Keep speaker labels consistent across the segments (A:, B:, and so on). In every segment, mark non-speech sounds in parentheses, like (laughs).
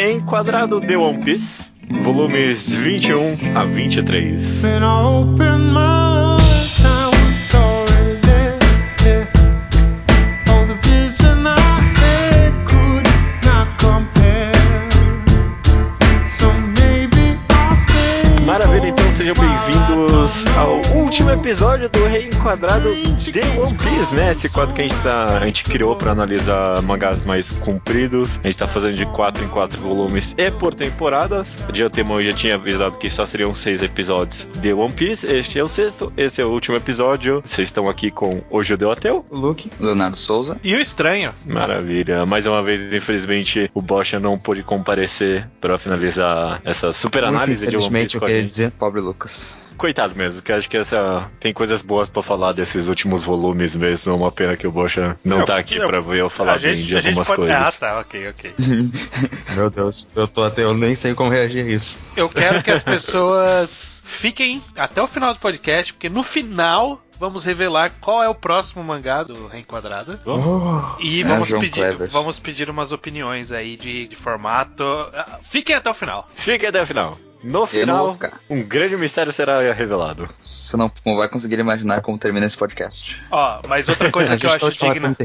A: Reenquadrado de One Piece, volumes 21 a 23.
B: Then I open my eyes, I was already there. The vision I had could not compare. So maybe I'll stay.
A: Maravilha, então sejam bem-vindos ao último episódio do Reenquadrado de One Piece, né? Esse quadro que a gente, tá, a gente criou para analisar mangás mais compridos. A gente tá fazendo de 4 em 4 volumes e por temporadas. De antemão eu já tinha avisado que só seriam 6 episódios de One Piece. Este é o sexto, esse é o último episódio. Vocês estão aqui com o Judeu Ateu.
C: O Luke.
D: Leonardo Souza.
E: E o estranho.
A: Maravilha. Mais uma vez, infelizmente, o Bocha não pôde comparecer para finalizar essa super análise de One
C: Infelizmente,
A: Piece
C: eu
A: com a
C: queria dizer.
D: Pobre Lucas.
A: Coitado mesmo, que acho que essa tem coisas boas pra falar desses últimos volumes mesmo. É uma pena que o Bocha não
E: Eu-
A: tá aqui
E: eu-
A: pra ver eu falar bem
E: gente,
A: de algumas
E: pode...
A: coisas.
E: Ah, tá, ok, ok. (laughs)
C: Meu Deus, eu tô até, eu nem sei como reagir a isso.
E: Eu quero que as (laughs) pessoas fiquem até o final do podcast, porque no final vamos revelar qual é o próximo mangá do Reenquadrado. E
D: É,
E: vamos,
D: João
E: pedir,
D: Clever.
E: vamos pedir umas opiniões aí de, de formato. Ah, Fiquem até o final.
A: Fique até o final. No final, um grande mistério será revelado.
D: Você não, vai conseguir imaginar como termina esse podcast.
E: Ó, mas outra coisa (laughs) que eu acho
C: pode falar
E: digna.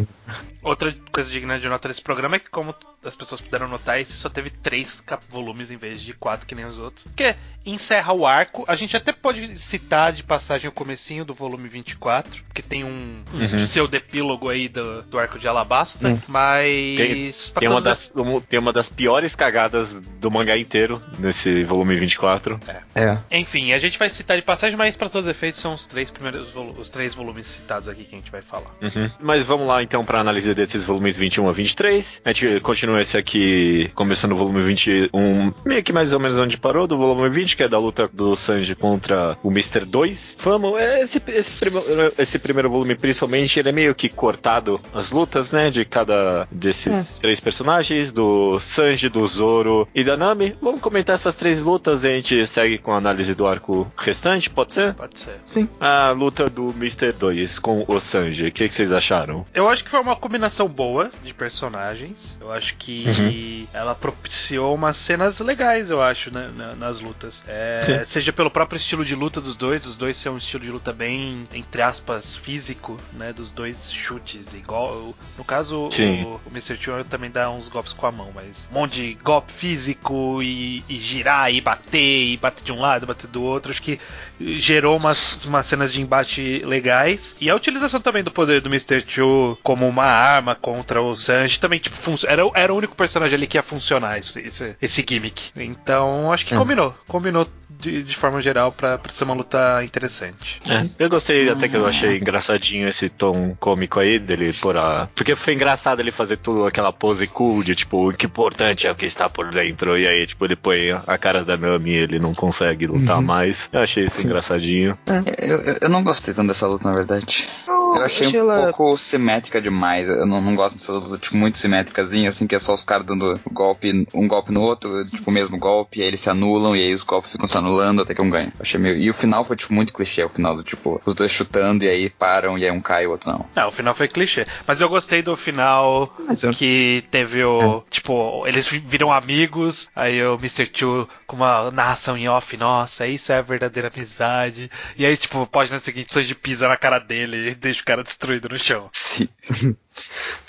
C: Tem.
E: Outra coisa digna de nota desse programa é que, como as pessoas puderam notar, esse só teve três volumes em vez de quatro que nem os outros. Porque encerra o arco. A gente até pode citar de passagem o comecinho do volume 24, que tem um
A: Uhum.
E: pseudepílogo aí do, do arco de Alabasta.
C: É.
E: Mas. pra
A: Tem uma, das, um- tem uma das piores cagadas do mangá inteiro nesse volume 24.
C: É.
E: Enfim, a gente vai citar de passagem, mas para todos os efeitos são os três primeiros os três volumes citados aqui que a gente vai falar.
A: Uhum. Mas vamos lá então para desses volumes 21 a 23. A gente continua esse aqui, começando o volume 21, meio que mais ou menos onde parou, do volume 20, que é da luta do Sanji contra o Mr. 2. Vamos, é, esse, esse, primo- esse primeiro volume, principalmente, ele é meio que cortado as lutas, né, de cada desses três personagens, do Sanji, do Zoro e da Nami. Vamos comentar essas três lutas e a gente segue com a análise do arco restante, pode ser?
E: Pode ser.
C: Sim.
A: A luta do Mr. 2 com o Sanji, o que, que vocês acharam?
E: Eu acho que foi uma combinação boa de personagens. Eu acho que ela propiciou umas cenas legais, eu acho, né, na- nas lutas. É, seja pelo próprio estilo de luta dos dois, os dois são um estilo de luta bem, entre aspas, físico, né? Dos dois chutes, igual. No caso,
A: Sim.
E: o, o Mr. Tio também dá uns golpes com a mão, mas um monte de golpe físico e, e girar e bater, e bater de um lado, bater do outro. Acho que gerou umas, umas cenas de embate legais. E a utilização também do poder do Mr. Chu como uma arma contra o Sanji também, tipo, era, o- era o único personagem ali que ia funcionar esse, esse, esse gimmick. Então, acho que
C: É.
E: combinou. Combinou de, de forma geral pra, pra ser uma luta interessante.
A: É, eu gostei até que eu achei engraçadinho esse tom cômico aí dele por a. Porque foi engraçado ele fazer tudo aquela pose cool de tipo, o que importante é o que está por dentro. E aí, tipo, ele põe a cara da Nami e ele não consegue lutar mais. Eu achei isso
C: Sim.
A: engraçadinho.
D: Eu, eu, eu não gostei tanto dessa luta, na verdade. Eu achei um
C: ela-
D: pouco simétrica demais. Eu não, não gosto dessas lutas, tipo, muito simétricas, assim, que é só os caras dando golpe, um golpe no outro, tipo, o mesmo golpe, e aí eles se anulam, e aí os golpes ficam se anulando até que um ganha. Achei meio... E o final foi, tipo, muito clichê, o final do, tipo, os dois chutando, e aí param, e aí um cai e o outro não.
E: Não, o final foi clichê. Mas eu gostei do final
C: eu-
E: que teve o. Tipo, eles vi- viram amigos, aí o Mr. Chu com uma narração em off, nossa, isso é a verdadeira amizade. E aí, tipo, página seguinte, o Sanji pisa na cara dele e (laughs) deixa cara destruído no chão.
D: Sim.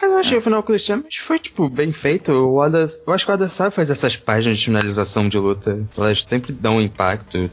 C: Mas eu achei o final clichê, mas foi, tipo, bem feito. O Oda, eu acho que o Oda sabe fazer essas páginas de finalização de luta. Elas sempre dão um impacto.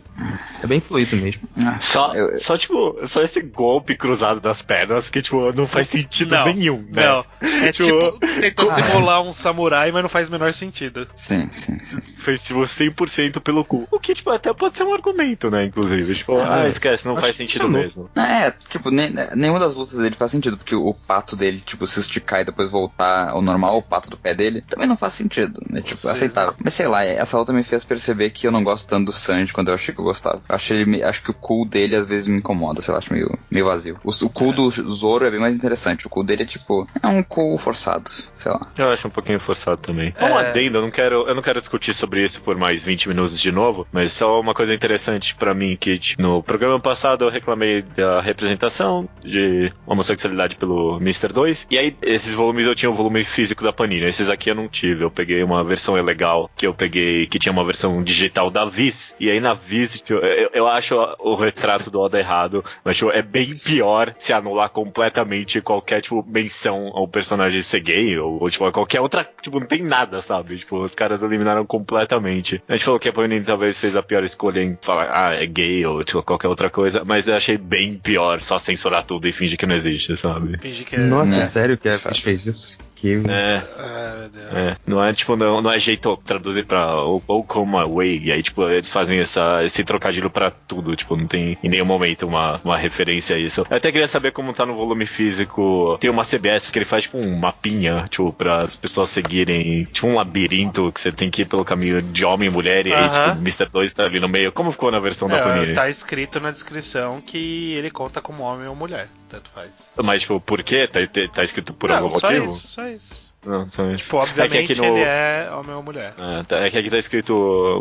C: É bem fluido mesmo.
A: Só,
D: Eu-
A: só, tipo, só esse golpe cruzado das pernas que, tipo, não faz sentido
E: Não,
A: nenhum, né?
E: Não, é
A: Tipo,
E: tipo, tentou
C: ah.
E: simular um samurai, mas não faz o menor sentido.
D: Sim, sim, sim.
A: Foi, tipo, 100% pelo cu. O que, tipo, até pode ser um argumento, né, inclusive. Tipo, ah,
C: Ah,
A: esquece, não
C: acho
A: faz sentido mesmo.
D: É, tipo, nem- nenhuma das lutas dele faz sentido, porque o pato dele, tipo, se esticar e depois voltar ao normal, o pato do pé dele, também não faz sentido, né? Tipo,
E: Sim.
D: aceitável. Mas sei lá, essa luta me fez perceber que eu não gosto tanto do Sanji quando eu achei que eu gostava. Eu Acho, ele, me- acho que o cool dele às vezes me incomoda, sei lá, acho meio, meio vazio. O, o cool do Zoro é bem mais interessante. O cool dele é tipo, é um cool forçado, sei lá.
A: Eu acho um pouquinho forçado também. Um
E: É.
A: adendo, eu não quero, eu não quero discutir sobre isso por mais 20 minutos de novo, mas só uma coisa interessante pra mim que tipo, no programa passado eu reclamei da representação de homossexualidade pelo Mr. 2, e aí esses volumes eu tinha o volume físico da Panini, esses aqui eu não tive, eu peguei uma versão legal que eu peguei que tinha uma versão digital da Viz, e aí na Viz tipo, eu, eu acho o retrato do Oda errado, mas tipo, é bem pior se anular completamente qualquer tipo menção ao personagem ser gay ou, ou, tipo qualquer outra, tipo não tem nada, sabe? Tipo, os caras eliminaram completamente. A gente falou que a Panini talvez fez a pior escolha em falar, ah, é gay ou tipo qualquer outra coisa, mas eu achei bem pior só censurar tudo e fingir que não existe, sabe?
E: Finge que é.
C: Nossa,
D: né?
C: Sério que a Fish fez isso? Que...
A: É,
E: Ah,
A: é, não é tipo, não, não é jeito traduzir pra ou, ou como away, e aí tipo, eles fazem essa, esse trocadilho pra tudo, tipo, não tem em nenhum momento uma, uma referência a isso. Eu até queria saber como tá no volume físico, tem uma CBS que ele faz tipo um mapinha, tipo, para as pessoas seguirem, tipo um labirinto que você tem que ir pelo caminho de homem e mulher, e aí
E: Aham.
A: tipo, o Mr. 2 tá ali no meio. Como ficou na versão da
E: É,
A: Panini?
E: tá escrito na descrição que ele conta como homem ou mulher. Tanto faz.
A: Mas tipo, por quê? Tá, tá escrito por
E: Não,
A: algum
E: só
A: motivo?
E: isso, só isso.
A: Yes. Não.
E: Tipo, obviamente
A: é que aqui no...
E: ele é homem ou mulher.
A: É, tá- é que aqui tá escrito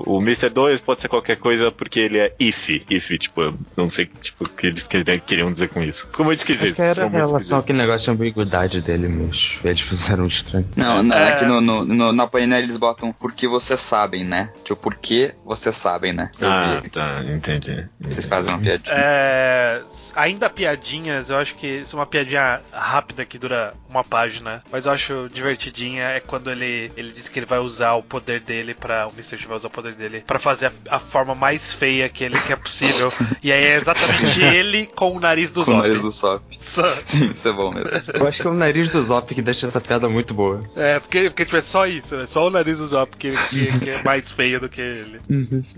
A: o Mr. 2 pode ser qualquer coisa porque ele é if. If, tipo, não sei tipo, o que eles queriam- dizer com isso. Ficou muito esquisito.
C: Acho que era relação
A: esquisito.
C: aquele negócio de ambiguidade dele, mas eles fizeram estranho.
D: Não, não,
E: É.
D: é que no, no, no- na Panini eles botam porque vocês sabem, né? Tipo, porque vocês sabem, né? Eu
A: Ah,
D: vi.
A: tá, entendi.
D: Eles fazem uma piadinha.
E: É, ainda piadinhas, eu acho que isso é uma piadinha rápida que dura uma página, mas eu acho divertidinha é quando ele, ele diz que ele vai usar o poder dele para o Mr. T vai usar o poder dele pra fazer a, a forma mais feia que ele que é possível. (laughs) e aí é exatamente ele com o nariz do
D: Com o
E: Zop.
D: nariz do Sop. (laughs)
E: Só-
D: Sim, isso é bom mesmo.
C: Eu acho que é o nariz do Zop que deixa essa piada muito boa.
E: É, porque, porque tipo, é só isso, né? Só o nariz do Zop que, que, que é mais feio do que ele.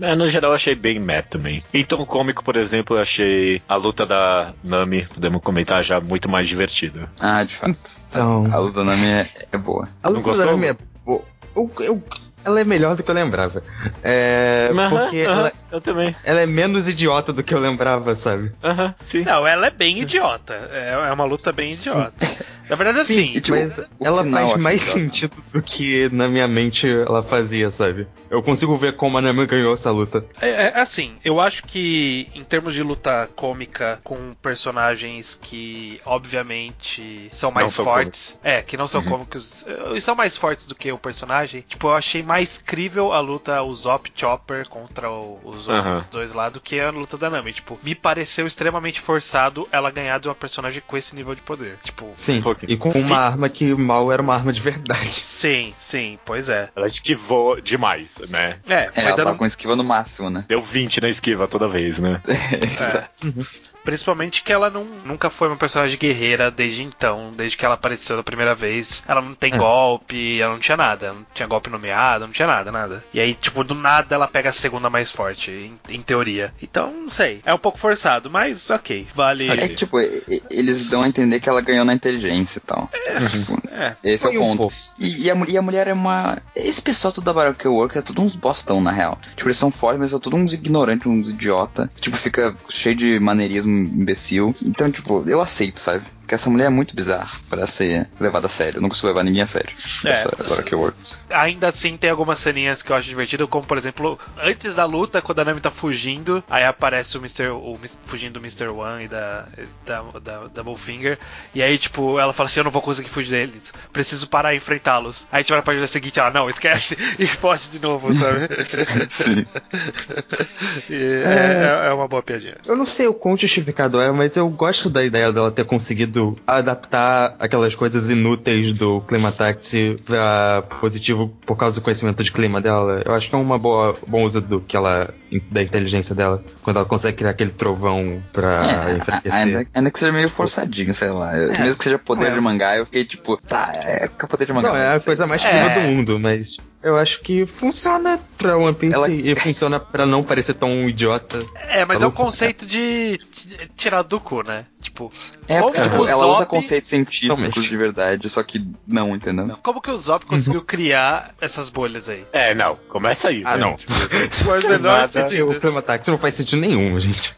A: É, no geral eu achei bem meh também. Em tom cômico, por exemplo, eu achei a luta da Nami, podemos comentar já, muito mais divertida.
D: Ah, de fato.
C: Então,
D: A luta Nami é, é boa.
C: a luta
A: gostou?
C: Nami é boa. Eu- eu- ela é melhor do que eu lembrava. É. Porque ela,
A: Eu também.
C: ela é menos idiota do que eu lembrava, sabe?
A: Aham, sim.
E: Não, ela é bem idiota. É, é uma luta bem idiota. (laughs) Na verdade, assim.
D: e, tipo,
C: mas ela
D: final
C: faz
D: eu
C: mais sentido do que na minha mente ela fazia, sabe? Eu consigo ver como a Nami ganhou essa luta.
E: É, é, assim, eu acho que em termos de luta cômica com personagens que obviamente são mais
A: Não são
E: fortes, é, que não são cômicos, eh, e são mais fortes do que o personagem, tipo, eu achei mais crível a luta o Zop Chopper contra o- os outros dois lá do que a luta da Nami, tipo, me pareceu extremamente forçado ela ganhar de uma personagem com esse nível de poder. Tipo,
C: Sim,
A: Um.
C: E com uma arma que mal era uma arma de verdade. (laughs)
E: sim, sim, pois é.
A: Ela esquivou demais, né?
E: É,
D: É, ela
E: dando
D: tá com esquiva no máximo, né?
A: Deu 20 na esquiva toda vez, né? (laughs)
E: Principalmente que ela não, nunca foi uma personagem guerreira desde então, desde que ela apareceu da primeira vez. Ela não tem
C: É.
E: golpe, ela não tinha nada, não tinha golpe nomeado, não tinha nada, nada. E aí, tipo, do nada ela pega a segunda mais forte, em, em teoria. Então, não sei. É um pouco forçado, mas ok, vale.
D: É que, tipo, eles dão a entender que ela ganhou na inteligência e tal. Tipo,
E: É.
D: esse é o
C: um
D: ponto.
C: pouco.
D: E, e a, e a mulher é uma. Esse pessoal tudo da Baroque Works é tudo uns bostão, na real. Tipo, eles são fortes, mas são todos uns ignorantes, uns idiota. Tipo, fica cheio de maneirismo imbecil. Então, tipo, eu aceito, sabe? Porque essa mulher é muito bizarra pra ser levada a sério. Eu não consigo levar ninguém a sério.
E: É,
D: essa Baroque Works.
E: Ainda assim, tem algumas ceninhas que eu acho divertido, como por exemplo, antes da luta, quando a Nami tá fugindo, aí aparece o Mr. O, fugindo do Mr. One e da, da, da Doublefinger, e aí, tipo, ela fala assim: Eu não vou conseguir fugir deles, preciso parar e enfrentá-los. Aí, tipo, na página seguinte, ela, não, esquece, (laughs) e foge de novo, sabe? (laughs)
D: Sim.
E: E é, é- é uma boa piadinha.
C: Eu não sei o quão justificado é, mas eu gosto da ideia dela ter conseguido adaptar aquelas coisas inúteis do Climataxi pra positivo por causa do conhecimento de clima dela. Eu acho que é uma boa bom uso do que ela da inteligência dela quando ela consegue criar aquele trovão pra
D: É,
C: enfraquecer.
D: ainda, que seja meio forçadinho, sei lá. Eu- Mesmo que seja poder
C: É.
D: de mangá, eu fiquei tipo, tá, é é poder de mangá.
C: Não, é a coisa mais
E: É.
C: clima do mundo, mas Eu acho que funciona pra One Piece
D: Ela-
C: e funciona pra não parecer tão idiota.
E: É, mas é o conceito de tirar do cu, né? Tipo,
D: É,
E: como
D: tipo,
E: o
D: ela usa
E: Zop-
D: conceitos científicos
C: Totalmente.
D: de verdade, só que não, entendeu?
E: Como que o Zop conseguiu criar essas bolhas aí?
A: É, não, começa aí.
C: Ah,
A: né?
C: não. (laughs)
E: Faz
C: Você
E: menor
C: nada,
E: sentido.
C: O Clima Taxi não faz sentido nenhum, gente.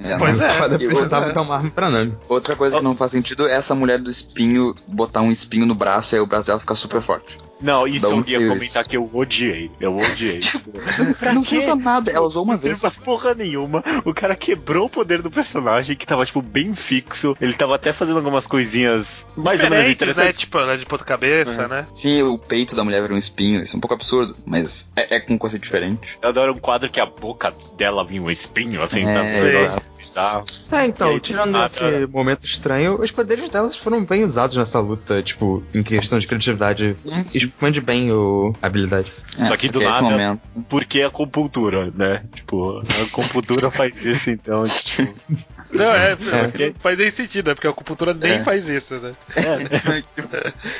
D: É,
E: Pois
D: não-
E: é.
C: Foda, precisava
D: outra-
C: dar uma arma pra Nami.
D: Outra coisa que não faz sentido é essa mulher do espinho botar um espinho no braço e aí o braço dela ficar super forte.
A: Não, isso eu ia comentar que eu odiei. Eu odiei. (laughs)
D: Pra não pra nada, ela usou uma
A: Não
D: vez.
A: pra porra nenhuma. O cara quebrou o poder do personagem, que tava, tipo, bem fixo. Ele tava até fazendo algumas coisinhas mais ou menos
E: né?
A: interessantes.
E: Tipo, ela de ponta cabeça, né?
D: Sim, o peito da mulher virou um espinho, isso é um pouco absurdo, mas é, é com conceito diferente.
A: Eu adoro um quadro que a boca dela vinha um espinho, assim,
D: É,
A: sabe?
C: É,
A: E
C: então,
A: aí,
C: tirando
A: nada-
C: esse momento estranho, os poderes delas foram bem usados nessa luta, tipo, em questão de criatividade. Expande bem o, a habilidade.
D: É,
A: Só que do
D: é
A: nada-
D: momento.
A: Porque a compultura, né? Tipo, a compultura faz isso, então, tipo. (laughs)
E: Não, é,
C: É.
E: não faz nem sentido, né? Porque a acupuntura nem
D: É.
E: faz isso, né?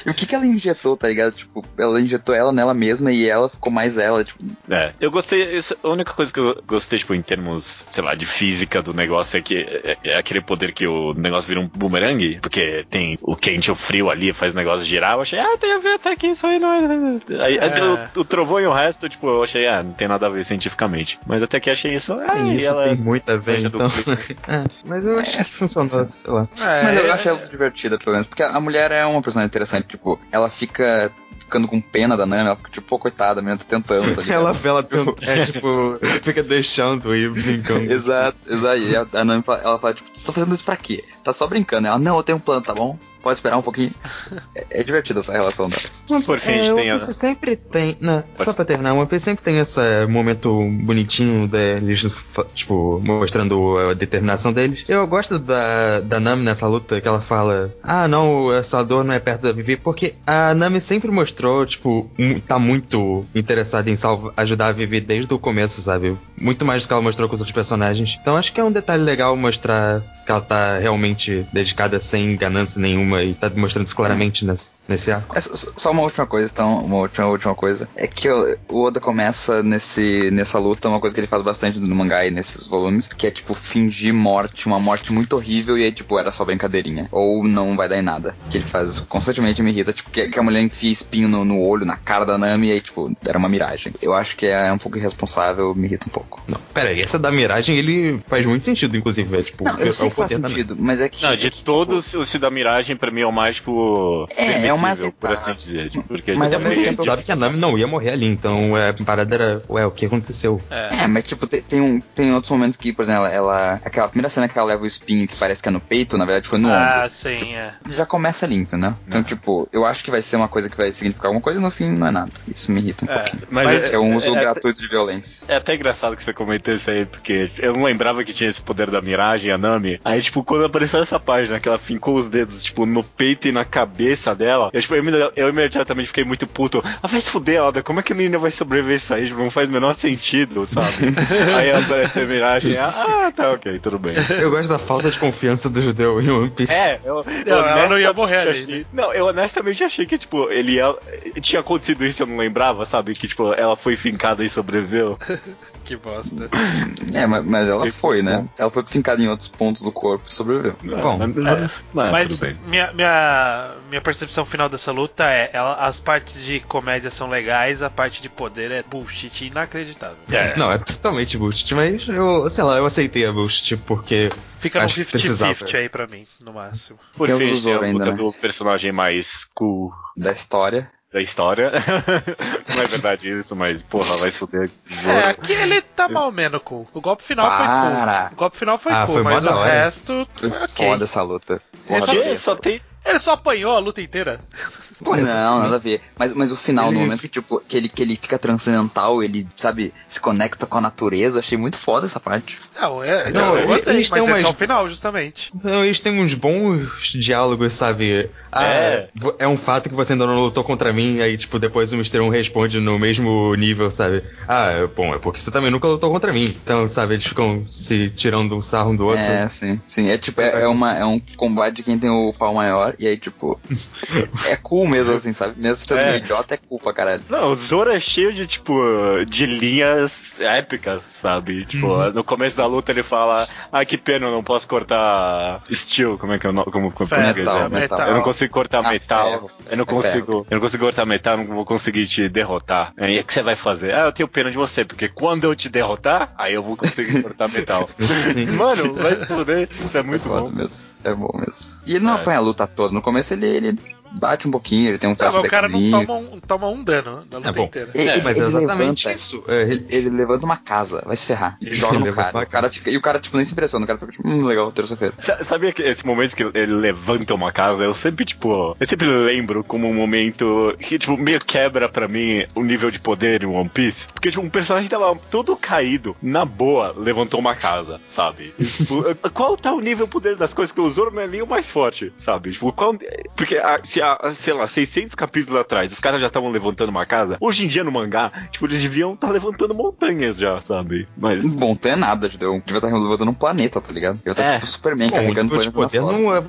D: E o que que ela injetou, tá ligado? Tipo, ela injetou ela nela mesma e ela ficou mais ela, tipo,
A: É, eu gostei. isso- a única coisa que eu gostei, tipo, em termos, sei lá, de física do negócio é que é, é aquele poder que o negócio vira um boomerang, porque tem o quente e o frio ali, faz o negócio girar. Eu achei, ah, tem a ver até que isso aí não é. Aí,
E: É.
A: o, o trovão e o resto, tipo, eu achei, ah, não tem nada a ver cientificamente. Mas até que achei isso. Ah,
C: É
A: e
C: isso
A: ela
C: tem muito a ver, então. (laughs) É, mas eu acho que funcionou, sei lá.
E: É,
D: Mas eu
E: é-
D: achei ela divertida, pelo menos. Porque a mulher é uma personagem interessante. Tipo, ela fica ficando com pena da Nami. Ela fica tipo, pô, coitada, a menina tá tentando. Tá? (laughs)
C: Ela vê ela tenta- é tipo, (laughs) fica deixando e brincando.
D: Exato, exato. E a, a Nami fala, ela fala, tipo, tá fazendo isso pra quê? Tá só brincando. Ela, não, eu tenho um plano, tá bom? Pode esperar um pouquinho. (laughs) É, é divertida essa relação delas.
A: Por fim, a
C: É,
A: gente
C: o
A: tem a.
C: Sempre tem. Não, só pra terminar, o One Piece sempre tem esse momento bonitinho deles, tipo, mostrando a determinação deles. Eu gosto da, da Nami nessa luta, que ela fala: Ah, não, essa dor não é perto da Vivi, porque a Nami sempre mostrou, tipo, tá muito interessada em salva, ajudar a Vivi desde o começo, sabe? Muito mais do que ela mostrou com os outros personagens. Então acho que é um detalhe legal mostrar que ela tá realmente dedicada sem ganância nenhuma e tá mostrando isso claramente nesse, nesse arco.
D: É, só- uma última coisa, então, uma última, última coisa. É que o Oda começa nesse, nessa luta, uma coisa que ele faz bastante no mangá e nesses volumes, que é tipo fingir morte, uma morte muito horrível, e aí, tipo, era só brincadeirinha. Ou não vai dar em nada. Que ele faz constantemente me irrita, tipo, que, que a mulher enfia espinho no, no olho, na cara da Nami, e aí, tipo, era uma miragem. Eu acho que é um pouco irresponsável, me irrita um pouco.
C: Não, pera aí, essa da miragem ele faz muito sentido, inclusive. É tipo,
D: Não,
C: é
D: eu sei
C: o
D: que faz
C: da
D: sentido, mas é que.
A: Não,
D: é
A: de
D: que,
A: todos, o Cida Miragem, pra mim, é o mais, tipo.
D: É, é mais
A: permissível, por assim dizer. Tipo, porque
D: Mas
A: já
D: ao mesmo
A: gente-
D: tempo-
C: Sabe que a Nami não ia morrer ali, então é, a parada era, ué, o que aconteceu?
E: É.
D: É, mas tipo, tem, tem, um, tem outros momentos que, por exemplo, ela. Aquela primeira cena que ela leva o espinho que parece que é no peito, na verdade foi no
E: Ah,
D: ombro.
E: sim, é.
D: Já começa ali, entendeu? Então, tipo, eu acho que vai ser uma coisa que vai significar alguma coisa e no fim não é nada. Isso me irrita um
E: É,
D: pouquinho.
A: Mas,
E: Mas
A: é,
D: é um uso
A: é-
D: gratuito de violência.
A: É até engraçado que você comentou isso aí, porque eu não lembrava que tinha esse poder da miragem, a Nami. Aí, tipo, quando apareceu essa página, que ela fincou os dedos, tipo, no peito e na cabeça dela, eu, tipo, eu, eu imediatamente fiquei muito puto. Ah, vai se fuder, Alda, como é que a menina vai sobreviver isso aí? Tipo, não faz o menor sentido, sabe? (laughs) aí apareceu a miragem, ah, tá, ok, tudo bem.
C: Eu gosto da falta de confiança do judeu em One Piece.
A: É, eu,
E: Não, ela não ia morrer ali,
A: achei- Não, eu honestamente achei que, tipo, ele ia. Tinha acontecido isso, eu não lembrava, sabe? Que, tipo, ela foi fincada e sobreviveu. (laughs)
E: Que bosta.
D: É, mas, mas ela foi, né? Ela foi fincada em outros pontos do corpo e sobreviveu.
C: Bom,
A: mas, mas
E: Mas
A: tudo bem.
E: minha, minha, minha percepção final dessa luta é: ela, as partes de comédia são legais, a parte de poder é bullshit inacreditável.
A: É.
C: Não, é totalmente bullshit, mas eu, sei lá, eu aceitei a bullshit porque
E: Fica no
C: Acho que precisava.
E: 50-50 aí pra mim, no máximo.
A: Por fim, tem a
D: ainda, né?
A: personagem mais cool
D: Da história.
A: Da história. (laughs) não é verdade isso, mas, porra, vai se fuder.
E: É, aqui ele tá mal menos cool. O golpe final
D: Para.
E: foi cool. O golpe final foi
C: Ah,
E: cool,
C: foi
E: mas o
C: hora.
E: resto.
D: Foi
E: ok.
D: foda essa luta. Porra,
A: Porque
D: Deus.
A: só tem.
E: Ele só apanhou a luta inteira. (laughs)
D: Não, nada a ver. Mas, mas o final, no
C: Ele-
D: momento que, tipo, que ele, que ele fica transcendental, ele, sabe, se conecta com a natureza, achei muito foda essa parte.
E: Não, é,
C: Não,
E: eu gostei,
C: eles
E: mas
C: têm
E: esse é
C: umas-
E: o final, justamente.
C: Então, eles têm uns bons diálogos, sabe? Ah,
A: É.
C: é um fato que você ainda não lutou contra mim, aí, tipo, depois o Mr. 1 responde no mesmo nível, sabe? Ah, é- bom, é porque você também nunca lutou contra mim. Então, sabe, eles ficam se tirando um sarro um do outro.
D: É, sim, sim. É tipo, é, é uma, é um combate de quem tem o pau maior E aí, tipo, é cool mesmo, assim, sabe? Mesmo sendo
A: É.
D: meio idiota, é cool pra caralho.
A: Não, o Zoro é cheio de, tipo, de linhas épicas, sabe? Tipo, no começo da luta ele fala, ah, que pena, eu não posso cortar steel, como é que é o nome? Como, como, como é que é?
D: Metal,
E: metal.
A: Eu não consigo cortar
D: Ah,
A: metal.
D: ferro.
A: Eu não
D: É
A: consigo. Eu não consigo cortar metal, eu não vou conseguir te derrotar. E o que você vai fazer? Ah, eu tenho pena de você, porque quando eu te derrotar, aí eu vou conseguir cortar metal. (laughs) Mano, vai se fuder. Isso é muito bom.
D: mesmo. É bom mesmo. E ele não
A: É.
D: apanha a luta toda. No começo ele, ele bate um pouquinho, ele tem um
E: Tá, mas o cara não
D: flashbackzinho.
E: toma um, toma um dano na luta
C: É bom.
E: inteira.
D: Ele-
A: É,
C: Mas é
D: ele
C: exatamente
D: levanta-
C: isso. É, ele-
D: Ele levanta uma casa, vai se ferrar. E joga
C: Ele
D: no cara. O cara fica, e o cara, tipo, nem se impressiona. O cara fica tipo, hum, legal, terça-feira.
A: Sa- Sabia que esse momento que ele levanta uma casa, eu sempre, tipo, eu sempre lembro como um momento que, tipo, meio quebra pra mim o nível de poder em One Piece. Porque, tipo, um personagem tava todo caído, na boa, levantou uma casa, sabe? (laughs) Tipo, qual tá o nível poder das coisas que o Zoro não é nem o mais forte, sabe? Tipo, qual... Porque, ah, se há, sei lá, 600 capítulos atrás, os caras já estavam levantando uma casa, hoje em dia no mangá, tipo, eles deviam estar levantando montanhas já, sabe? Mas...
D: Bom, tem nada, entendeu? Devia estar levantando um planeta, tá ligado? Devia estar
A: É.
D: tipo Superman
C: Bom, o
D: carregando
C: de
D: planeta nas
C: poder
D: costas.
C: não, é-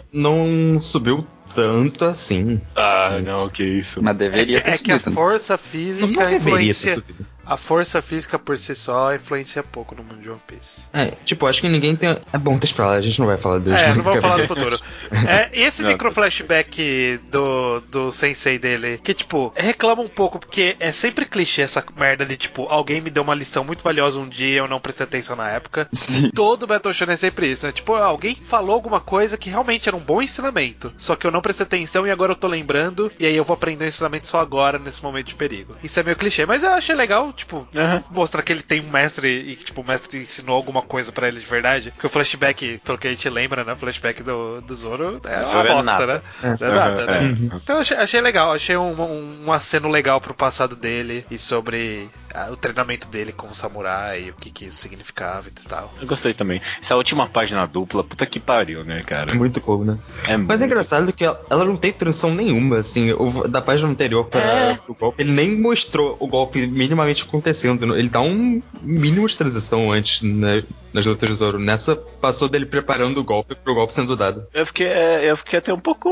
C: não subiu tanto assim.
A: Ah, não, que isso.
D: Mas
E: É
D: deveria
E: que,
D: ter
E: é que a
D: subido.
E: força
C: Não,
E: física
C: não deveria ter
E: influencia. A força física por si só influencia pouco no mundo de One Piece.
C: É, tipo, acho que ninguém tem. É bom, deixa pra lá, a gente não vai falar dos.
E: É, não vamos falar do futuro. (laughs) É, esse
A: Não.
E: micro flashback do, do sensei dele, que, tipo, reclama um pouco, porque é sempre clichê essa merda de, tipo, alguém me deu uma lição muito valiosa um dia e eu não prestei atenção na época.
D: Sim.
E: Todo Battle Shonen é sempre isso, né? Tipo, alguém falou alguma coisa que realmente era um bom ensinamento, só que eu não prestei atenção e agora eu tô lembrando, e aí eu vou aprender o ensinamento só agora, nesse momento de perigo. Isso é meio clichê, mas eu achei legal, tipo, mostrar que ele tem um mestre e que, tipo, o mestre ensinou alguma coisa pra ele de verdade. Porque o flashback, pelo que a gente lembra, né? O flashback do, do Zoro é uma
A: Zoro é
E: bosta,
A: nada.
E: né? Não é nada, né?
A: Aham,
E: Então eu achei, achei legal, achei um, um, um aceno legal pro passado dele e sobre ah, o treinamento dele como samurai, o que, que isso significava e tal.
A: Eu gostei também. Essa última página dupla, puta que pariu, né, cara?
C: É muito cool, né?
A: É
C: Mas é
A: muito-
C: engraçado que ela, ela não tem transição nenhuma, assim, o- da página anterior para o golpe. Ele nem mostrou o golpe minimamente acontecendo. Ele dá um mínimo de transição antes né, nas lutas de Zoro. Nessa, passou dele preparando o golpe pro golpe sendo dado.
A: Eu fiquei, é, eu fiquei até um pouco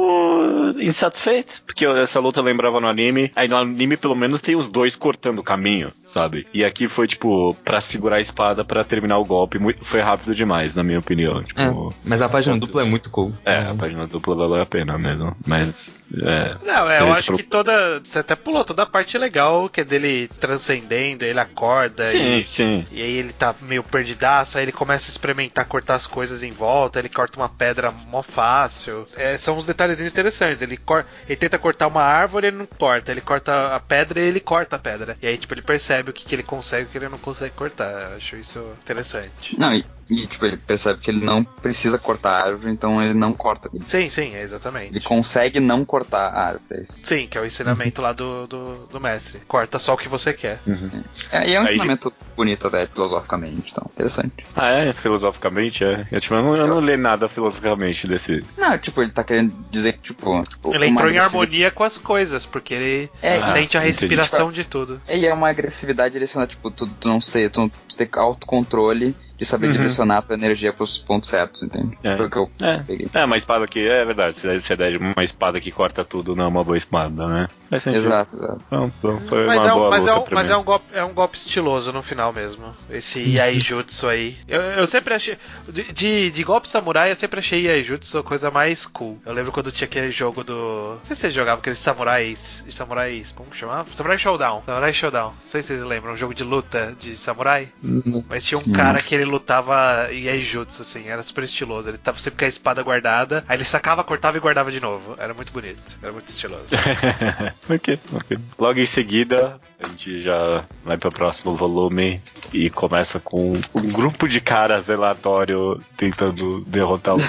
A: insatisfeito, porque essa luta eu lembrava no anime. Aí no anime, pelo menos, tem os dois cortando o caminho, sabe? E aqui foi, tipo, pra segurar a espada pra terminar o golpe. Muito, foi rápido demais, na minha opinião. Tipo,
C: É, mas a página dupla é muito cool.
A: é, a página dupla valeu a pena mesmo. Mas, é.
E: Não, é, eu acho
A: pro-
E: que toda. Você até pulou toda a parte legal, que é dele transcendendo, ele acorda
A: Sim,
E: e.
A: sim.
E: E aí ele tá meio perdidaço, aí ele começa a experimentar cortar as coisas em volta, ele corta uma pedra mó fácil. É, são uns detalhezinhos interessantes. Ele, cor... ele tenta cortar uma árvore, ele não corta. Ele corta a pedra e ele corta a pedra. E aí, tipo, ele percebe o que, que ele consegue e o que ele não consegue cortar. Eu acho isso interessante.
D: Não, e, e, tipo, ele percebe que ele não precisa cortar a árvore, então ele não corta. Ele,
E: Sim, sim, é exatamente.
D: ele consegue não cortar a árvore. é.
E: Sim, que é o ensinamento lá do, do, do mestre. Corta só o que você quer.
D: É, e é um
A: Aí-
D: ensinamento bonito até, filosoficamente, então, interessante.
A: Ah, é? Filosoficamente, é. Eu, tipo, eu não, eu não li nada filosoficamente desse.
D: Não, tipo, ele tá querendo dizer que, tipo... tipo
E: Ele entrou em harmonia com as coisas, porque ele
D: É,
A: Ah,
E: sente a
A: entendi.
E: respiração de tudo.
D: E é uma agressividade direcionada, tipo, tu, tu não sei, tu, tu ter autocontrole de saber
A: Uhum.
D: direcionar a tua energia pros pontos certos, entende?
A: É.
D: Foi o que eu
A: É.
D: peguei.
A: É, uma espada que. É verdade, se você der uma espada que corta tudo, não é uma boa espada, né? Faz sentido.
D: Exato, exato.
A: Então, então foi
E: Mas,
A: uma
E: é um,
A: boa
E: mas, é, um, mas é um golpe, é um golpe estiloso no final mesmo. Esse (laughs) Iaijutsu aí. Eu, eu sempre achei. De, de, de golpe samurai, eu sempre achei Iaijutsu a coisa mais cool. Eu lembro quando tinha aquele jogo do. Não sei se vocês jogavam aqueles samurais. Samurais. Como que chamava? Samurai Showdown. Samurai Showdown. Não sei se vocês lembram. Um jogo de luta de samurai. Mas tinha um cara que ele lutava Iaijutsu, assim. Era super estiloso. Ele tava sempre com a espada guardada. Aí ele sacava, cortava e guardava de novo. Era muito bonito. Era muito estiloso. (laughs)
A: ok, ok. Logo em seguida, a gente já vai pro próximo volume e começa com um grupo de caras relatório tentando derrotar (laughs) o.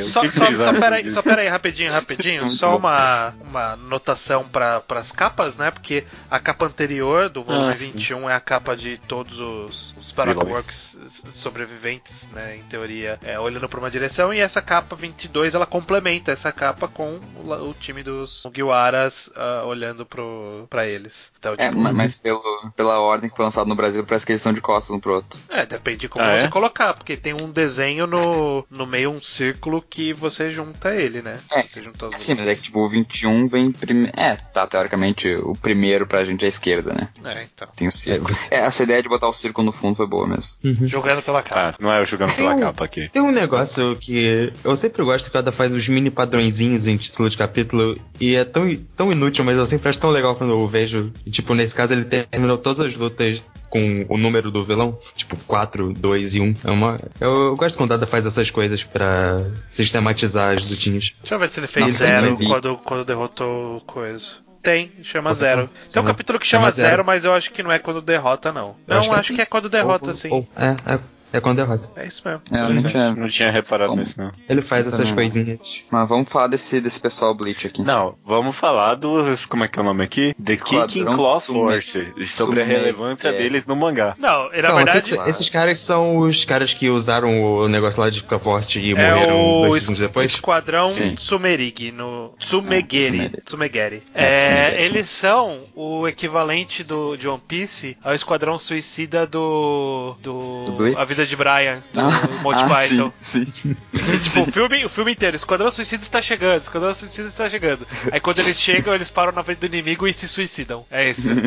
E: Só,
A: O que
E: só, só, só pera aí, rapidinho, rapidinho. Só uma, uma notação para as capas, né? Porque a capa anterior do volume
A: Ah, sim.
E: 21 é a capa de todos os, os Paraworks sobreviventes, né? Em teoria, é, olhando para uma direção. E essa capa 22 ela complementa essa capa com o, o time dos Mugiwaras tava olhando pro, pra eles. Então,
D: É, ma- mas pelo, pela ordem que foi lançado no Brasil, parece que eles estão de costas um pro outro.
E: É, depende de como
A: Ah,
E: você
A: é?
E: colocar, porque tem um desenho no, no meio, um círculo que você junta ele, né?
D: É,
E: Você junta os
D: Sim, mas é que tipo, o 21 vem primeiro. É, tá, teoricamente, o primeiro pra gente é a esquerda, né?
E: É, então.
D: Tem o círculo. (laughs) É, essa ideia de botar o círculo no fundo foi boa mesmo.
E: Jogando pela cara.
A: Ah, não é eu jogando pela
C: um-
A: capa aqui.
C: Tem um negócio que eu sempre gosto que ela faz os mini padrõezinhos em título de capítulo e é tão, tão inútil, mas eu sempre acho tão legal quando eu vejo. Tipo, nesse caso ele terminou todas as lutas com o número do vilão, tipo 4, 2 e 1. É uma, eu, eu gosto quando a Dada faz essas coisas pra sistematizar as lutinhas.
E: Deixa eu ver se ele fez
D: Nossa,
E: zero
D: mas e-
E: quando, quando derrotou o coisa. Tem, chama zero. Tem um
C: chama-
E: capítulo que chama
C: chama
E: zero,
C: zero.
E: mas eu acho que não é quando derrota, não.
C: Eu
E: Não,
C: acho
E: acho
C: que
E: que,
C: é
E: é quando derrota,
C: Ou-
E: sim.
C: ou- é, é, é quando derrota.
E: É isso mesmo.
D: É, eu não tinha.
A: Não tinha reparado
D: Como?
A: nisso, não.
C: Ele faz
D: Eu
C: essas coisinhas.
D: Mas vamos falar desse, desse pessoal Bleach aqui.
A: Não, vamos falar dos. Como é que é o nome aqui? The Kicking Claw Force. E sobre a relevância
D: é.
A: deles no mangá.
E: Não, na
C: Então,
E: verdade.
C: esses, esses caras são os caras que usaram o negócio lá de ficar forte e
E: É
C: morreram
E: o
C: dois segundos depois.
E: Esquadrão
D: Sim.
E: Tsumerigi, no Tsumegeri.
D: Ah,
E: Tsumegeri.
D: É,
E: É,
D: Tsumegeri.
E: eles são o equivalente do, de One Piece ao Esquadrão Suicida do. do,
D: Do Bleach?
E: A Vida de Brian, do
D: Ah,
E: Monty
D: ah,
E: Python.
D: Sim, sim.
E: E, (laughs) tipo, o filme, o filme inteiro, Esquadrão Suicida está chegando, Esquadrão Suicida está chegando. Aí quando eles chegam, eles param na frente do inimigo e se suicidam. É isso. (laughs)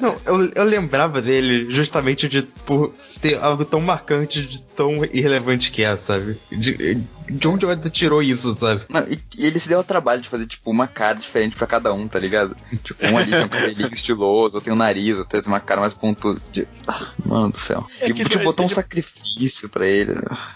C: Não, eu, eu lembrava dele justamente de por ter algo tão marcante, de tão irrelevante que é, sabe? De, de onde o Oda tirou isso, sabe?
D: Não, e, e ele se deu ao trabalho de fazer, tipo, uma cara diferente pra cada um, tá ligado? Tipo, um ali tem um cabelinho estiloso, outro tem um nariz, outro tem uma cara mais pontuda. De... Ah, mano do céu.
A: É
D: e
A: que
D: tipo,
A: ele-
D: botou um sacrifício pra ele.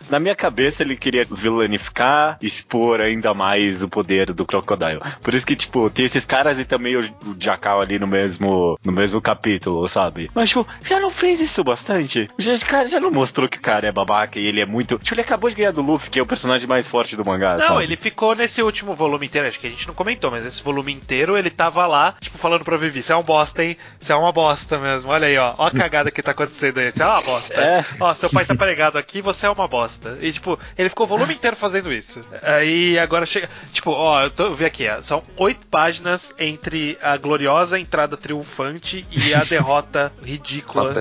A: Na minha cabeça, ele queria vilanificar, expor ainda mais o poder do Crocodile. Por isso que, tipo, tem esses caras e também o, o Jackal ali no mesmo, no mesmo capítulo, sabe? Mas, tipo, já não fez isso bastante? Já, cara, já não mostrou que o cara é babaca e ele é muito. Tipo, ele acabou de ganhar do Luffy, que é o personagem mais forte do mangá,
E: Não,
A: sabe?
E: ele ficou nesse último volume inteiro, acho que a gente não comentou, mas esse volume inteiro ele tava lá, tipo, falando pra Vivi, você é um bosta, hein? Você é uma bosta mesmo. Olha aí, ó. Ó a cagada que tá acontecendo aí. Você é uma bosta.
A: É.
E: Ó, seu pai tá pregado aqui, você é uma bosta. E, tipo, ele ficou o volume inteiro fazendo isso. Aí agora chega. Tipo, ó, eu, tô, vi aqui, ó, são oito páginas entre a gloriosa entrada triunfante e a derrota (laughs) ridícula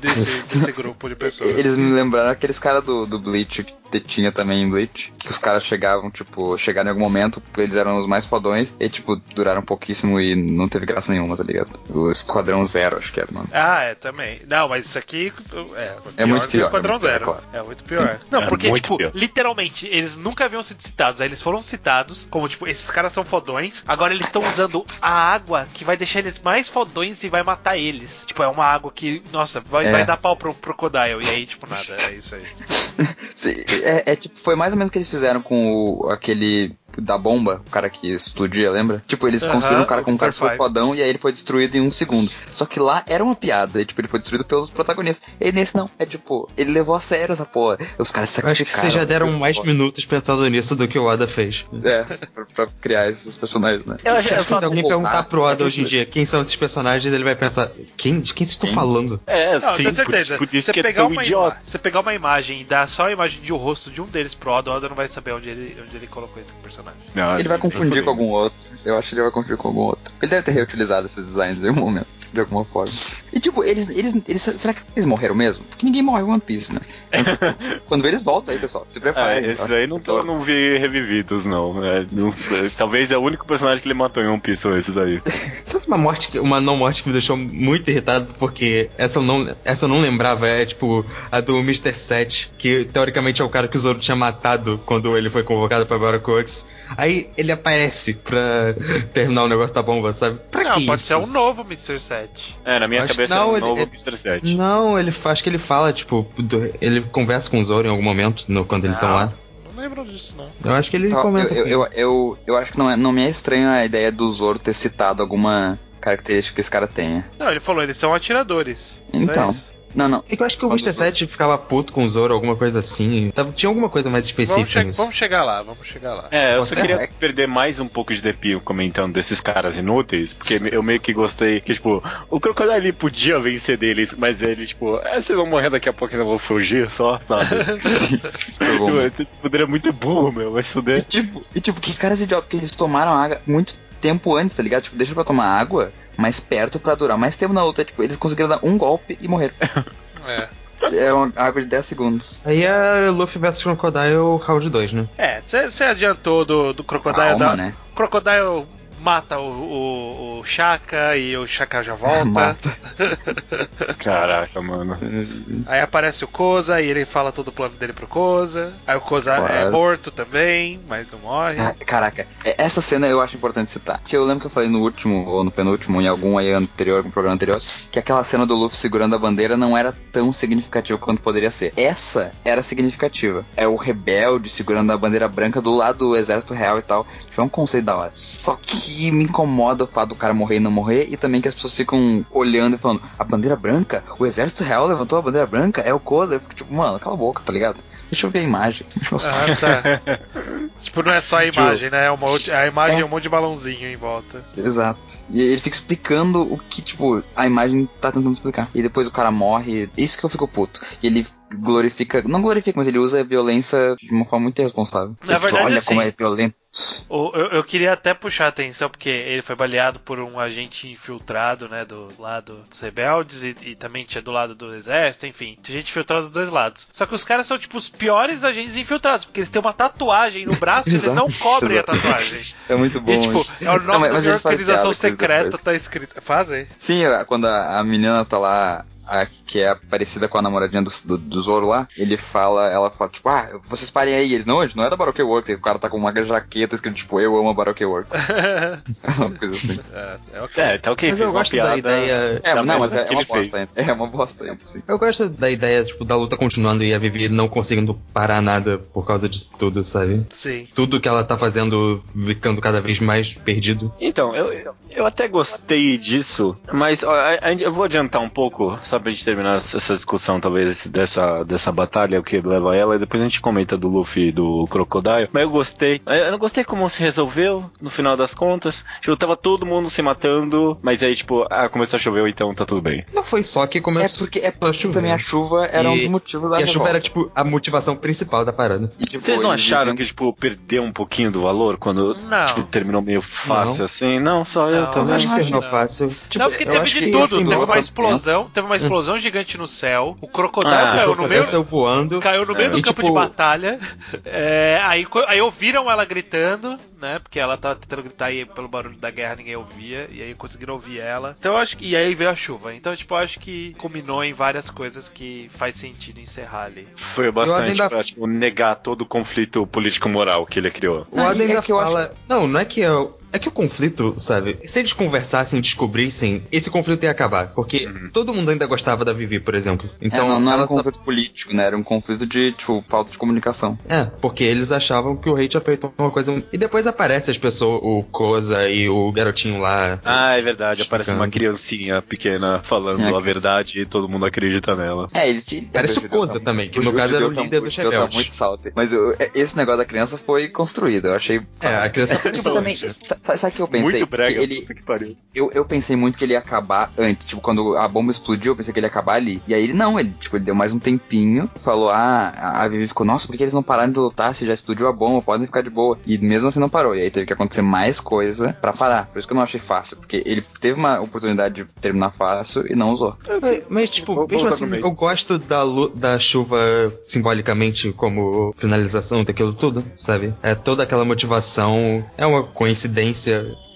E: desse, desse grupo de pessoas.
D: Eles me lembraram aqueles caras do, do Bleach que tinha também em Bleach. Que os caras chegavam, tipo, chegaram em algum momento, eles eram os mais fodões, e tipo, duraram pouquíssimo e não teve graça nenhuma, tá ligado? O Esquadrão Zero, acho que era o nome.
E: Ah, é, também. Não, mas isso aqui é,
D: É muito
E: que o
D: pior,
E: Esquadrão
D: é muito pior,
E: Zero.
D: claro.
E: É muito pior.
D: Sim.
E: Não,
A: É
E: porque,
A: muito
E: tipo,
A: pior.
E: literalmente, eles nunca haviam sido citados. Aí eles foram citados, como, tipo, esses caras são fodões. Agora eles estão usando a água que vai deixar eles mais fodões e vai matar eles. Tipo, é uma água que, nossa, vai,
D: É.
E: vai dar pau pro Crocodile. E aí, tipo, nada, é isso aí. (laughs)
D: Sim, É, é tipo, foi mais ou menos o que eles fizeram com o, aquele da bomba, o cara que explodia, lembra? Tipo, eles construíram um cara com um cara super fodão e aí ele foi destruído em um segundo. Só que lá era uma piada, e, tipo, ele foi destruído pelos protagonistas. E nesse não, é tipo, ele levou a sério essa porra. Os caras
C: Eu acho que
D: sacrificaram.
C: vocês já deram mais
D: foda.
C: minutos pensando nisso do que o Oda fez.
D: É, pra, pra criar esses personagens, né?
A: Eu,
C: Se,
A: eu só-
C: se alguém
D: pô,
C: perguntar pro Oda
D: é
C: hoje em dia quem são esses personagens, ele vai pensar: quem, de quem vocês estão falando?
A: é,
E: Não,
A: sim,
E: certeza.
A: por, por isso
E: você
A: que é
E: pegar
A: tão
E: uma
A: idiota.
E: Você pegar uma imagem e dar só a imagem de um rosto de um deles pro Oda, o Oda não vai saber onde ele, onde ele colocou esse personagem.
A: Não,
D: Ele vai confundir com algum outro. Eu acho que ele vai confundir com algum outro. Ele deve ter reutilizado esses designs em algum momento, de alguma forma. E tipo, eles, eles, eles será que eles morreram mesmo? Porque ninguém morre em One Piece, né? (laughs) Quando eles voltam aí, pessoal, se
A: Ah,
D: preparem.
A: esses aí não, tô, não vi revividos, não. É, não- é, (laughs) talvez é o único personagem que ele matou em One Piece são esses aí. (laughs)
C: Sabe uma morte, que- uma não morte que me deixou muito irritado, porque essa eu não, essa eu não lembrava, é tipo a do Mr. Set, que teoricamente é o cara que o Zoro tinha matado quando ele foi convocado pra Battle Courts. Aí ele aparece pra terminar o negócio da bomba, sabe? Pra
E: não,
C: que
E: pode
C: isso?
E: ser um novo Mr. 7.
A: É, na minha
C: Acho
A: cabeça
C: não,
A: era um
C: ele-
A: novo
C: ele-
A: Mr. 7.
C: Não, ele acho que ele fala, tipo, do- ele conversa com o Zoro em algum momento, no- quando eles estão
E: Não.
C: lá.
E: Não lembro disso, não.
C: Eu acho que ele
D: Tá,
C: comenta.
D: eu, eu, eu, eu acho que não, é, não me é estranho a ideia do Zoro ter citado alguma característica que esse cara tenha.
E: Não, ele falou, eles são atiradores.
D: Então. Não, não.
C: É que eu acho que o
D: Quando
C: Mr.
D: os-
C: 7 ficava puto com o Zoro, alguma coisa assim. Tava, tinha alguma coisa mais
E: Vamos,
C: específica
E: che-
C: nisso.
E: vamos chegar lá, vamos chegar lá.
A: É, eu só
D: É.
A: queria perder mais um pouco de depio comentando desses caras inúteis, porque eu meio que gostei que, tipo, o Crocodile podia vencer deles, mas ele, tipo, é, vocês vão morrer daqui a pouco e não vão fugir só, sabe? (laughs)
D: Bom.
A: tipo, poderia muito burro, meu, vai se
D: E
A: fuder.
D: tipo, e tipo, que caras idiotas, porque eles tomaram água muito tempo antes, tá ligado? Tipo, deixa pra tomar água mais perto pra durar mais tempo na luta. Tipo, eles conseguiram dar um golpe e morreram. (laughs)
E: É.
D: Era uma água de 10 segundos.
C: Aí é Luffy vs Crocodile round 2, né?
E: É, você adiantou do, do Crocodile
D: Calma,
E: da.
D: né?
E: O Crocodile mata o, o, o Shaka e o Shaka já volta. (laughs)
D: Mata. (laughs)
A: Caraca, mano.
E: Aí aparece o Koza e ele fala todo o plano dele pro Koza. Aí o Koza é morto também, mas não morre.
D: Ah, Caraca, é- essa cena eu acho importante citar. Porque eu lembro que eu falei no último, ou no penúltimo, em algum aí anterior, algum programa anterior, que aquela cena do Luffy segurando a bandeira não era tão significativa quanto poderia ser. Essa era significativa. É o rebelde segurando a bandeira branca do lado do exército real e tal. Tipo, é um conceito da hora. Só que me incomoda o fato do cara morrer e não morrer, e também que as pessoas ficam olhando e falando, a bandeira branca? O exército real levantou a bandeira branca? É o Koza? Eu fico tipo, mano, cala a boca, tá ligado? Deixa eu ver a imagem. (laughs) Deixa eu
E: Ah, tá. tipo, não é só a imagem, né? É uma, outra- a imagem é. um monte de balãozinho em volta.
D: Exato. E ele fica explicando o que, tipo, a imagem tá tentando explicar. E depois o cara morre. Isso que eu fico puto. E ele glorifica. Não glorifica, mas ele usa a violência de uma forma muito irresponsável.
E: Na
D: Ele
E: verdade,
D: Olha
E: assim,
D: como é violento.
E: Eu, eu queria até puxar a atenção, porque ele foi baleado por um agente infiltrado, né? Do lado dos rebeldes e, e também tinha do lado do exército, enfim. Tinha gente infiltrada dos dois lados. Só que os caras são, tipo, os piores agentes infiltrados, porque eles têm uma tatuagem no braço e (laughs) eles não cobrem a tatuagem. (laughs)
D: É muito bom.
E: E, tipo,
D: isso.
E: é o
D: Não,
E: nome
D: mas-
E: da organização secreta, tá escrito. Fazem?
D: Sim, quando a, a menina tá lá, a, que é parecida com a namoradinha do, do, do Zoro lá, ele fala, ela fala, tipo, ah, vocês parem aí. Eles, não, a gente não é da Baroque Works. E o cara tá com uma jaqueta escrito, tipo, eu amo a Baroque Works. (laughs) uma coisa assim.
E: é, é ok.
A: É, tá ok,
C: Mas eu gosto
A: piada.
C: da ideia.
D: É,
A: Da
D: não, mas é, é uma
A: ele
D: bosta ainda. É uma bosta ainda, sim.
C: Eu gosto da ideia, tipo, da luta continuando e a Vivi não conseguindo parar nada por causa disso tudo, sabe?
E: Sim.
C: Tudo que ela tá fazendo ficando cada vez mais perdido.
A: Então, eu, eu, eu até gostei disso, mas ó, a- a- eu vou adiantar um pouco, só pra gente terminar essa discussão, talvez, dessa, dessa batalha, o que leva a ela, e depois a gente comenta do Luffy e do Crocodile. Mas eu gostei. Eu não gostei como se resolveu, no final das contas. Tipo, tava todo mundo se matando, mas aí, tipo, ah, começou a chover, então tá tudo bem.
C: Não foi só que
D: É
C: começou.
D: porque, é porque
C: chover.
D: também a chuva era um
C: E-
D: dos motivos da
C: E a chuva
D: revolta.
C: era, tipo, a motivação principal da parada.
D: E, tipo,
A: Vocês não acharam que, tipo, perdeu um pouquinho do valor quando,
E: Não.
A: tipo, terminou meio fácil
C: Não.
A: assim? Não, só eu
E: Não,
A: também.
C: Eu acho que terminou
E: não.
C: fácil. Tipo,
E: não, porque teve de tudo. Teve uma
C: outra-
E: explosão, teve uma explosão gigante no céu. O crocodilo
A: Ah,
E: caiu
C: O
E: no meio.
C: saiu voando.
E: Caiu no meio do
C: E,
E: campo
C: tipo,
E: de batalha. É, aí, aí ouviram ela gritando, né? Porque ela tava tentando gritar e pelo barulho da guerra ninguém ouvia. E aí conseguiram ouvir ela. Então eu acho que. E aí veio a chuva. Então, tipo, eu acho que combinou em várias coisas que faz sentido encerrar ali.
A: Foi bastante
C: ainda-
A: pra, tipo, negar todo o conflito político-moral que ele criou.
C: O Adam
D: é
C: ainda
D: eu
C: fala. Não, não é que é. É que o conflito, sabe? Se eles conversassem e descobrissem, esse conflito ia acabar. Porque
A: Uhum.
C: todo mundo ainda gostava da Vivi, por exemplo. Então,
D: é, não, não era um
C: só-
D: conflito político, né? Era um conflito de, tipo, falta de comunicação.
C: É, porque eles achavam que o rei tinha feito uma coisa. E depois aparece as pessoas, o Koza e o garotinho lá.
A: Ah, é verdade. Aparece uma criancinha pequena falando
D: Sim, a
A: a
D: criança.
A: verdade e todo mundo acredita nela.
D: É, ele tinha.
C: Parece
D: o
C: Koza
D: judeu
C: também, que no caso era o
D: judeu tá-
C: líder dos
D: judeu tá muito salty. Mas eu- é- esse negócio da criança foi construído, eu achei.
C: É, a criança (laughs)
D: Tipo, também, sa- sa- sabe o que eu pensei?
A: Muito brega,
D: Que ele,
A: puta que pariu.
D: eu, eu pensei muito que ele ia acabar antes. Tipo, quando a bomba explodiu, eu pensei que ele ia acabar ali. E aí ele não, ele, tipo, ele deu mais um tempinho, falou, ah, a Vivi ficou, nossa, por que eles não pararam de lutar se já explodiu a bomba? Podem ficar de boa. E mesmo assim não parou. E aí teve que acontecer mais coisa pra parar. Por isso que eu não achei fácil, porque ele teve uma oportunidade de terminar fácil e não usou.
C: Mas, mas, tipo,
A: Vou
C: mesmo assim, eu gosto da, da chuva simbolicamente como finalização daquilo tudo, sabe? É toda aquela motivação. É uma coincidência,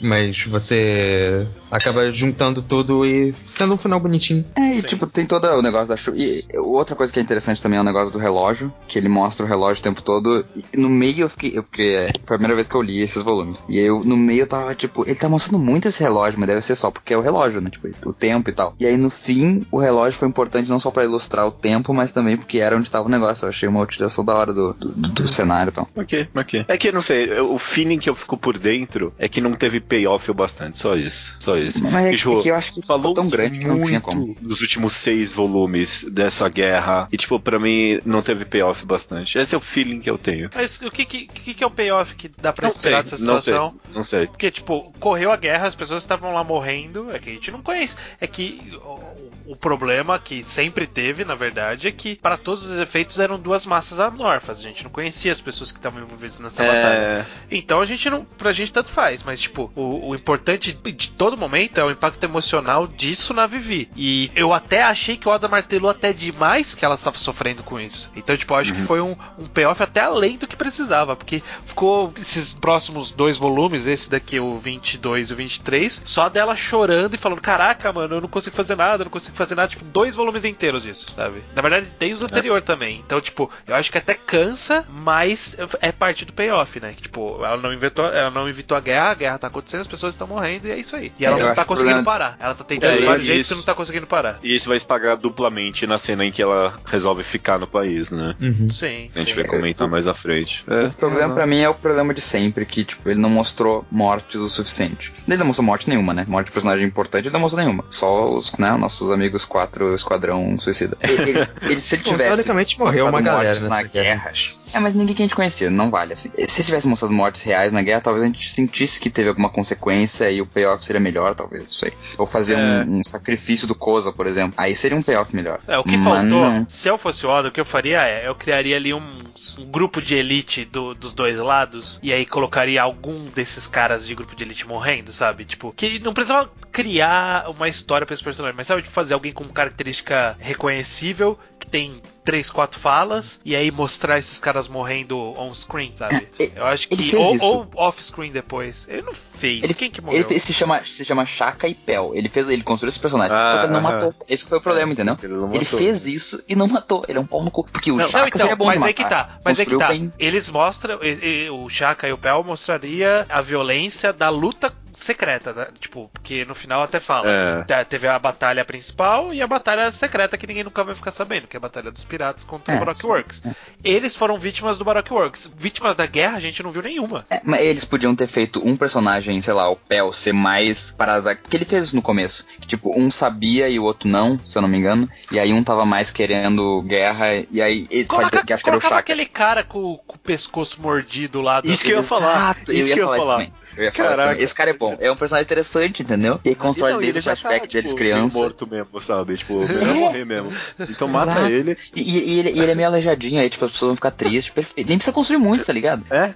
C: mas você acaba juntando tudo e sendo um final bonitinho.
D: É, e
E: Sim.
D: tipo, tem todo o negócio da chuva. E outra coisa que é interessante também é o negócio do relógio, que ele mostra o relógio o tempo todo. E no meio eu fiquei. eu- Porque foi a primeira vez que eu li esses volumes. E aí eu, no meio eu tava tipo, ele tá mostrando muito esse relógio, mas deve ser só porque é o relógio, né? Tipo, o tempo e tal. E aí no fim, o relógio foi importante não só pra ilustrar o tempo, mas também porque era onde tava o negócio. Eu achei uma utilização da hora do, do, do- do cenário e tal.
A: Ok, ok. É que eu não sei, eu- o feeling que eu fico por dentro é que não teve payoff o bastante, só isso. Só
D: Mas é,
A: E, tipo,
D: é que eu acho que
A: falou
D: tão grande que não tinha como.
A: muito nos últimos seis volumes dessa guerra. E, tipo, pra mim não teve payoff bastante. Esse é o feeling que eu tenho.
E: Mas o que, que, que que é o payoff que dá pra
A: Não
E: esperar
A: sei,
E: dessa
A: não sei,
E: situação?
A: não sei.
E: Porque, tipo, correu a guerra, as pessoas estavam lá morrendo. É que a gente não conhece. É que o, o problema que sempre teve, na verdade, é que para todos os efeitos eram duas massas amorfas. A gente não conhecia as pessoas que estavam envolvidas nessa batalha.
A: É,
E: Então a gente não. Pra gente tanto faz, mas tipo, o, o importante de todo momento é o impacto emocional disso na Vivi. E eu até achei que o Oda martelou até demais que ela estava sofrendo com isso. Então, tipo, eu acho que foi um, um payoff até além do que precisava, porque ficou esses próximos dois volumes, esse daqui, o 22 e o 23, só dela chorando e falando: Caraca, mano, eu não consigo fazer nada, eu não consigo fazer nada. Tipo, dois volumes inteiros disso, sabe? Na verdade, tem os anterior também. Então, tipo, eu acho que até cansa, mas é parte do payoff, né? Que, tipo, ela não inventou, ela não evitou a guerra, a guerra tá acontecendo, as pessoas estão morrendo e é isso aí. E ela
D: É, eu
E: não tá conseguindo parar. Ela tá tentando
A: É,
E: vários
A: e
E: jeitos
A: isso-
E: e não tá conseguindo parar.
A: E isso vai se pagar duplamente na cena em que ela resolve ficar no país, né?
C: Uhum.
E: Sim.
A: A gente
E: sim.
A: vai comentar mais à frente. É.
D: O problema pra mim é o problema de sempre, que, tipo, ele não mostrou mortes o suficiente. Ele não mostrou morte nenhuma, né? Morte de personagem importante, ele não mostrou nenhuma. Só os, né, nossos amigos quatro Esquadrão Suicida. Ele, (laughs) ele- ele- se ele
C: Bom,
D: tivesse.
C: teoricamente morreu uma galera nessa
D: na
C: guerra.
D: É, mas ninguém que a gente conhecia, não vale assim. Se tivesse mostrado mortes reais na guerra, talvez a gente sentisse que teve alguma consequência e o payoff seria melhor, talvez, não sei. Ou fazer
A: É.
D: um, um sacrifício do Koza, por exemplo. Aí seria um payoff melhor.
E: É, o que
D: Mas
E: faltou,
D: não.
E: se eu fosse o Oda, o que eu faria é, eu criaria ali um, um grupo de elite do- dos dois lados, e aí colocaria algum desses caras de grupo de elite morrendo, sabe? Tipo, que não precisava criar uma história pra esse personagem, mas sabe, tipo, fazer alguém com característica reconhecível, que tem três, quatro falas, e aí mostrar esses caras morrendo on-screen, sabe?
D: É,
E: Eu acho
D: ele
E: que.
D: fez
E: Ou,
D: isso.
E: ou off-screen depois. Ele não fez.
D: Ele,
E: Quem que morreu?
D: ele fez- se chama se chama Chaka e Pel. Ele fez ele construiu esse personagem,
A: Ah,
D: só que ele não
A: aham.
D: matou. Esse foi o problema, entendeu?
A: Ele não
D: Ele fez isso e não matou. Ele é um pau no cu. Porque o
E: Não,
D: Chaka
E: não, então,
D: seria bom
E: mas aí que tá. Mas aí que tá.
D: bem.
E: Eles mostram, e- e o Chaka e o Pel mostraria a violência da luta secreta, né? tipo, porque no final até fala.
A: É.
E: Teve a batalha principal e a batalha secreta que ninguém nunca vai ficar sabendo, que é a batalha dos piratas contra
D: É,
E: o Baroque
D: sim.
E: Works. Eles foram vítimas do Baroque Works. Vítimas da guerra a gente não viu nenhuma.
D: É, mas eles podiam ter feito um personagem, sei lá, o Pel, ser mais parada. Porque ele fez isso no começo. Que, tipo, um sabia e o outro não, se eu não me engano. E aí um tava mais querendo guerra. E aí. Ele, sabe,
E: Coloca,
D: que acho que era o Chaka.
E: aquele cara com, com o pescoço mordido lá. do-
A: Isso que eu ia falar.
D: Exato,
A: Isso
D: eu ia
A: que eu ia
D: falar isso
A: falar.
D: Eu ia falar
A: Caraca.
D: também. Esse cara é bom. É um personagem interessante, entendeu? E constrói
A: Não, e
D: desde o
A: já tá,
D: flashback deles
A: tipo,
D: criança.
A: meio morto mesmo, sabe? Tipo, (laughs) melhor morrer mesmo. Então mata
D: Exato.
A: ele.
D: E, e ele, e ele é meio aleijadinho, aí tipo, as pessoas vão ficar tristes, perfeito. Nem precisa construir muito, tá ligado?
A: É?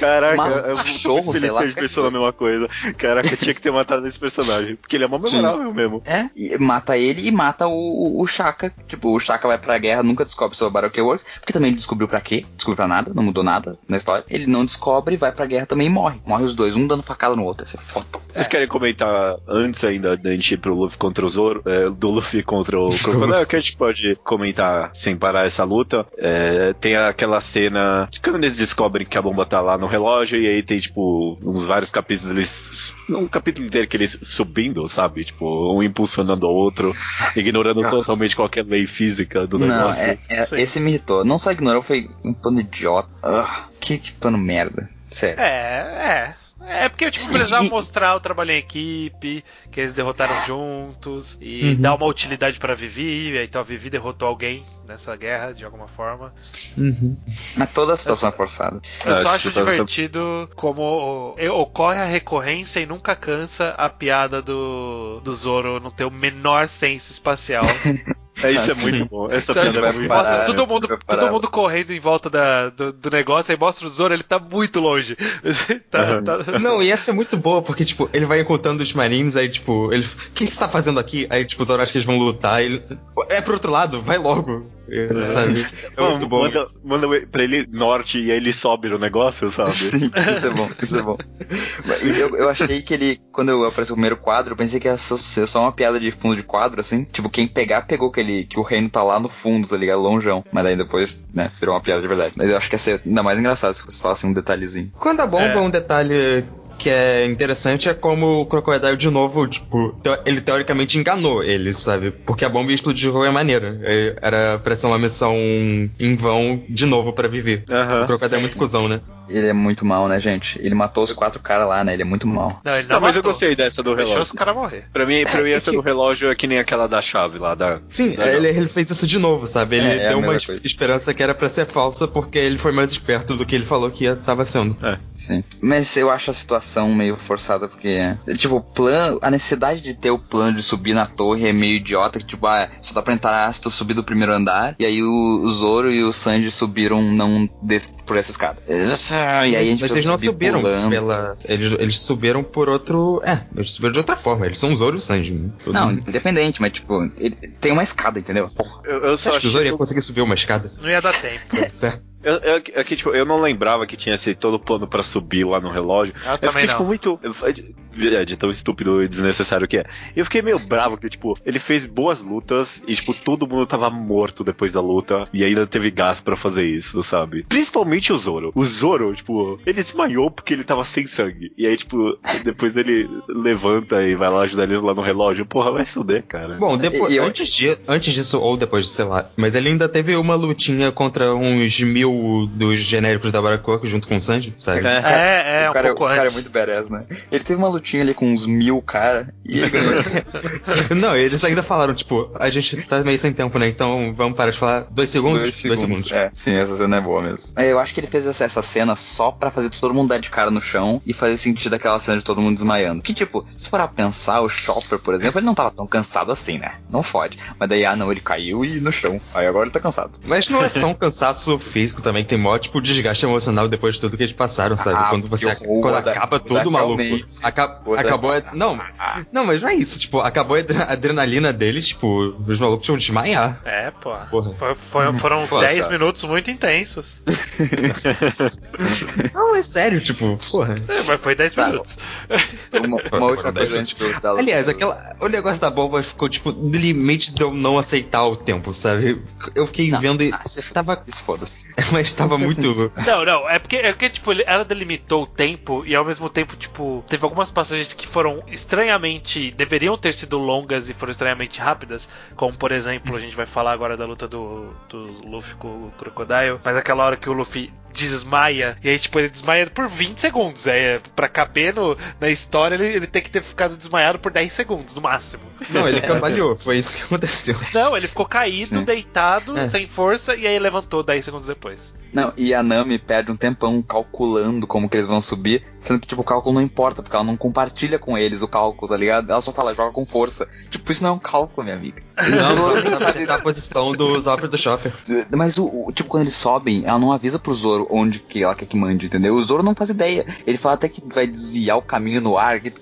A: Caraca,
D: um
A: eu
D: cachorro, sei lá,
A: que a gente pensou na mesma coisa. Caraca, tinha que ter matado esse personagem. Porque ele é mó memorável mesmo.
D: É, e mata ele e mata o, o, o Shaka. Tipo, o Shaka vai pra guerra, nunca descobre sobre o Baroque Works, porque também ele descobriu pra quê? Descobriu pra nada, não mudou nada na história. Ele não descobre, vai pra guerra também e morre. Morre os dois, um dando facada no outro. Essa é foda.
A: Vocês querem comentar antes ainda da gente ir pro Luffy contra o Zoro? É, do Luffy contra o Crocodile, (laughs) que a gente pode comentar sem parar essa luta. É, tem aquela cena de quando eles descobrem que a bomba tá lá no relógio, e aí tem, tipo, uns vários capítulos deles. Um capítulo inteiro que eles subindo, sabe? Tipo, um impulsionando o outro, ignorando
C: Nossa.
A: totalmente qualquer lei física do
D: Não,
A: negócio.
D: é, é- esse me irritou. Não só ignorou, foi um plano idiota. Ah, que, que plano merda. Sério.
E: É, é. É porque tipo, precisava
D: E-
E: mostrar o trabalho em equipe, que eles derrotaram juntos, e
C: Uhum.
E: dar uma utilidade pra Vivi, então a Vivi derrotou alguém nessa guerra, de alguma forma.
C: Uhum.
D: Mas toda a situação é forçada.
E: Eu
A: Acho
E: só acho
A: que tá-
E: divertido como o- ocorre a recorrência e nunca cansa a piada do, do Zoro não ter o menor senso espacial. (laughs)
A: É, isso é
D: Assim.
A: muito bom. Essa piada é muito
D: parar,
E: mostra todo mundo, todo mundo correndo em volta da, do, do negócio, aí mostra o Zoro, ele tá muito longe. (laughs) Tá- tá-
C: Não, e essa é muito boa, porque, tipo, ele vai encontrando os marines, aí, tipo, ele. O que você tá fazendo aqui? Aí, tipo, o Zoro acha que eles vão lutar. Ele, é pro outro lado, vai logo. É, Sabe? É
A: Bom,
C: muito bom.
A: Manda,
C: isso.
A: manda pra ele norte e aí ele sobe no negócio, sabe? (laughs)
D: Sim, isso é bom, isso é bom. Eu, eu achei que ele, quando eu apareceu o primeiro quadro, eu pensei que ia ser só uma piada de fundo de quadro, assim. Tipo, quem pegar, pegou que, ele, que o reino tá lá no fundo, tá ligado? Longeão. Mas daí depois, né, virou uma piada de verdade. Mas eu acho que ia ser ainda mais engraçado se fosse só assim um detalhezinho.
C: Quando a bomba é.
E: É.
C: um detalhe que é interessante é como o Crocodile, de novo, tipo, teo- ele teoricamente enganou eles, sabe? Porque a bomba ia explodir de qualquer maneira. É, Era pra ser uma missão em vão de novo pra viver. O Crocodile é muito cuzão, né?
D: Ele é muito mal, né, gente? Ele matou os quatro caras lá, né? Ele é muito mal.
E: Não, ele não,
A: Não, mas eu gostei dessa do
E: Deixou os
A: relógio.
E: caras morrer.
A: Pra mim, pra mim
C: É,
A: essa
C: que-
A: do relógio é que nem aquela da chave lá, da...
C: Sim,
A: da-
C: ele, ele fez isso de novo, sabe? Ele
D: É, é
C: deu uma
D: coisa.
C: esperança que era pra ser falsa porque ele foi mais esperto do que ele falou que ia, tava sendo.
D: Sim. Mas eu acho a situação meio forçada, porque, tipo, o plano. A necessidade de ter o plano de subir na torre é meio idiota, que, tipo, ah, só dá pra entrar se tu subir do primeiro andar. E aí o, o Zoro e o Sanji subiram não des- por essa escada. E aí a gente
C: Mas eles não
D: subir
C: subiram
D: pulando.
C: pela. Eles, eles subiram por outro. É, eles subiram de outra forma. Eles são o Zoro e o Sanji. né?
D: Não,
C: mundo-
D: independente, mas tipo, ele tem uma escada, entendeu?
A: Eu, eu só
C: acha que o Zoro ia conseguir subir uma escada?
E: Não ia dar tempo.
C: Certo.
A: Eu, eu, é que, tipo, eu não lembrava que tinha esse todo plano pra subir lá no relógio.
E: Eu
A: Eu fiquei,
E: não.
A: tipo, muito. De, de tão estúpido e desnecessário que é. E eu fiquei meio bravo que, tipo, ele fez boas lutas e, tipo, todo mundo tava morto depois da luta. E ainda teve gás pra fazer isso, sabe? Principalmente o Zoro. O Zoro, tipo, ele desmaiou porque ele tava sem sangue. E aí, tipo, depois ele levanta e vai lá ajudar eles lá no relógio. Porra, vai se fuder, cara.
C: Bom, depois,
D: E
C: antes, de, antes disso, ou depois, sei lá. Mas ele ainda teve uma lutinha contra uns mil dos genéricos da Baracoa junto com o Sanji, sabe?
E: É, é,
D: o
E: um
D: cara,
E: pouco
D: o cara é muito badass, né? Ele teve uma lutinha ali com uns mil cara e ele ganhou. (laughs)
C: Não, eles ainda falaram, tipo, a gente tá meio sem tempo, né? Então vamos parar de falar. Dois segundos?
D: Dois segundos. É, sim, essa cena é boa mesmo. É, eu acho que ele fez essa, essa cena só pra fazer todo mundo dar de cara no chão e fazer sentido aquela cena de todo mundo desmaiando. Que, tipo, se for a pensar, o Chopper, por exemplo, ele não tava tão cansado assim, né? Não fode. Mas daí, ah, não, ele caiu e no chão. Aí agora ele tá cansado.
C: Mas não é só um cansaço físico também, tem mó, tipo, desgaste emocional depois de tudo que eles passaram, sabe?
D: Ah,
C: quando você quando acaba
D: Oda
C: tudo maluco.
D: realmente-
C: Acabou. a- Não, não, mas não é isso, tipo, acabou a adre- adrenalina deles, tipo, os malucos tinham de desmaiar.
E: É, pô.
C: Porra.
E: Foi- foi- foram
C: Pô,
E: 10
C: sabe?
E: minutos muito intensos. (laughs)
C: Não, é sério, tipo, porra.
E: É, mas foi 10
D: Tá.
E: minutos.
D: Uma, uma última coisa antes da
C: Aliás, aquela, o negócio da bomba ficou, tipo, no limite de eu não aceitar o tempo, sabe? Eu fiquei
D: Não,
C: vendo e
D: ah, f-
C: tava.
D: Isso foda-se. (laughs)
C: Mas tava muito.
E: Não, não, é porque, é porque tipo, ela delimitou o tempo e ao mesmo tempo, tipo, teve algumas passagens que foram estranhamente. deveriam ter sido longas e foram estranhamente rápidas. Como, por exemplo, a gente vai falar agora da luta do, do Luffy com o Crocodile. Mas aquela hora que o Luffy desmaia, e aí, tipo, ele desmaia por 20 segundos. É, pra caber no, na história, ele, ele tem que ter ficado desmaiado por 10 segundos, no máximo.
C: Não, ele cambaleou, foi isso que aconteceu.
E: Não, ele ficou caído,
D: Sim.
E: deitado,
C: É.
E: sem força, e aí levantou 10 segundos depois.
D: Não, e a Nami perde um tempão calculando como que eles vão subir, sendo que, tipo, o cálculo não importa, porque ela não compartilha com eles o cálculo, tá ligado? Ela só fala, joga com força. Tipo, isso não é um cálculo, minha amiga.
C: Não, não,
D: sabe-
C: tá a posição do Zopper do Shopper.
D: Mas, o, o- tipo, quando eles sobem, ela não avisa pro Zoro onde que ela quer que mande, entendeu? O Zoro não faz ideia. Ele fala até que vai desviar o caminho no ar. que-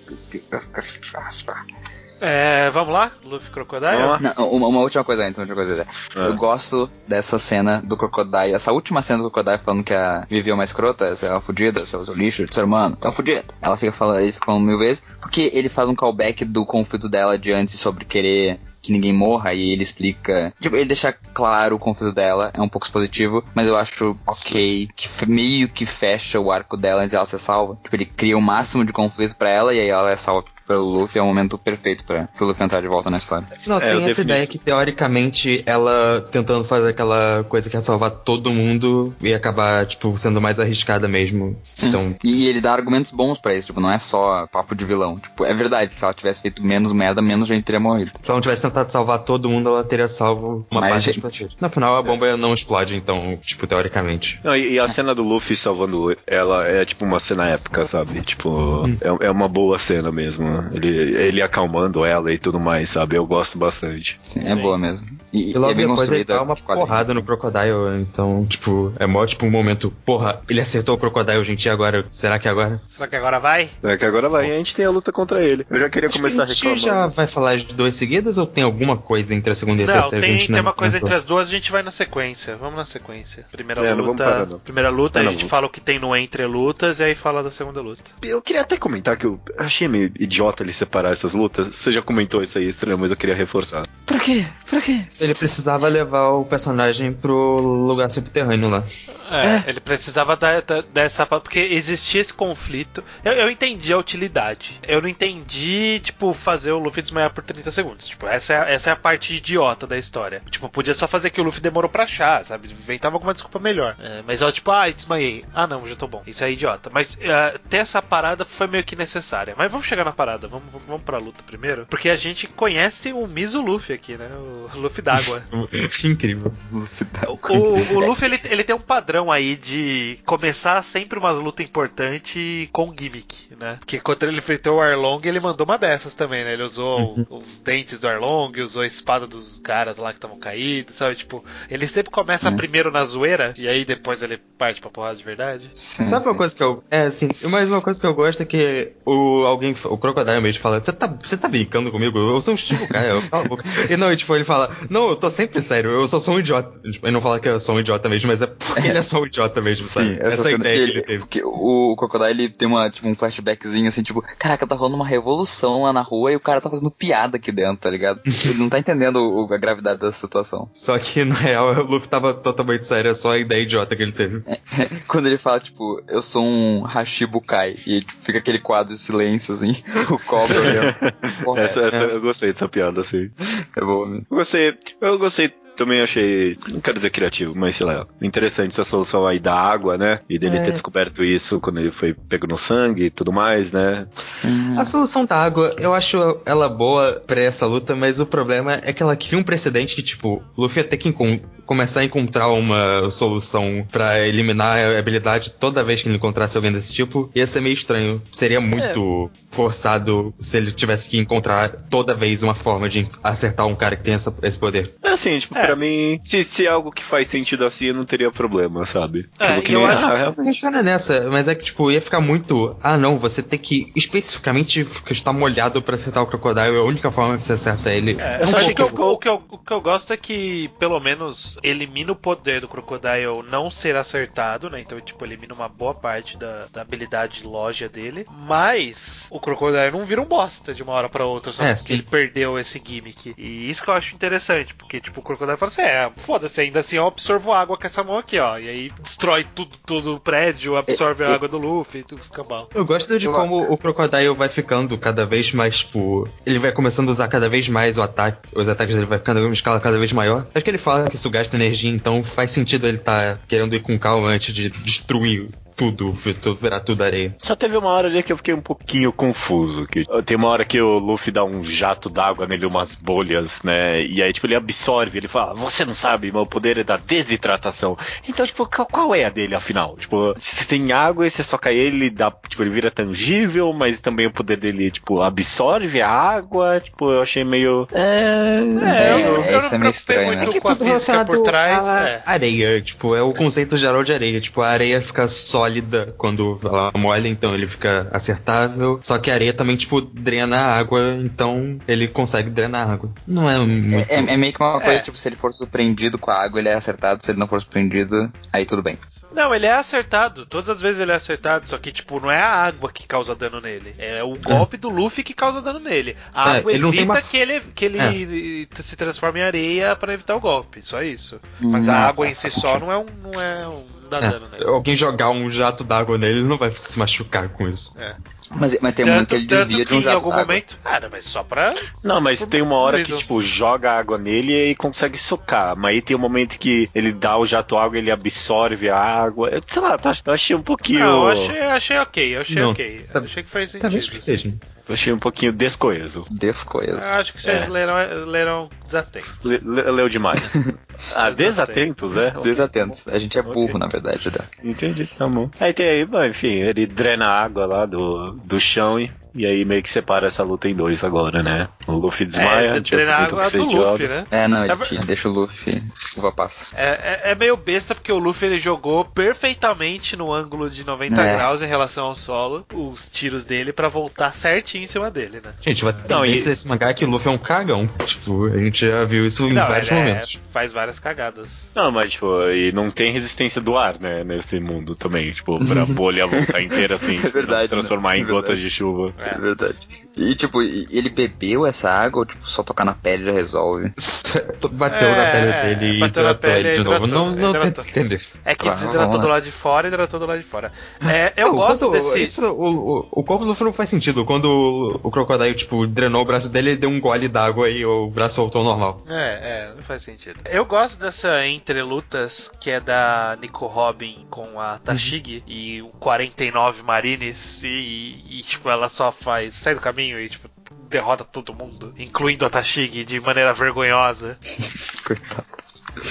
E: É, vamos lá? Luffy Crocodile?
A: Vamos lá.
D: Não, uma, uma última coisa antes, uma última coisa.
A: Ah.
D: Eu gosto dessa cena do Crocodile, essa última cena do Crocodile falando que a Vivi é uma escrota, essa é uma fudida, seu, seu lixo de ser humano, tá fudido. Ela fica falando, ele fica falando mil vezes, porque ele faz um callback do conflito dela de antes sobre querer que ninguém morra e ele explica. Tipo, ele deixa claro o conflito dela, é um pouco expositivo, mas eu acho ok, que meio que fecha o arco dela antes dela ser salva. Tipo, ele cria o máximo de conflito pra ela e aí ela é salva pelo Luffy, é o momento perfeito pra, pro Luffy entrar de volta na história.
C: Não,
A: É, eu
C: tem essa
A: defini-
C: ideia que teoricamente ela tentando fazer aquela coisa que é salvar todo mundo e acabar, tipo, sendo mais arriscada mesmo. Então,
D: E ele dá argumentos bons pra isso, tipo, não é só papo de vilão. Tipo, é verdade, se ela tivesse feito menos merda, menos gente teria morrido.
C: se ela não tivesse tentado salvar todo mundo, ela teria salvo uma
D: Mais
C: parte
D: gente.
C: No final, a bomba não explode, então, tipo, teoricamente.
A: Não, e, e a cena do Luffy salvando ela é tipo uma cena épica, sabe? Tipo, é, é uma boa cena mesmo. Ele, ele acalmando ela e tudo mais, sabe? Eu gosto bastante.
D: Sim, é boa mesmo. E,
C: E
D: e
C: logo
D: é
C: depois ele dá uma porrada no Crocodile, então, tipo, é mó, tipo, um momento, porra, ele acertou o Crocodile, gente, e agora? Será que agora?
E: Será que agora vai?
A: É que agora vai, e a gente tem a luta contra ele. Eu já queria
C: Acho que
A: começar
C: a gente já vai falar de duas seguidas ou tem alguma coisa entre a segunda e a
E: Não,
C: terceira? que a
E: tem,
C: gente
E: tem
C: não
E: uma coisa
C: comentou?
E: entre as duas, a gente vai na sequência. Vamos na sequência. Primeira
A: É, não
E: luta.
A: parar, não.
E: Primeira luta,
A: É,
E: a
A: não,
E: gente fala o que tem no entre lutas e aí fala da segunda luta.
A: Eu queria até comentar que eu achei meio idiota idiota ele separar essas lutas. Você já comentou isso aí, estranho, mas eu queria reforçar.
D: Pra quê? Pra quê?
C: Ele precisava levar o personagem pro lugar subterrâneo lá.
E: É, ele precisava da, da- dessa. Porque existia esse conflito. Eu, eu entendi a utilidade. Eu não entendi, tipo, fazer o Luffy desmaiar por 30 segundos. Tipo, essa é, a- essa é a parte idiota da história. Tipo, podia só fazer que o Luffy demorou pra achar, sabe? Inventava alguma desculpa melhor. É, mas ó, tipo, ah, desmaiei. Ah, não, já tô bom. Isso é idiota. Mas é, ter essa parada foi meio que necessária. Mas vamos chegar na parada. Vamos, vamos, vamos pra luta primeiro. Porque a gente conhece o Miso Luffy aqui, né? O Luffy d'água. (laughs)
C: Incrível.
E: O, o Luffy ele, ele tem um padrão aí de começar sempre umas lutas importantes com gimmick, né? Porque quando ele enfrentou o Arlong, ele mandou uma dessas também, né? Ele usou os dentes do Arlong, usou a espada dos caras lá que estavam caídos, sabe? Tipo, ele sempre começa primeiro na zoeira e aí depois ele parte pra porrada de verdade.
D: Sim,
C: Sabe uma
D: sim.
C: coisa que eu. É, assim, mas uma coisa que eu gosto é que o alguém, o Crocodile mesmo fala: Você tá, você tá brincando comigo? Eu sou um Caia, eu cala a boca. E não, e, tipo, ele fala: Não, eu tô sempre sério, eu só sou um idiota. Tipo, ele não fala que eu sou um idiota mesmo, mas é porque ele é só um idiota mesmo,
D: Sim,
C: sabe?
D: essa,
C: Essa,
D: cena,
C: ideia que
D: ele,
C: ele teve.
D: porque o, Crocodile ele tem uma, tipo, um flashbackzinho assim, tipo, caraca, tá rolando uma revolução lá na rua e o cara tá fazendo piada aqui dentro, tá ligado? (laughs) ele não tá entendendo o- a gravidade dessa situação.
C: Só que, na real, o Luffy tava totalmente sério, é só a ideia idiota que ele teve. (laughs)
D: Quando ele fala, tipo, eu sou um Hashibukai, e tipo, fica aquele quadro de silêncio, assim, (laughs) o cobra. (laughs) Porra,
A: Essa, essa-
C: é.
A: eu gostei dessa piada, assim.
D: é bom, né?
A: Eu gostei, eu gostei. Também achei, não quero dizer criativo, mas sei lá, interessante essa solução aí da água, né? E dele
C: É.
A: ter descoberto isso quando ele foi pego no sangue e tudo mais, né?
C: A solução da água, eu acho ela boa pra essa luta, mas o problema é que ela cria um precedente que, tipo, Luffy ia ter que começar a encontrar uma solução pra eliminar a habilidade toda vez que ele encontrasse alguém desse tipo. Ia ser meio estranho. Seria muito forçado se ele tivesse que encontrar toda vez uma forma de acertar um cara que tem essa- esse poder.
A: É assim, tipo,
E: É.
A: pra mim, se, se é algo que faz sentido assim, eu não teria problema, sabe?
E: É,
A: Tipo,
E: eu
A: nem-
E: acho-
A: ah, realmente.
C: Funciona nessa, mas é que, tipo, ia ficar muito. Ah, não, você tem que especificamente estar molhado pra acertar o Crocodile, é a única forma que você acerta ele.
E: É,
A: É um
E: eu acho que eu- o, que eu, o que eu gosto é que, pelo menos, elimina o poder do Crocodile não ser acertado, né? Então, tipo, elimina uma boa parte da, da habilidade loja dele. Mas o Crocodile não vira um bosta de uma hora pra outra, só
C: É,
E: porque
C: sim.
E: ele perdeu esse gimmick. E isso que eu acho interessante, porque, tipo, o Crocodile fala assim: é, foda-se, ainda assim eu absorvo água com essa mão aqui, ó. E aí destrói tudo, todo o prédio, absorve
D: É,
E: a
D: é-
E: água do Luffy e tudo escambau.
C: Eu gosto de
D: Eu-
C: como o Crocodile vai ficando cada vez mais, tipo. Ele vai começando a usar cada vez mais o ataque. Os ataques dele vai ficando em uma escala cada vez maior. Acho que ele fala que isso gasta energia, então faz sentido ele tá querendo ir com calma antes de destruir tudo, tu- virar tudo areia.
A: Só teve uma hora ali que eu fiquei um pouquinho confuso. Que tem uma hora que o Luffy dá um jato d'água nele, umas bolhas, né? E aí, tipo, ele absorve, ele fala, você não sabe, meu poder é da desidratação. Então, tipo, qual, é a dele, afinal? Tipo, se você tem água e você soca ele, ele dá, tipo, ele vira tangível, mas também o poder dele, tipo, absorve a água. Tipo, eu achei meio. É.
E: É, eu, eu
D: isso é
E: me
D: meio estranho,
E: muito
D: né?
C: É que
E: com a
C: tudo
E: física
C: relacionado
E: por trás.
C: à
E: é.
C: areia, tipo, é o conceito geral de areia. Tipo, a areia fica sólida quando ela molha, então ele fica acertável. Só que a areia também, tipo, drena a água, então ele consegue drenar a água. Não é muito...
D: É, é meio que uma coisa,
E: É.
D: tipo, se ele for surpreendido com a água, ele é acertado, se ele não for surpreendido, aí tudo bem.
E: Não, ele é acertado. Todas as vezes ele é acertado, só que, tipo, não é a água que causa dano nele. É o golpe do Luffy que causa dano nele. A
C: É,
E: água
C: ele
E: evita
C: uma-
E: que ele, que ele se transforme em areia pra evitar o golpe. Só isso. Mas a água em si só não é um. Não, é um, não dá
C: É,
E: dano nele.
C: alguém jogar um jato d'água nele, ele não vai se machucar com isso.
E: É.
D: Mas, mas tem um momento que ele
E: tanto
D: desvia
E: que
D: de um
E: em
D: jato
E: algum
D: d'água.
E: momento. Cara, mas só pra.
A: Não, mas
E: Por
A: tem uma hora que, tipo, joga água nele e consegue socar. Mas aí tem um momento que ele dá o jato água, ele absorve a água. Eu, sei lá, eu achei um pouquinho.
E: Não, eu achei, achei ok, eu achei
C: Não,
E: ok.
C: tá-
E: achei que faz sentido.
C: Talvez
E: assim.
C: seja.
A: Eu achei um pouquinho descoeso.
D: Descoeso.
E: Eu acho que vocês
A: É.
E: leram, leram desatentos.
A: Le- le- leu demais. (laughs) ah, desatentos, é? (laughs)
D: Desatentos. A gente é burro,
A: Ok.
D: na verdade. Né?
A: Entendi, tá bom. Aí tem aí, bom, enfim, ele drena a água lá do, do chão e, e aí meio que separa essa luta em dois agora, né? O Luffy desmaia,
E: é,
A: tipo,
E: treinar
A: então
E: água
A: que
E: do. Luffy, né?
D: É, não, ele
E: É
D: tira, deixa o Luffy uva passa.
E: É, é, é meio besta porque o Luffy ele jogou perfeitamente no ângulo de 90
D: É.
E: graus em relação ao solo, os tiros dele pra voltar certinho em cima dele, né?
C: Gente, a
A: Não, e-
C: desse mangá é que o Luffy é um cagão. Tipo, a gente já viu isso em
E: Não,
C: vários
E: ele é-
C: momentos.
E: faz várias cagadas.
A: Não, mas, tipo, e não tem resistência do ar, né, nesse mundo também, tipo, pra (laughs) bolha voltar inteira assim,
D: É verdade,
A: não transformar
D: né?
A: em
D: É
A: gotas de chuva.
E: É.
D: verdade. E tipo, ele bebeu essa água ou tipo, só tocar na pele já resolve? (laughs)
C: Bateu
E: É,
C: na pele
E: é,
C: dele e
E: bateu na
C: hidratou
E: pele,
C: ele de novo.
E: hidratou,
C: Não, não
E: hidratou.
C: tento entender.
E: É que
D: Claro,
E: desidratou do lado de fora e hidratou do lado de fora. É, eu
C: Não,
E: gosto
C: quando-
E: desse.
C: isso, o, o, o corpo do Luffy não faz sentido. Quando o, o Crocodile, tipo, drenou o braço dele, ele deu um gole d'água e o braço voltou ao normal.
E: É, é, não faz sentido. Eu gosto dessa entrelutas que é da Nico Robin com a Tashigi e o 49 Marines e, e, tipo, ela só faz. sai do caminho e tipo. Derrota todo mundo, incluindo a Tashigi de maneira vergonhosa. (laughs)
D: Coitado.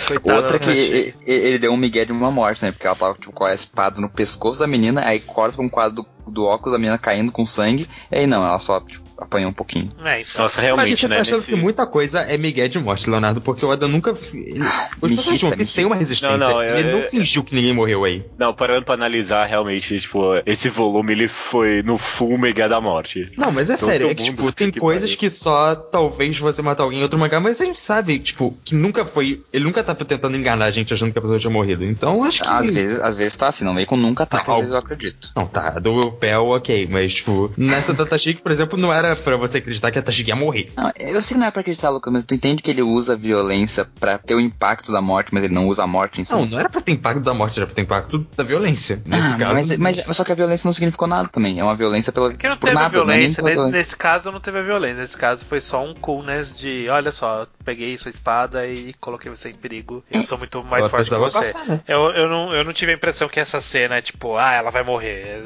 E: Coitada
D: Outra que ele deu um migué de uma morte, né? Porque ela tava tipo, com a espada no pescoço da menina, aí corta pra um quadro do, do óculos da menina caindo com sangue, e aí não, ela só tipo, apanhou um pouquinho.
E: É, então.
A: Nossa,
C: Mas
A: realmente,
C: você
A: né,
C: tá achando
A: nesse-
C: que muita coisa é Miguel de morte, Leonardo, porque o Oda nunca. Ele, os
D: Me
C: personagens Piece têm uma resistência.
A: Não, não,
C: ele
A: é-
C: não
A: é-
C: fingiu que ninguém morreu aí.
A: Não, parando pra analisar, realmente, tipo, esse volume, ele foi no full mega da morte.
C: Não, mas é
A: Todo
C: sério, é que, tipo, tem
A: que
C: coisas que só talvez você matar alguém em outro mangá, mas a gente sabe, tipo, que nunca foi. Ele nunca tava tentando enganar a gente achando que a pessoa tinha morrido. Então acho que.
D: Às vezes, às vezes tá assim, não vem com nunca tá,
C: Não,
D: às vezes eu acredito.
C: Não, tá, do Pel, ok, mas, tipo, nessa da Tashigi, (laughs) por exemplo, não era pra você acreditar que a Tashigi ia morrer.
D: Não, eu sei que não é pra acreditar, Lucas, mas tu entende que ele usa a violência pra ter o impacto da morte, mas ele não usa a morte em si?
C: Não, não era pra ter impacto da morte, era pra ter impacto da violência. Nesse
D: Ah,
C: caso.
D: mas, mas, mas só que a violência não significou nada também. É uma violência pela,
E: Porque não teve
D: nada, é
E: violência.
D: pela
E: Nesse,
D: violência.
E: nesse caso não teve a violência. Nesse caso foi só um coolness de olha só, eu peguei sua espada e coloquei você em perigo. Eu sou muito mais
C: Ela
E: forte que você.
C: passar, né?
E: Eu, eu, não, eu não tive a impressão que essa cena é tipo, ah, ela vai morrer.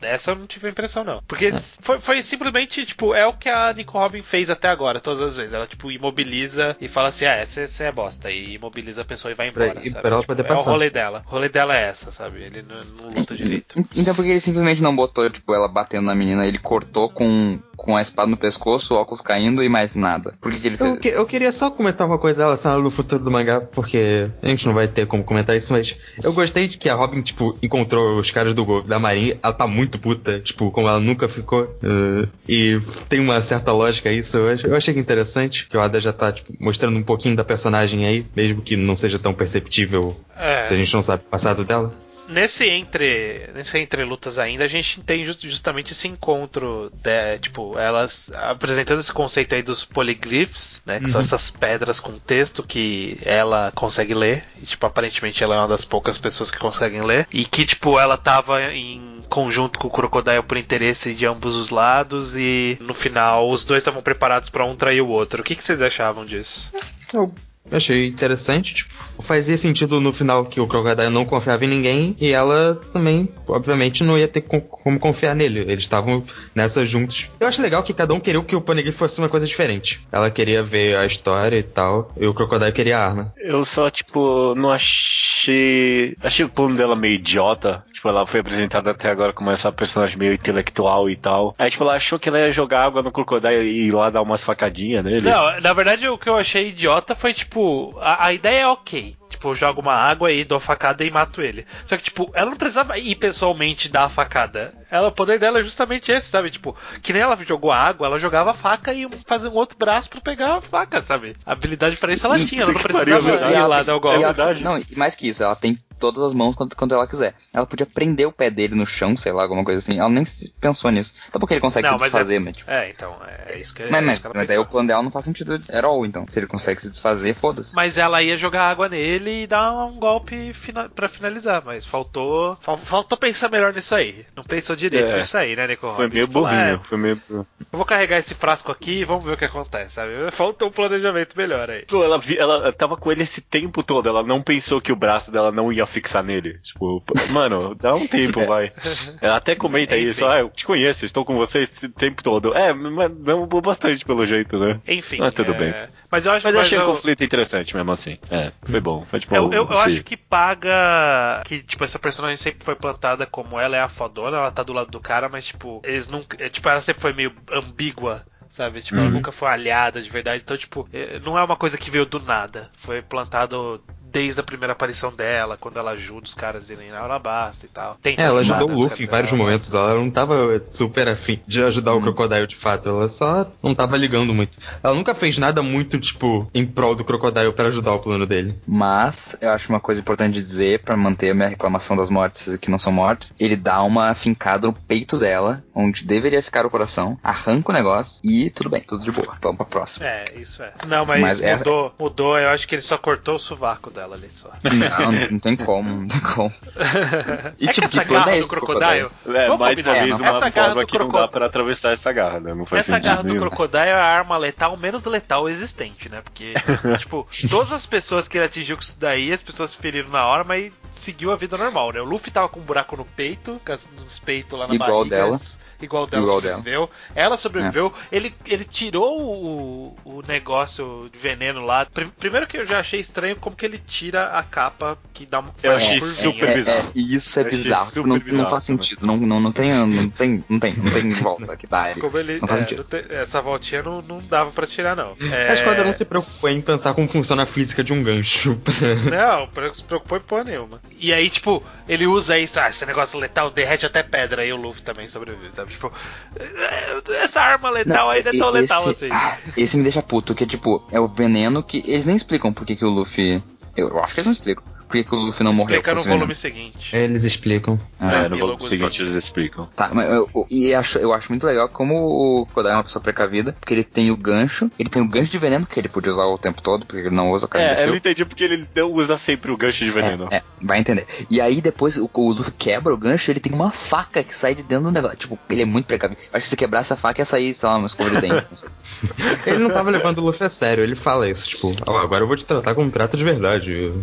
E: Essa eu não tive a impressão, não. Porque foi, foi simplesmente, tipo, é o que a Nico Robin fez até agora, todas as vezes. Ela, tipo, imobiliza e fala assim, ah, você é bosta. E imobiliza a pessoa e vai embora.
C: e
E: sabe?
C: pra ela
E: Tipo,
C: poder
E: é o
C: passar.
E: rolê dela. O rolê dela é essa, sabe? Ele não, não luta direito.
D: Então por que ele simplesmente não botou, tipo, ela batendo na menina, ele cortou com, com a espada no pescoço, óculos caindo e mais nada? Por que, que ele fez
C: Eu, que- eu queria só comentar uma coisa relacionada no futuro do mangá, porque a gente não vai ter como comentar isso, mas eu gostei de que a Robin, tipo, encontrou os caras do, da Marinha, ela tá muito puta, tipo, como ela nunca ficou, eh, e tem uma certa lógica isso, eu, eu achei que interessante, que o Ada já tá, tipo, mostrando um pouquinho da personagem aí, mesmo que não seja tão perceptível
E: É.
C: se a gente não sabe o passado dela.
E: Nesse entre, nesse entre lutas ainda, a gente tem just- justamente esse encontro, de, tipo, elas apresentando esse conceito aí dos polyglyphs, né, que são essas pedras com texto que ela consegue ler, e, tipo, aparentemente ela é uma das poucas pessoas que conseguem ler, e que, tipo, ela tava em conjunto com o Crocodile por interesse de ambos os lados, e no final os dois estavam preparados pra um trair o outro. O que, que vocês achavam disso?
C: Eu achei interessante, tipo, fazia sentido no final que o Crocodile não confiava em ninguém e ela também, obviamente, não ia ter com- como confiar nele. Eles estavam nessa juntos. Eu acho legal que cada um queria que o Poneglyph fosse uma coisa diferente. Ela queria ver a história e tal, e o Crocodile queria a arma.
A: Eu só, tipo, não achei. Achei o plano dela meio idiota. Tipo, ela foi apresentada até agora como essa personagem meio intelectual e tal. Aí, tipo, ela achou que ela ia jogar água no Crocodile e ir lá dar umas facadinhas nele.
E: Não, na verdade o que eu achei idiota foi tipo, a, a ideia é ok. Tipo, eu jogo uma água e dou facada e mato ele. Só que, tipo, ela não precisava ir pessoalmente dar a facada. Ela, o poder dela é justamente esse, sabe? Tipo, que nem ela jogou a água, ela jogava a faca e fazia um outro braço pra pegar a faca, sabe? A habilidade pra isso ela tinha, ela não precisava
A: pariu,
E: ir lá dar o golpe.
D: Ela-
A: verdade.
D: Não, e mais que isso, ela tem todas as mãos quando, quando ela quiser. Ela podia prender o pé dele no chão, sei lá, alguma coisa assim. Ela nem pensou nisso. Até porque ele consegue
E: Não,
D: se
E: mas
D: desfazer,
E: é-
D: mas tipo.
E: É, então, é isso que, é
D: Mas,
E: isso
D: mas,
E: que ela
D: mas daí o plano dela não faz sentido at all, então. Se ele consegue se desfazer, foda-se.
E: Mas ela ia jogar água nele e dar um golpe fina pra finalizar, mas faltou. fal- faltou pensar melhor nisso aí. Não pensou direito
A: É.
E: nisso aí, né, Nico
A: Foi meio burrinho,
E: "É,
A: foi meio.
E: Eu vou carregar esse frasco aqui e vamos ver o que acontece, sabe? (laughs) Faltou um planejamento melhor aí.
A: Pô, ela, vi- ela tava com ele esse tempo todo, ela não pensou que o braço dela não ia fixar nele. Tipo, mano, dá um tempo, (laughs) vai. Ela até comenta
E: Enfim.
A: isso, ah, eu te conheço, estou com você esse tempo todo. É, mas não bastante pelo jeito, né?
E: Enfim.
A: Ah, tudo
E: é,
A: bem.
E: Mas eu acho
A: Mas eu
E: mas
A: achei o
E: eu-
A: conflito interessante mesmo assim. É, foi bom. Foi tipo.
E: Eu, eu, eu acho que paga que, tipo, essa personagem sempre foi plantada como ela é a fodona, ela tá do lado do cara, mas, tipo, eles nunca. é, Tipo, ela sempre foi meio ambígua sabe? Tipo, ela nunca foi aliada de verdade. Então, tipo, não é uma coisa que veio do nada. Foi plantado desde a primeira aparição dela, quando ela ajuda os caras a irem na Alabasta e tal.
C: É, ela ajudou o Luffy em vários momentos. Ela não tava super afim de ajudar o Crocodile de fato. Ela só não tava ligando muito. Ela nunca fez nada muito, tipo, em prol do Crocodile pra ajudar o plano dele.
D: Mas eu acho uma coisa importante de dizer pra manter a minha reclamação das mortes que não são mortes, ele dá uma fincada no peito dela, onde deveria ficar o coração, arranca o negócio e tudo bem, tudo de boa. Vamos pra próxima.
E: É, isso é. Não, mas,
D: Mas essa-
E: mudou, mudou. Eu acho que ele só cortou o sovaco dela ali só. (laughs)
D: Não, não tem como, não tem como. (laughs) E
E: é
D: tipo,
E: que essa
D: que
E: garra
D: é
E: do
D: esse do
E: crocodile.
A: É,
E: Vamos
A: mais uma vez
D: não.
A: uma
E: Essa garra
A: forma
E: do
A: que não
E: crocodile-
A: dá pra atravessar essa garra, né? Não faz
E: Essa garra do
A: nenhum.
E: crocodile é a arma letal menos letal existente, né? Porque, (laughs) tipo, todas as pessoas que ele atingiu com isso daí, as pessoas se feriram na hora, mas seguiu a vida normal, né? O Luffy tava com um buraco no peito, com nos peitos lá na
D: Igual
E: barriga.
D: dela.
E: Igual dela
D: Igual
E: sobreviveu. Ela sobreviveu. Ele, ele tirou o, o negócio de veneno lá. Prim- Primeiro que eu já achei estranho como que ele tira a capa que dá uma
A: Eu
E: faz
A: achei
E: curvinha.
A: super
D: É,
A: bizarro.
D: é, e isso é bizarro. Não, não
A: bizarro
D: faz
A: também.
D: sentido. Não, não, não, tem, não, tem, não, tem, não tem volta que dá ali.
E: Como ele,
D: Não faz
E: é,
D: sentido.
E: não tem- essa voltinha não, não dava pra tirar, não. É,
C: A esquadra não se preocupou em pensar como funciona a física de um gancho. (laughs)
E: Não, se preocupou em porra nenhuma. E aí, tipo, ele usa isso, ah, esse negócio letal derrete até pedra, aí o Luffy também sobrevive, sabe? Tipo, é, essa arma letal ainda é tão
D: e-
E: letal
D: esse,
E: assim.
D: ah, esse me deixa puto, que é tipo, é o veneno que. Eles nem explicam por que, que o Luffy. Eu, eu acho que eles não explicam. Por que, que o Luffy não morreu
E: Explica no volume seguinte.
C: Eles explicam.
D: Ah,
A: É, no volume
E: epílogozinho.
A: seguinte eles explicam.
D: Tá, mas eu, eu- e acho, eu acho muito legal como o Kodai é uma pessoa precavida, porque ele tem o gancho, ele tem o gancho de veneno que ele podia usar o tempo todo, porque ele não usa o cara
A: É, eu
D: imbecil.
A: entendi porque ele não usa sempre o gancho de veneno.
D: É, é, vai entender. E aí depois o, o Luffy quebra o gancho, ele tem uma faca que sai de dentro do negócio. Tipo, ele é muito precavido. Acho que se quebrar essa faca ia sair, sei lá, uma escova de dente. (laughs)
C: Ele não tava levando o Luffy a sério, ele fala isso, tipo, "Ó, agora eu vou te tratar como um pirata de verdade. Ele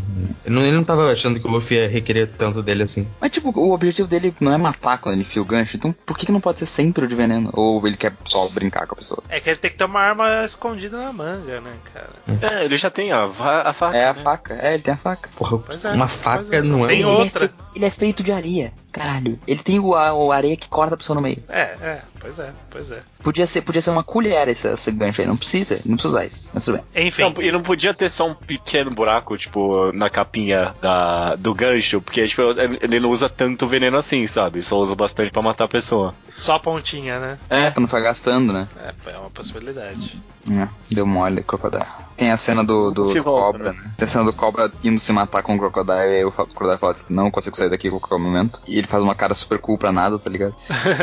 C: não, ele não tava achando que o Luffy ia requerer tanto dele assim.
D: Mas tipo, o objetivo dele não é matar quando ele enfia o gancho, então por que, que não pode ser sempre o de veneno? Ou ele quer só brincar com a pessoa?
E: É que ele tem que ter uma arma escondida na manga, né, cara?
A: É, ele já tem a, a faca.
D: É a
A: né?
D: faca, é, ele tem a faca.
C: Porra,
E: Pois é,
C: uma
E: pois
C: faca
E: é.
C: não é
E: Tem
C: um-
D: ele,
E: outra.
D: É feito, ele é feito de areia, caralho. Ele tem o, a, o areia que corta a pessoa no meio.
E: É, é, pois é, pois é.
D: Podia ser, podia ser uma colher esse, esse gancho aí, não precisa, não precisa usar isso. Mas tudo bem.
E: Enfim,
A: Não, e não podia ter só um pequeno buraco, tipo, na capinha da, do gancho, porque tipo, ele não usa tanto veneno assim, sabe? Só usa bastante pra matar a pessoa.
E: só a pontinha, né?
D: É, pra não ficar gastando, né?
E: É, é uma possibilidade.
D: É, deu mole, Crocodile. Tem a cena do, do, do
A: volta,
D: Cobra, né? Tem a cena do Cobra indo se matar com o Crocodile, e aí o Crocodile fala, tipo, não consigo sair daqui a qualquer momento. E ele faz uma cara super cool pra nada, tá ligado?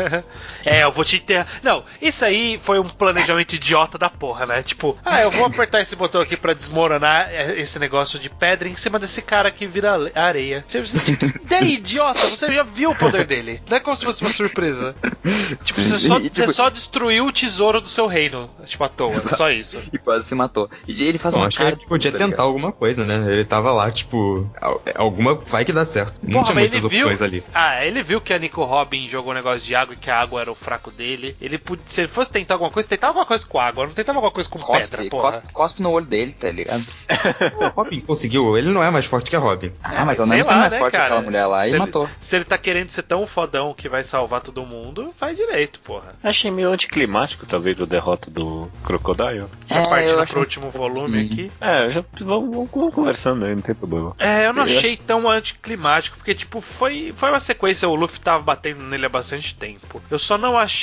D: (laughs)
E: é, eu vou te enterrar. Não, isso aí foi um planejamento idiota da porra, né? Tipo, ah, eu vou apertar esse botão aqui pra desmoronar é, esse negócio de pedra em cima desse cara que vira areia. Você, você, aí, (laughs) idiota, você já viu o poder dele. Não é como se fosse uma surpresa. Tipo, você só,
D: E,
E: você
D: tipo,
E: só destruiu o tesouro do seu reino. Tipo, à toa. Só isso.
D: E quase se matou. E ele faz
C: Bom,
D: uma
C: acho que
D: cara.
C: ele podia
D: tá
C: tentar
D: ligado?
C: alguma coisa, né? Ele tava lá, tipo, al- alguma vai que dá certo. Não
E: Porra,
C: tinha muitas
E: ele viu-
C: opções ali.
E: Ah, ele viu que a Nico Robin jogou um negócio de água e que a água era o fraco dele. Ele podia, se ele fosse tentar alguma coisa, tentava alguma coisa com água, não tentava alguma coisa com pedra,
D: Cospe,
E: porra.
D: cospe, cospe no olho dele, tá ligado? (laughs)
C: O Robin conseguiu, ele não é mais forte que a Robin.
D: Ah, mas ela não é
E: lá,
D: mais
E: né,
D: forte que
E: cara?
D: aquela mulher lá
E: se
D: e
E: ele,
D: matou.
E: Se ele tá querendo ser tão fodão que vai salvar todo mundo, faz direito, porra.
A: Achei meio anticlimático, talvez, a derrota do Crocodile.
D: É,
E: partindo
D: eu
E: pro
D: acho-
E: último volume
D: Hum.
E: aqui.
A: É, já vamos, vamos, vamos conversando aí, não tem problema.
E: É, eu não
A: Eu
E: achei tão anticlimático, porque, tipo, foi, foi uma sequência, o Luffy tava batendo nele há bastante tempo. Eu só não achei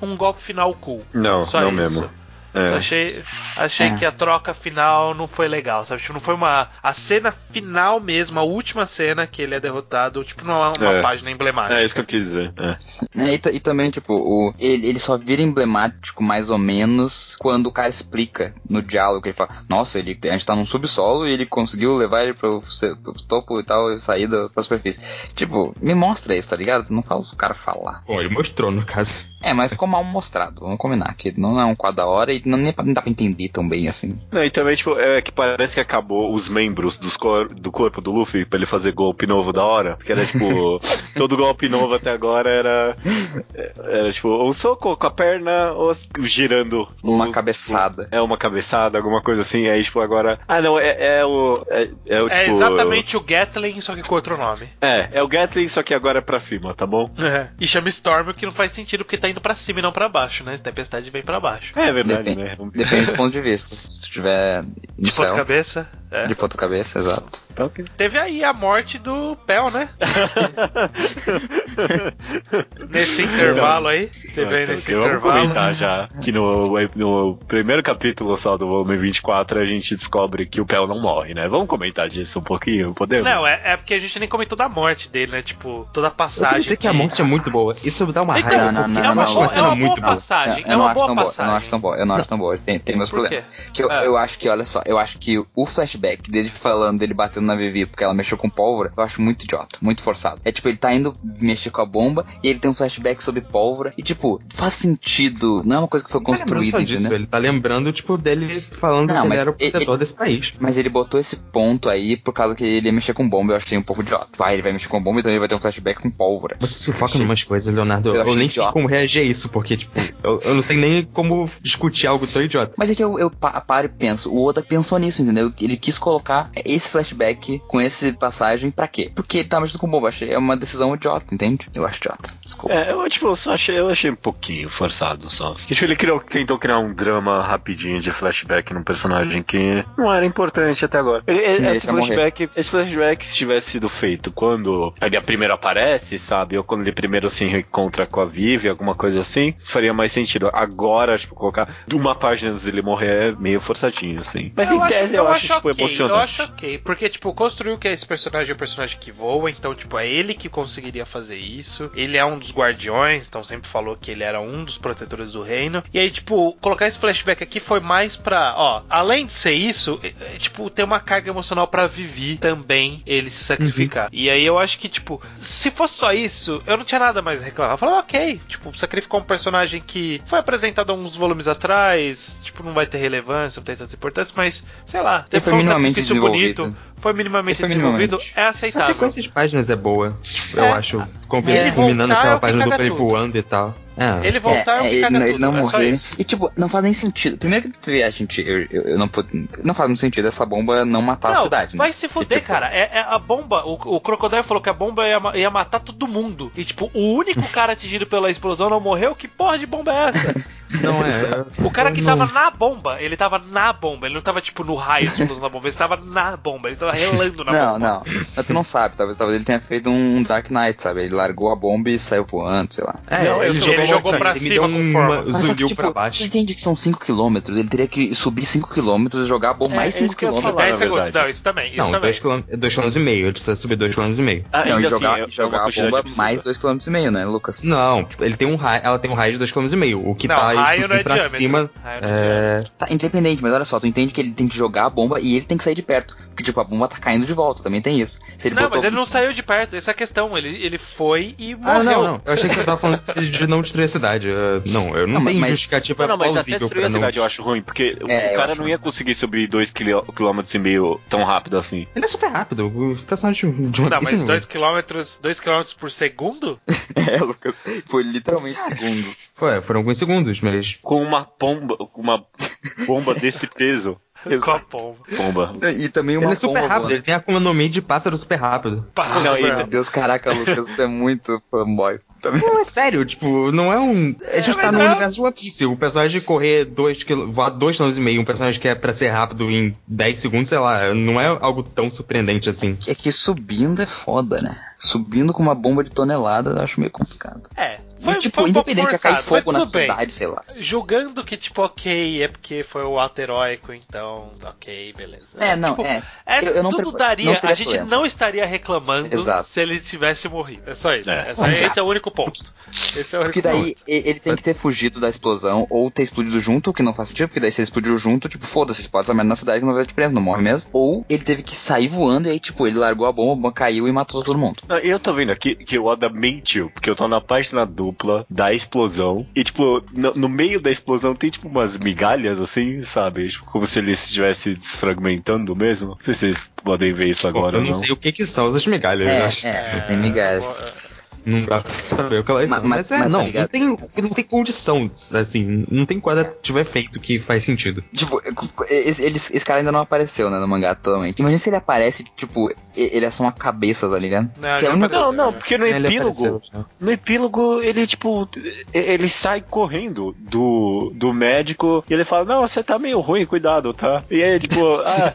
E: um golpe final cool.
A: Não,
E: Só
A: não
E: isso.
A: mesmo. É.
E: achei, achei
D: É.
E: que a troca final não foi legal, sabe? Tipo, não foi uma. A cena final mesmo, a última cena que ele é derrotado, tipo, não é uma
A: É.
E: página emblemática.
A: É isso que eu quis dizer. É.
D: É, e, e também, tipo, o, ele, ele só vira emblemático mais ou menos quando o cara explica no diálogo. Ele fala: Nossa, ele, a gente tá num subsolo e ele conseguiu levar ele pro, pro topo e tal e sair da pra superfície. Tipo, me mostra isso, tá ligado? Não fala o cara falar.
C: Bom, ele mostrou no caso.
D: É, mas ficou mal mostrado. Vamos combinar que não é um quadro da hora e não, nem, nem dá pra entender tão bem assim.
A: Não, e também, tipo, é que parece que acabou os membros dos cor- do corpo do Luffy pra ele fazer golpe novo da hora. Porque era, tipo, (laughs) todo golpe novo até agora era. Era, tipo, um soco com a perna ou girando.
D: Uma cabeçada.
A: É uma cabeçada, alguma coisa assim. Aí, tipo, agora. Ah, não, é, é o. É, é o,
E: É
A: tipo,
E: exatamente o Gatling, só que com outro nome.
A: É, é o Gatling, só que agora é pra cima, tá bom?
E: E chama Storm, o que não faz sentido porque tá indo pra cima e não pra baixo, né? Tempestade vem pra baixo.
A: É verdade,
D: Depende,
A: né?
D: depende do ponto de vista. Se no
E: De ponta cabeça. É.
D: de ponta cabeça, exato.
A: Tá ok.
E: Teve aí a morte do Pel, né? (laughs) nesse intervalo aí. Teve aí nesse
A: Vamos
E: intervalo.
A: comentar já que no, no primeiro capítulo só do volume 24 a gente descobre que o Pel não morre, né? Vamos comentar disso um pouquinho, podemos?
E: Não, é, é porque a gente nem comentou da morte dele, né? Tipo, toda a
C: Eu
E: passagem.
C: queria dizer que a morte é muito boa. Isso dá uma
E: Então,
C: raiva.
D: não,
C: porque
D: não,
E: é uma
D: não,
E: boa, é uma boa passagem.
D: Eu
E: É
D: não
E: uma
D: acho
E: boa
D: tão boa, eu
E: passagem.
D: não acho tão boa, eu não acho tão boa. Tem, tem meus
E: Por
D: problemas.
E: quê?
D: Que eu,
E: Ah.
D: eu acho que, olha só, eu acho que o flashback dele falando, dele batendo na Vivi porque ela mexeu com pólvora, eu acho muito idiota, muito forçado. É tipo, ele tá indo mexer com a bomba e ele tem um flashback sobre pólvora e, tipo, faz sentido, não é uma coisa que foi
C: tá
D: construída,
C: só disso,
D: entendeu?
C: Ele tá lembrando, tipo, dele falando
D: Não,
C: que ele era o protetor
D: ele-
C: desse país.
D: Mas ele botou esse ponto aí por causa que ele ia mexer com bomba, eu achei um pouco idiota. Vai, ele vai mexer com bomba, então ele vai ter um flashback com pólvora.
C: Você se foca em umas coisas, Leonardo.
D: Eu
C: Eu, nem sei
D: idiota.
C: como reagir a isso, porque, tipo, eu, eu não sei nem como discutir algo tão idiota.
D: Mas é que eu, eu pa- paro e penso, o Oda pensou nisso, entendeu? Ele quis colocar esse flashback com esse passagem pra quê? Porque ele tá mexendo com bomba, achei, é uma decisão idiota, entende? Eu acho idiota, desculpa.
A: É, eu, tipo, eu só achei, eu achei um pouquinho forçado só. Que, tipo, ele criou, tentou criar um drama rapidinho de flashback num personagem que não era importante até agora. Ele- ele-
D: Esse morrer.
A: flashback, esse flashback, se tivesse sido feito quando ele primeiro aparece, sabe? Ou quando ele primeiro se encontra com a Vivi, alguma coisa assim, isso faria mais sentido. Agora, tipo, colocar uma página antes dele morrer é meio forçadinho, assim. Mas em tese eu, acho, tipo,
E: ok,
A: emocionante.
E: Eu acho ok, porque, tipo, construiu que esse personagem é um personagem que voa, então, tipo, é ele que conseguiria fazer isso. Ele é um dos guardiões, então sempre falou que ele era um dos protetores do reino. E aí, tipo, colocar esse flashback aqui foi mais pra, ó, além de ser isso, é, é, tipo, ter uma carga emocional pra Vivi também ele se sacrificar. E aí eu acho que, tipo, se fosse só isso, eu não tinha nada mais a reclamar. Eu falava, ok, tipo, sacrificou um personagem que foi apresentado há uns volumes atrás, tipo, não vai ter relevância, não tem tanta importância, mas, sei lá,
D: Ele foi
E: um
D: minimamente
E: sacrifício bonito,
D: desenvolvido.
E: foi minimamente
D: foi
E: desenvolvido,
D: minimamente.
E: é
C: A
E: aceitável.
C: sequência de páginas é boa. Eu
E: É.
C: acho. Com-
E: Ele
C: Combinando
E: voltar é
C: aquela
E: que
C: página do ele
E: tudo.
C: voando e tal. É.
E: Ele voltar é, caga
D: não- ele não
E: é
D: morrer. E tipo, não faz nem sentido. Primeiro que a gente. Eu, eu, eu não, não faz muito sentido essa bomba não matar a
E: Não,
D: cidade.
E: vai
D: né?
E: se fuder,
D: E, tipo,
E: cara. É, é a bomba. O, o Crocodile falou que a bomba ia, ia matar todo mundo. E, tipo, o único (laughs) cara atingido pela explosão não morreu. Que porra de bomba é essa? (laughs)
C: Não é.
E: O cara que
C: não-
E: tava na bomba, ele tava na bomba. Ele não tava, tipo, no raio de explosão da bomba. Ele tava na bomba. Ele tava relando na
D: Não,
E: bomba.
D: não. Mas tu não sabe. Talvez, talvez ele tenha feito um Dark Knight, sabe? Ele largou a bomba e saiu voando, sei lá.
C: É,
A: Não,
C: ele,
A: ele
C: jogou,
E: pra
C: cima
E: com forma.
C: Zuniu
D: tipo,
C: pra baixo.
D: Você entende que são 5km, ele teria que subir 5km e jogar a bomba
A: É,
D: mais
A: é isso
D: 5km.
A: que eu ia falar.
E: 10
A: na
E: segundos.
A: verdade.
E: Não, isso também. Isso
C: Não,
E: também.
C: 2 km e meio. Ele precisa subir 2 km e meio.
A: Ah,
D: Não, e jogar,
A: assim, é-
D: jogar
A: é
D: a bomba
A: absurda.
D: mais 2km e meio, né, Lucas?
C: Não, tipo, ele tem um raio, ela tem um raio de 2 km e meio. O que
E: Não,
C: tá
E: raio
C: explodindo
E: não é
C: pra
E: diâmetro.
C: cima.
E: Raio é
C: É.
D: Tá, independente, mas olha só, tu entende que ele tem que jogar a bomba e ele tem que sair de perto. Porque, tipo, a bomba tá caindo de volta, também tem isso. Se ele
E: Não,
D: botou...
E: mas ele não saiu de perto. Essa é a questão. Ele, ele foi e morreu.
C: Ah, não, não. Eu achei que você tava falando de não destruir a cidade. Uh, não, eu não,
D: Não,
C: tenho
D: mas-
C: justificativa
A: Não, mas até
C: plausível
A: destruir a
C: não.
A: cidade eu acho ruim, porque o
D: É, eu
A: cara não ia conseguir subir 2km e meio tão rápido assim.
C: Ele é super rápido. O personagem de uma
E: Não, mas 2 km, 2 km por segundo? (laughs)
D: É, Lucas. Foi literalmente segundos.
C: Foi, foram alguns segundos, mas.
A: Com uma bomba, com uma bomba desse peso.
E: Com a pomba.
A: Bomba.
D: E também uma
C: Ele é super
D: bomba
C: rápido,
D: voando.
C: ele tem a Akuma no Mi de pássaro super rápido.
E: Passa
A: Não,
E: super
D: Meu
E: rápido.
D: Deus, caraca, Lucas, é muito fanboy. Também.
C: Não, é sério, tipo, não é um. A gente
E: É,
C: tá no
E: não.
C: universo de One Piece. O personagem correr 2 km, voar 2 km e meio, um personagem que é pra ser rápido em 10 segundos, sei lá, não é algo tão surpreendente assim.
D: É que subindo é foda, né? Subindo com uma bomba de tonelada eu acho meio complicado.
E: É.
D: E,
E: Foi,
D: tipo,
E: foi um pouco
D: independente, ia cair
E: forçado, mas
D: fogo na
E: bem.
D: cidade, sei lá.
E: Julgando que, tipo, ok, é porque foi o ato heróico, então, ok, beleza.
D: É, não,
E: Tipo,
D: é.
E: é,
D: Eu- eu não
E: tudo daria,
D: não
E: a gente
D: problema.
E: não estaria reclamando
D: Exato.
E: se ele tivesse morrido. É só isso.
A: É.
E: Essa- esse é o único ponto. Esse é o único
D: Porque daí
E: ponto.
D: e- ele tem que ter fugido da explosão ou ter explodido junto, o que não faz sentido, porque daí se ele explodiu junto, tipo, foda-se, explode essa merda na cidade que não vai te preso, não morre mesmo. Ou ele teve que sair voando e aí, tipo, ele largou a bomba, a bomba caiu e matou todo mundo.
A: Não, Eu tô vendo aqui que o Oda mentiu, porque eu tô na página 2 dupla da explosão. E, tipo, no, no meio da explosão tem, tipo, umas migalhas, assim, sabe? Tipo, como se ele estivesse desfragmentando mesmo. Não sei se vocês podem ver isso agora
C: eu não
A: não.
C: sei o que que são as migalhas, eu acho.
D: É, é, tem migalhas.
C: Não dá pra saber o que elas
D: Ma-
C: são.
D: ma-
C: Mas, é,
D: mas tá
C: não, não
D: ligado?
C: tem, não tem condição, assim, não tem quadrativo efeito que faz sentido.
D: Tipo, esse, eles- esse cara ainda não apareceu, né, no mangá atualmente. Imagina se ele aparece, tipo, ele é só uma cabeça, tá ligado?
E: Não,
D: Que é a única-
A: Não, não,
E: já.
A: porque no epílogo.
C: apareceu já.
A: No epílogo, ele, tipo, ele sai correndo do, do médico e ele fala: Não, você tá meio ruim, cuidado, tá? E aí, tipo, (laughs) ah,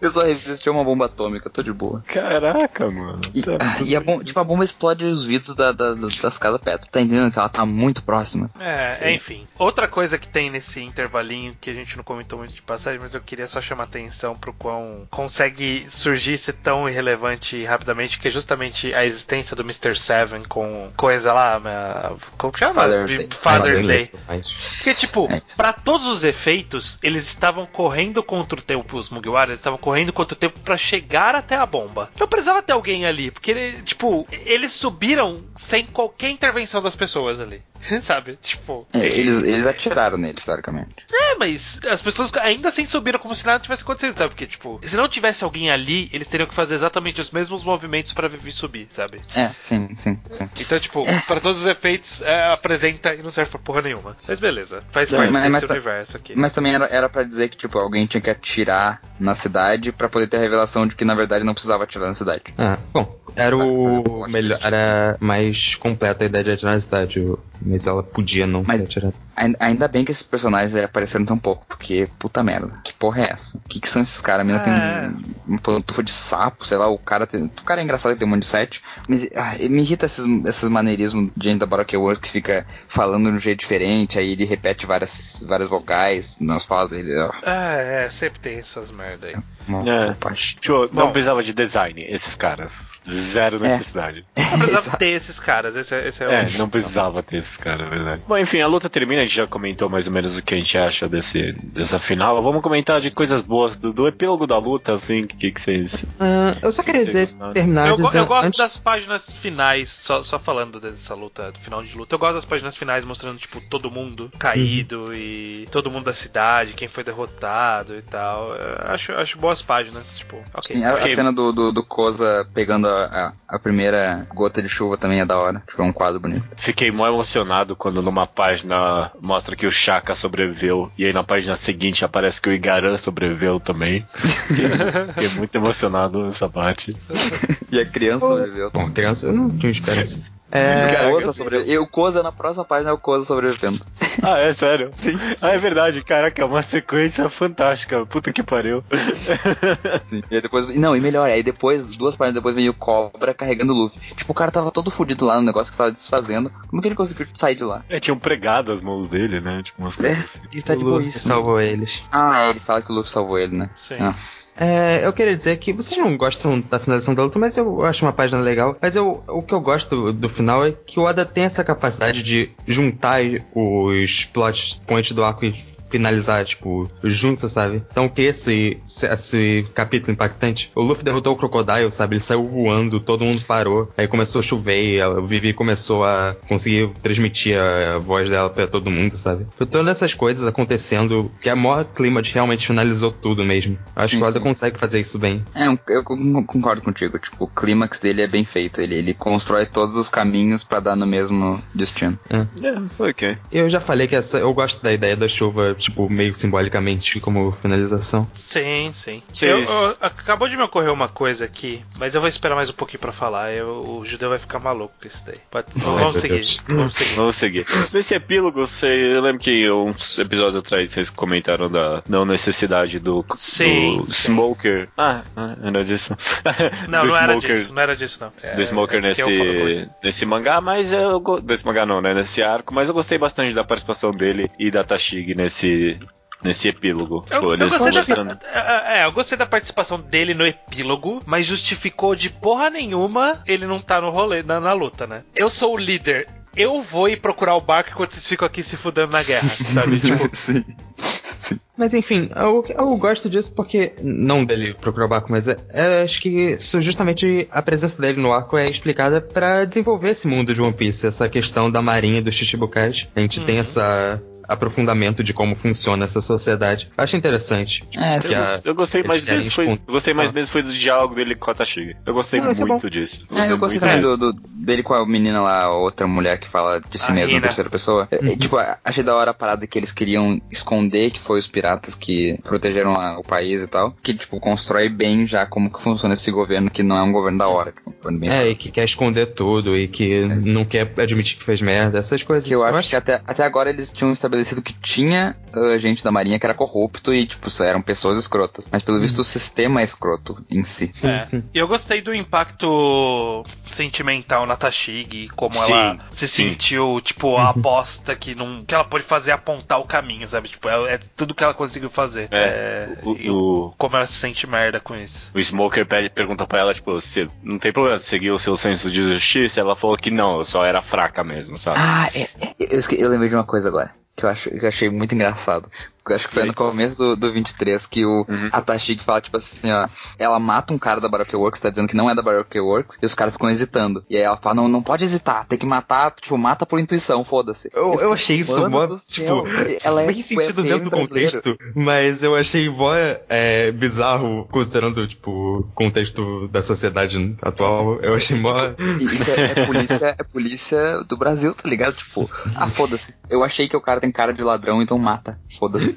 D: Eu só resisti a uma bomba atômica, tô de boa.
A: caraca, mano.
D: E,
A: Tá-
D: e a, bom, tipo, a bomba explode os vidros da, da- da- das casas perto. Tá entendendo que ela tá muito próxima?
E: É, enfim. Outra coisa que tem nesse intervalinho que a gente não comentou muito de passagem, mas eu queria só chamar atenção pro quão consegue surgir ser tão irrelevante rapidamente, que é justamente a existência do Mr. Seven com coisa lá, como que chama?
D: Father's Day.
E: Father's Day. Porque, tipo,
D: É
E: pra todos os efeitos, eles estavam correndo contra o tempo, os Mugiwara, eles estavam correndo contra o tempo pra chegar até a bomba. Não precisava ter alguém ali, porque, ele, tipo, eles subiram sem qualquer intervenção das pessoas ali. (laughs) Sabe? Tipo.
D: É, eles, eles atiraram nele, historicamente.
E: É, mas as pessoas ainda assim subiram como se nada tivesse acontecido, sabe? Porque, tipo, se não tivesse alguém ali, eles teriam que fazer exatamente os mesmos movimentos pra Vivi subir, sabe?
D: É, sim, sim, sim.
E: Então, tipo, pra todos os efeitos, é, apresenta e não serve pra porra nenhuma. Mas beleza, faz
D: É,
E: parte
D: mas-
E: desse
D: mas
E: universo aqui.
D: Mas também era, era pra dizer que, tipo, alguém tinha que atirar na cidade pra poder ter a revelação de que, na verdade, não precisava atirar na cidade.
C: Ah, bom, era o melhor, era mais completa a ideia de atirar na cidade, o- mas ela podia não
D: Mas-
C: ser atirada.
D: Ain- Ainda bem que esses personagens aí apareceram tão pouco, porque, puta merda, que porra é essa? O que, que são esses caras? A mina
E: É.
D: tem um, uma pantufa de sapo, sei lá, o cara tem. O cara é engraçado que tem um monte de sete, mas ah, me irrita esses, esses maneirismos de gente da Baroque World que fica falando de um jeito diferente, aí ele repete várias, várias vocais nas falas dele. ó,
E: É, é, sempre tem essas merda aí.
D: uma
A: É.
D: bobagem.
A: Tipo, não
E: Bom.
A: precisava de design, esses caras. Zero necessidade.
E: Não precisava (laughs) ter esses caras, esse, é- esse é,
A: É,
E: o.
A: não precisava ter esses caras, é verdade. Bom, enfim, a luta termina, gente já comentou mais ou menos o que a gente acha desse, dessa final. Vamos comentar de coisas boas do, do epílogo da luta, assim, o que, que vocês.
C: Ah, eu só queria dizer,
A: sim,
C: terminar
E: Eu,
C: dizendo.
E: eu gosto
C: antes-
E: das páginas finais, só, só falando dessa luta, do final de luta. Eu gosto das páginas finais mostrando, tipo, todo mundo caído e todo mundo da cidade, quem foi derrotado e tal. Eu acho, acho boas páginas, tipo, ok.
D: Sim, a, a
A: Ok.
D: cena do, do, do Koza pegando a, a, a primeira gota de chuva também é da hora. É um quadro bonito.
A: Fiquei mó emocionado quando numa página mostra que o Shaka sobreviveu, e aí na página seguinte aparece que o Igaran sobreviveu também. Fiquei, (laughs) fiquei muito emocionado nessa parte.
D: E a criança sobreviveu.
C: Bom, criança, eu não tinha esperança. É,
D: o Koza sobreviveu. E o Koza na próxima página é o Koza sobrevivendo. (laughs)
A: Ah, é sério? Sim. Ah, é verdade, caraca, é uma sequência fantástica. Puta que pariu. (laughs)
D: Sim. E aí depois. Não, e melhor, aí depois, duas páginas depois veio o Cobra carregando o Luffy. Tipo, o cara tava todo fudido lá no negócio que tava desfazendo. Como que ele conseguiu sair de lá?
A: É, tinham pregado as mãos dele, né? Tipo, umas coisas assim.
D: Ele tá de
C: o Luffy
D: boíssimo.
C: salvou eles.
D: Ah, é, ele fala que o Luffy salvou ele, né?
E: Sim.
D: Ah.
C: É, eu queria dizer que vocês não gostam da finalização da luta, mas eu acho uma página legal. Mas eu, o que eu gosto do, do final é que o Oda tem essa capacidade de juntar os plot points do arco e finalizar, tipo, junto, sabe? Então que esse, esse capítulo impactante. O Luffy derrotou o Crocodile, sabe? Ele saiu voando, todo mundo parou. Aí começou a chover, a Vivi começou a conseguir transmitir a, a voz dela pra todo mundo, sabe? Foi todas essas coisas acontecendo, que é o maior clima de realmente finalizou tudo mesmo. Eu Acho
D: Sim,
C: que o Oda
D: sim.
C: consegue fazer isso bem.
D: É, eu con- concordo contigo. Tipo, o clímax dele é bem feito. Ele, ele constrói todos os caminhos pra dar no mesmo destino.
A: É, ok.
C: Eu já falei que essa, eu gosto da ideia da chuva, tipo, meio simbolicamente como finalização.
E: Sim, sim. Eu- eu- acabou de me ocorrer uma coisa aqui, mas eu vou esperar mais um pouquinho pra falar. Eu- o judeu vai ficar maluco com isso daí. Pode- vamos seguir. Vamos seguir.
A: Vamos seguir. Nesse epílogo, você, eu lembro que uns episódios atrás vocês comentaram da não necessidade do,
E: Sim,
A: do
E: sim.
A: Smoker. Ah, ah, era disso. (laughs)
E: Não, não era
A: Smoker,
E: disso, não era disso, não. É,
A: Do Smoker
E: é
A: nesse, nesse mangá, mas eu. Desse mangá não, né? Nesse arco, mas eu gostei bastante da participação dele e da Tashig nesse. Nesse epílogo.
E: Eu,
A: Pô,
E: eu
A: eles
E: gostei
A: conversando.
E: da, é, é, eu gostei da participação dele no epílogo, mas justificou de porra nenhuma ele não tá no rolê, na, na luta, né? Eu sou o líder. Eu vou ir procurar o barco enquanto vocês ficam aqui se fudendo na guerra, (laughs) sabe? Tipo, (laughs)
D: Sim.
C: Mas enfim, eu, eu gosto disso porque. Não dele procurar o barco, mas é, é, acho que isso justamente a presença dele no arco é explicada pra desenvolver esse mundo de One Piece, essa questão da marinha dos Chichibukais. A gente tem essa aprofundamento de como funciona essa sociedade. Eu acho interessante.
D: É,
C: que a-
A: Eu gostei mais mesmo, foi, eu gostei mais
C: Ah.
A: mesmo foi do diálogo dele com a Tashiga. Eu gostei
C: Não, é
A: muito disso.
D: É, eu gostei também do, do- dele com a menina lá, a outra mulher que fala de si
E: A
D: mesmo
E: Rina.
D: na terceira pessoa. É, é,
C: Uhum.
D: tipo, achei da hora a parada que eles queriam esconder que foi os piratas que protegeram a- o país e tal. Que, tipo, constrói bem já como que funciona esse governo, que não é um governo da hora. Que é um governo bem
C: É, e que quer esconder tudo e que não quer admitir que fez merda, essas coisas.
D: Que eu acho, que até, até agora eles tinham estabelecido que tinha ah, gente da marinha que era corrupto e, tipo, eram pessoas escrotas. Mas pelo visto o sistema é escroto em si.
C: Sim,
E: É.
C: sim.
E: E eu gostei do impacto sentimental na Tashig, como
A: Sim,
E: ela se
A: sim.
E: sentiu, tipo, a (laughs) aposta que não que ela pode fazer é apontar o caminho, sabe? Tipo, é, é tudo que ela conseguiu fazer.
A: É, o-
E: e
A: o-
E: como ela se sente merda com isso.
A: O Smoker pede, pergunta pra ela, tipo, você não tem problema seguir o seu senso de justiça? Ela falou que não, eu só era fraca mesmo, sabe?
D: Ah, é, é, eu, esque- eu lembrei de uma coisa agora. Que eu, acho, que eu achei muito engraçado. Acho que foi no começo do, do 23 que o
A: Uhum.
D: a Tashig fala, tipo assim, ó. Ela mata um cara da Baroque Works, tá dizendo que não é da Baroque Works, e os caras ficam hesitando. E aí ela fala, não, não pode hesitar, tem que matar, tipo, mata por intuição, foda-se.
C: Eu, eu achei isso
D: Mano
C: mó,
D: do
C: tipo,
D: ela é
C: fez sentido
D: PM
C: dentro do
D: brasileiro.
C: contexto, mas eu achei mó é, bizarro, considerando, tipo, o contexto da sociedade atual. Eu achei mó.
D: E Isso é, é polícia, é polícia do Brasil, tá ligado? Tipo, ah, foda-se. Eu achei que o cara tem cara de ladrão, então mata. Foda-se.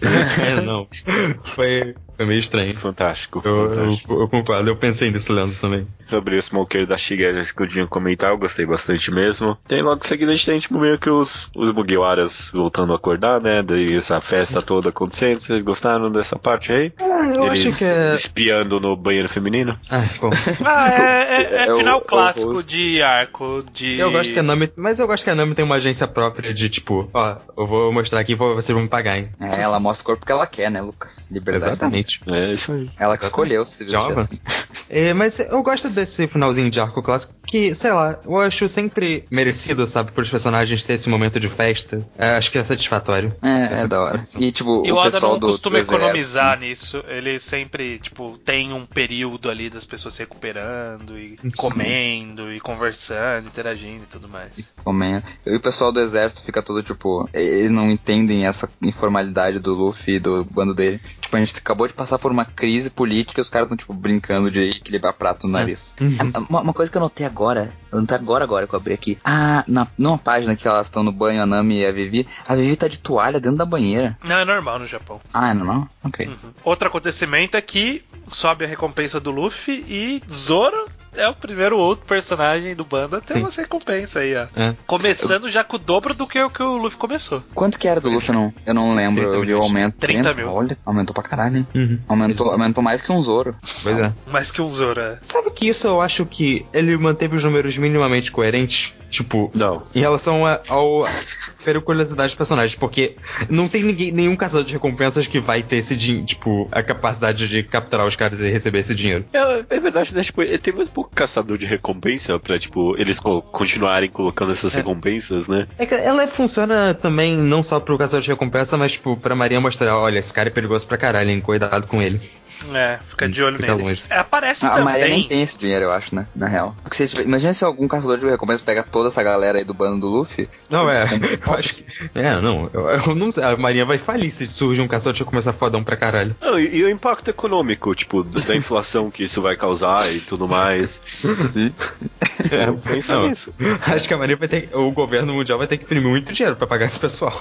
D: (laughs)
C: não. Foi, foi meio estranho.
A: Fantástico.
C: Eu, eu,
A: fantástico.
C: eu concordo, eu pensei nisso lendo também.
A: Sobre o Smoker da Shiga, eles que eu tinha comentar, eu gostei bastante mesmo. Tem logo em seguida a gente tem, tipo, meio que os, os Mugiwaras voltando a acordar, né? Daí essa festa toda acontecendo. Vocês gostaram dessa parte aí?
C: eu
A: eles
C: acho que é.
A: espiando no banheiro feminino?
C: Ai, bom. (laughs)
E: Ah, é, é- é
D: É o-
E: final
D: é o
E: clássico
D: host.
E: de arco de.
C: Eu gosto que a Nami. Mas eu gosto que a Nami tem uma agência própria de tipo, ó, eu vou mostrar aqui e vocês vão me pagar, hein?
D: É, ela mostra o corpo que ela quer, né, Lucas? Liberdade.
C: Exatamente.
A: É isso aí.
D: Ela que escolheu se vestir assim.
C: É, mas eu gosto desse finalzinho de arco clássico, que, sei lá, eu acho sempre merecido, sabe, para os personagens ter esse momento de festa. É, acho que é satisfatório.
D: É, é da hora. E tipo,
E: E o
D: o
E: Oda
D: pessoal
E: não
D: do,
E: costuma
D: do exército,
E: economizar nisso. Ele sempre, tipo, tem um período ali das pessoas se recuperando e comendo e conversando, interagindo e tudo mais.
D: comendo. E o pessoal do exército fica todo tipo. Eles não entendem essa informalidade do Luffy e do bando dele. Tipo, a gente acabou de passar por uma crise política e os caras estão, tipo, brincando de equilibrar prato no nariz.
C: Uhum.
D: É, Uma, uma coisa que eu notei agora, eu notei agora, agora que eu abri aqui. Ah, na, numa página que elas estão no banho, a Nami e a Vivi, a Vivi tá de toalha dentro da banheira.
E: Não, é normal no Japão.
D: Ah, é normal? Ok.
E: Uhum. Outro acontecimento é que sobe a recompensa do Luffy e Zoro é o primeiro outro personagem do bando a ter
C: Sim.
E: uma recompensa aí, ó.
C: É.
E: Começando já com o dobro do que o que o Luffy começou.
D: Quanto que era do Luffy? Eu não, eu não lembro.
C: 30
D: Eu vi o aumento.
E: 30 mil.
D: Olha, aumentou pra caralho, hein?
C: Uhum.
D: Aumentou, aumentou mais que um Zoro.
C: Pois é.
E: Mais que um Zoro, é.
C: Sabe que isso eu acho que ele manteve os números minimamente coerentes? Tipo,
A: Não.
C: em relação a, ao periculosidade dos personagens, porque não tem ninguém, nenhum caçador de recompensas que vai ter esse dinheiro, tipo, a capacidade de capturar os caras e receber esse dinheiro.
A: É, é verdade, né? Tipo, tem muito pouco caçador de recompensa pra, tipo, eles co- continuarem colocando essas recompensas, né?
C: É que ela funciona também não só pro caçador de recompensa, mas, tipo, pra Maria mostrar, olha, esse cara é perigoso pra caralho, hein? Cuidado com ele.
E: É, fica de olho
C: Fica
E: nele.
C: longe.
E: É, Aparece
D: A Maria nem
E: também.
D: tem esse dinheiro, eu acho, né? Na real. Porque se tiver- imagina se algum caçador de recompensa pega toda essa galera aí do bando do Luffy.
C: Não, é. Eu acho que. É, não. Eu, eu não sei. A Marinha vai falir se surge um caçador de recompensa fodão pra caralho.
A: Não, e, e o impacto econômico, tipo, da inflação que isso vai causar e tudo mais. Sim. (laughs) É, pensa
C: Não.
A: nisso.
C: Acho que a Marinha vai ter. O governo mundial vai ter que imprimir muito dinheiro pra pagar esse pessoal.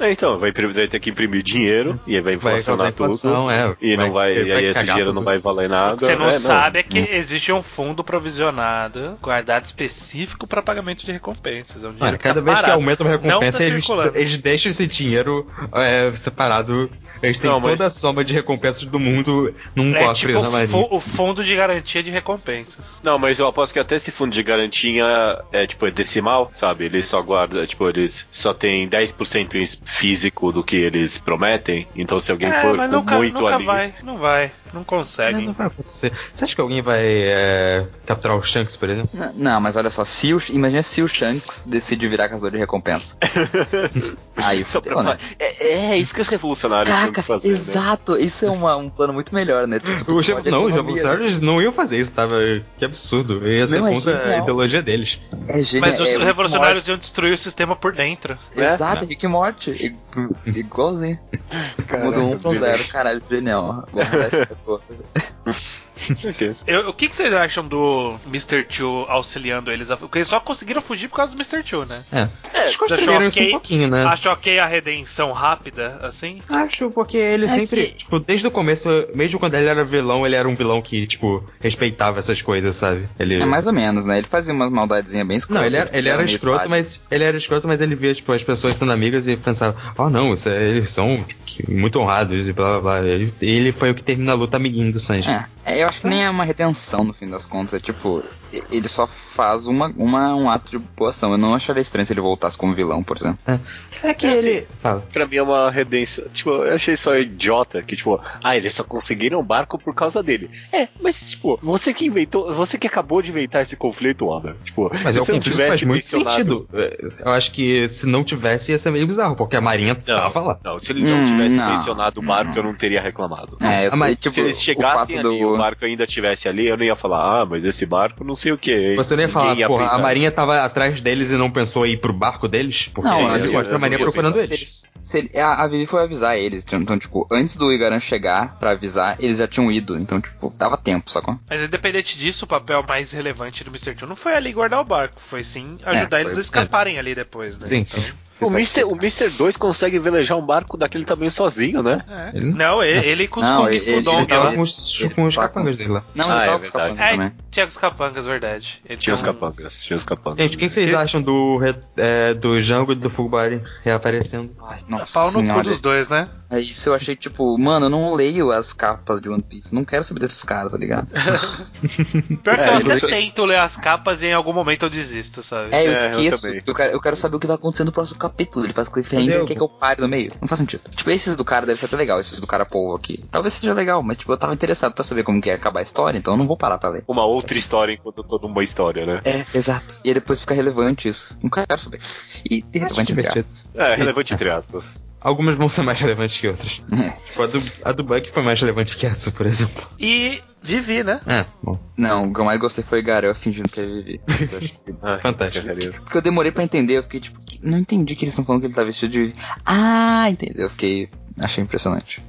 A: É, então, vai, imprimir- vai ter que imprimir dinheiro e aí vai
C: Vai causar
A: inflacionar
C: inflação,
A: tudo.
C: é.
A: E não vai, e aí esse dinheiro
C: tudo.
A: não vai valer nada.
E: O que você não
A: É,
E: sabe é que existe um fundo provisionado, guardado específico para pagamento de recompensas. É um dinheiro
C: Mano,
E: que
C: cada
E: tá
C: vez que
E: parado.
C: aumenta uma recompensa,
E: Não tá
C: eles, eles deixam esse dinheiro é, separado. Eles têm
A: Não, mas-
C: toda a soma de recompensas do mundo num
E: É
C: cofre
E: tipo
C: na
E: o,
C: Marinha.
E: fu- o fundo de garantia de recompensas.
A: Não, mas eu aposto que até esse fundo de garantia é tipo é decimal, sabe? Ele só guarda, tipo, eles só tem 10% em físico do que eles prometem. Então se alguém
E: é,
A: for
E: mas nunca,
A: muito
E: nunca
A: ali.
E: vai, não vai. Não
C: É,
E: conseguem.
C: não vai acontecer. Você acha que alguém vai é, capturar o Shanks, por exemplo?
D: N- Não, mas olha só, se o, imagina se o Shanks decide virar caçador de recompensa. (laughs) Aí
A: pra
D: fudeu, né?
A: é, é isso que os revolucionários têm
D: Caraca,
A: que fazer. né?
D: exato, isso é uma- um plano muito melhor, né? Tu- tu
C: O
D: pode
C: não, os revolucionários não iam fazer isso, tava. Que absurdo. Ia ser
D: Não, é
C: contra a
D: genial.
C: ideologia deles.
D: É genial,
E: Mas os
D: é Rick
E: revolucionários iam destruir o sistema por dentro.
D: Exato, Rick e Morty. Igualzinho. (laughs) Muda um pro zero, caralho, genial. Essa (laughs) porra. (laughs)
E: Eu- o que, que vocês acham do Mr. Two auxiliando eles? a- Porque eles só conseguiram fugir por causa do Mr. Two, né?
C: É.
A: É,
C: Eles construíram isso um pouquinho, né?
E: Acho ok a redenção rápida, assim?
C: Acho, porque ele
D: É
C: sempre,
D: que-
C: tipo, desde o começo, mesmo quando ele era vilão, ele era um vilão que, tipo, respeitava essas coisas, sabe? Ele...
D: É mais ou menos, né? Ele fazia umas maldadezinhas bem escrotas.
C: Não, ele era, ele era
D: meio
C: escroto,
D: sádico.
C: mas ele era escroto, mas ele via tipo as pessoas sendo amigas e pensava, oh não, isso é- eles são tipo, muito honrados e blá blá blá. Ele, ele foi o que termina a luta amiguinho do Sanji.
D: É, é, eu acho que nem é uma redenção no fim das contas. É tipo, ele só faz uma, uma, um ato de boa ação. Eu não acharia estranho se ele voltasse como vilão, por exemplo.
C: É que
A: É assim.
C: ele. Fala.
A: Pra mim é uma redenção. Tipo, eu achei só idiota que, tipo, ah, eles só conseguiram o barco por causa dele. É, mas, tipo, você que inventou, você que acabou de inventar esse conflito, Oda. Tipo,
C: Mas
A: se
C: é
A: não
C: conflito
A: tivesse
C: faz muito
A: mencionado-
C: sentido. É, Eu acho que se não tivesse ia ser meio bizarro, porque a Marinha
A: Não,
C: tava lá.
A: não, se ele não
D: Hum,
A: tivesse
D: não,
A: mencionado o barco,
D: não.
A: eu não teria reclamado.
D: É, eu,
C: Ah, mas
D: tipo,
A: se eles chegassem ali e
D: do...
A: o barco ainda tivesse ali, eu não ia falar, ah, mas esse barco não sei o que.
C: Você não ia falar, porra, a
A: pensar.
C: Marinha tava atrás deles e não pensou em ir pro barco deles? Porque
D: Não, mas eu-
C: a Marinha
A: eu-
C: procurando eles.
D: eles- se ele- a, a Vivi foi avisar eles. Então, tipo, antes do Igaran chegar pra avisar, eles já tinham ido. Então, tipo, dava tempo, sacou?
E: Mas independente disso, o papel mais relevante do Mr. Two não foi ali guardar o barco, foi sim ajudar
D: É,
E: eles
D: foi-
E: a escaparem ali depois, né?
C: Sim,
E: Então,
C: sim.
A: O Mr. o Mr. 2 consegue velejar um barco daquele tamanho sozinho, né?
E: é.
C: Ele-
E: Não, ele, ele com os
D: Não,
E: Kung
D: ele-
E: Fu Dong
C: Tava com os, com os capangas dele lá.
D: Não,
A: Ah,
D: ele
A: é
D: tava com os capangas também.
E: É, tinha os capangas, verdade. Ele
A: Tinha os
E: um-
A: capangas, tinha os capangas.
C: Gente, o que, que vocês acham do, é, do Jango e do Fugbari reaparecendo?
D: Ai, nossa
E: Pau no cu dos dois, né?
D: É isso eu achei, tipo, mano, eu não leio as capas de One Piece. Não quero saber desses caras, tá ligado? (laughs)
E: Pior que
A: É,
E: eu até tento ler as capas e em algum momento eu desisto, sabe?
D: É, eu
A: É, eu
D: esqueço. Eu, quero, eu quero saber o que vai acontecer no próximo capítulo. Ele faz cliffhanger
C: Entendeu?
D: e quer que eu pare no meio. Não faz sentido. Tipo, esses do cara deve ser até legal, esses do cara polvo aqui. Talvez seja legal, mas tipo, eu tava interessado pra saber como que ia acabar a história, então eu não vou parar pra ler.
A: Uma outra história enquanto toda uma história, né?
D: É, exato. E aí depois fica relevante isso. Não quero saber. E relevante entre aspas.
A: É, relevante entre aspas.
C: Algumas vão ser mais relevantes que outras. Tipo, a do, a do Buck foi mais relevante que essa, por exemplo.
E: E Vivi, né?
C: É, bom.
D: Não, o que eu mais gostei foi Garel fingindo que é Vivi. (laughs)
A: Ah,
C: Fantástico.
D: Porque eu demorei pra entender, eu fiquei tipo, que- não entendi que eles estão falando que ele tá vestido de. Ah, entendeu? Eu fiquei. Achei impressionante.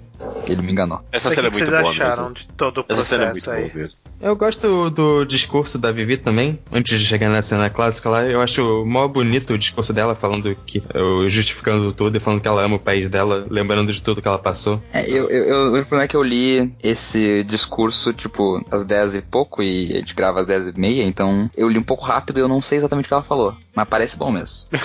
D: Ele me enganou.
A: Essa
E: o que
A: cena é
E: que
A: muito
E: vocês
A: boa
E: acharam
A: mesmo.
E: de todo o
A: Essa cena é
E: processo
A: muito
E: aí?
A: boa mesmo.
C: Eu gosto do discurso da Vivi também, antes de chegar na cena clássica lá. Eu acho mó bonito o discurso dela, falando que. justificando tudo e falando que ela ama o país dela, lembrando de tudo que ela passou.
D: É, eu, eu, eu, o problema é que eu li esse discurso, tipo, às 10 e pouco, e a gente grava às 10 e meia, então eu li um pouco rápido e eu não sei exatamente o que ela falou. Mas parece bom mesmo. (laughs)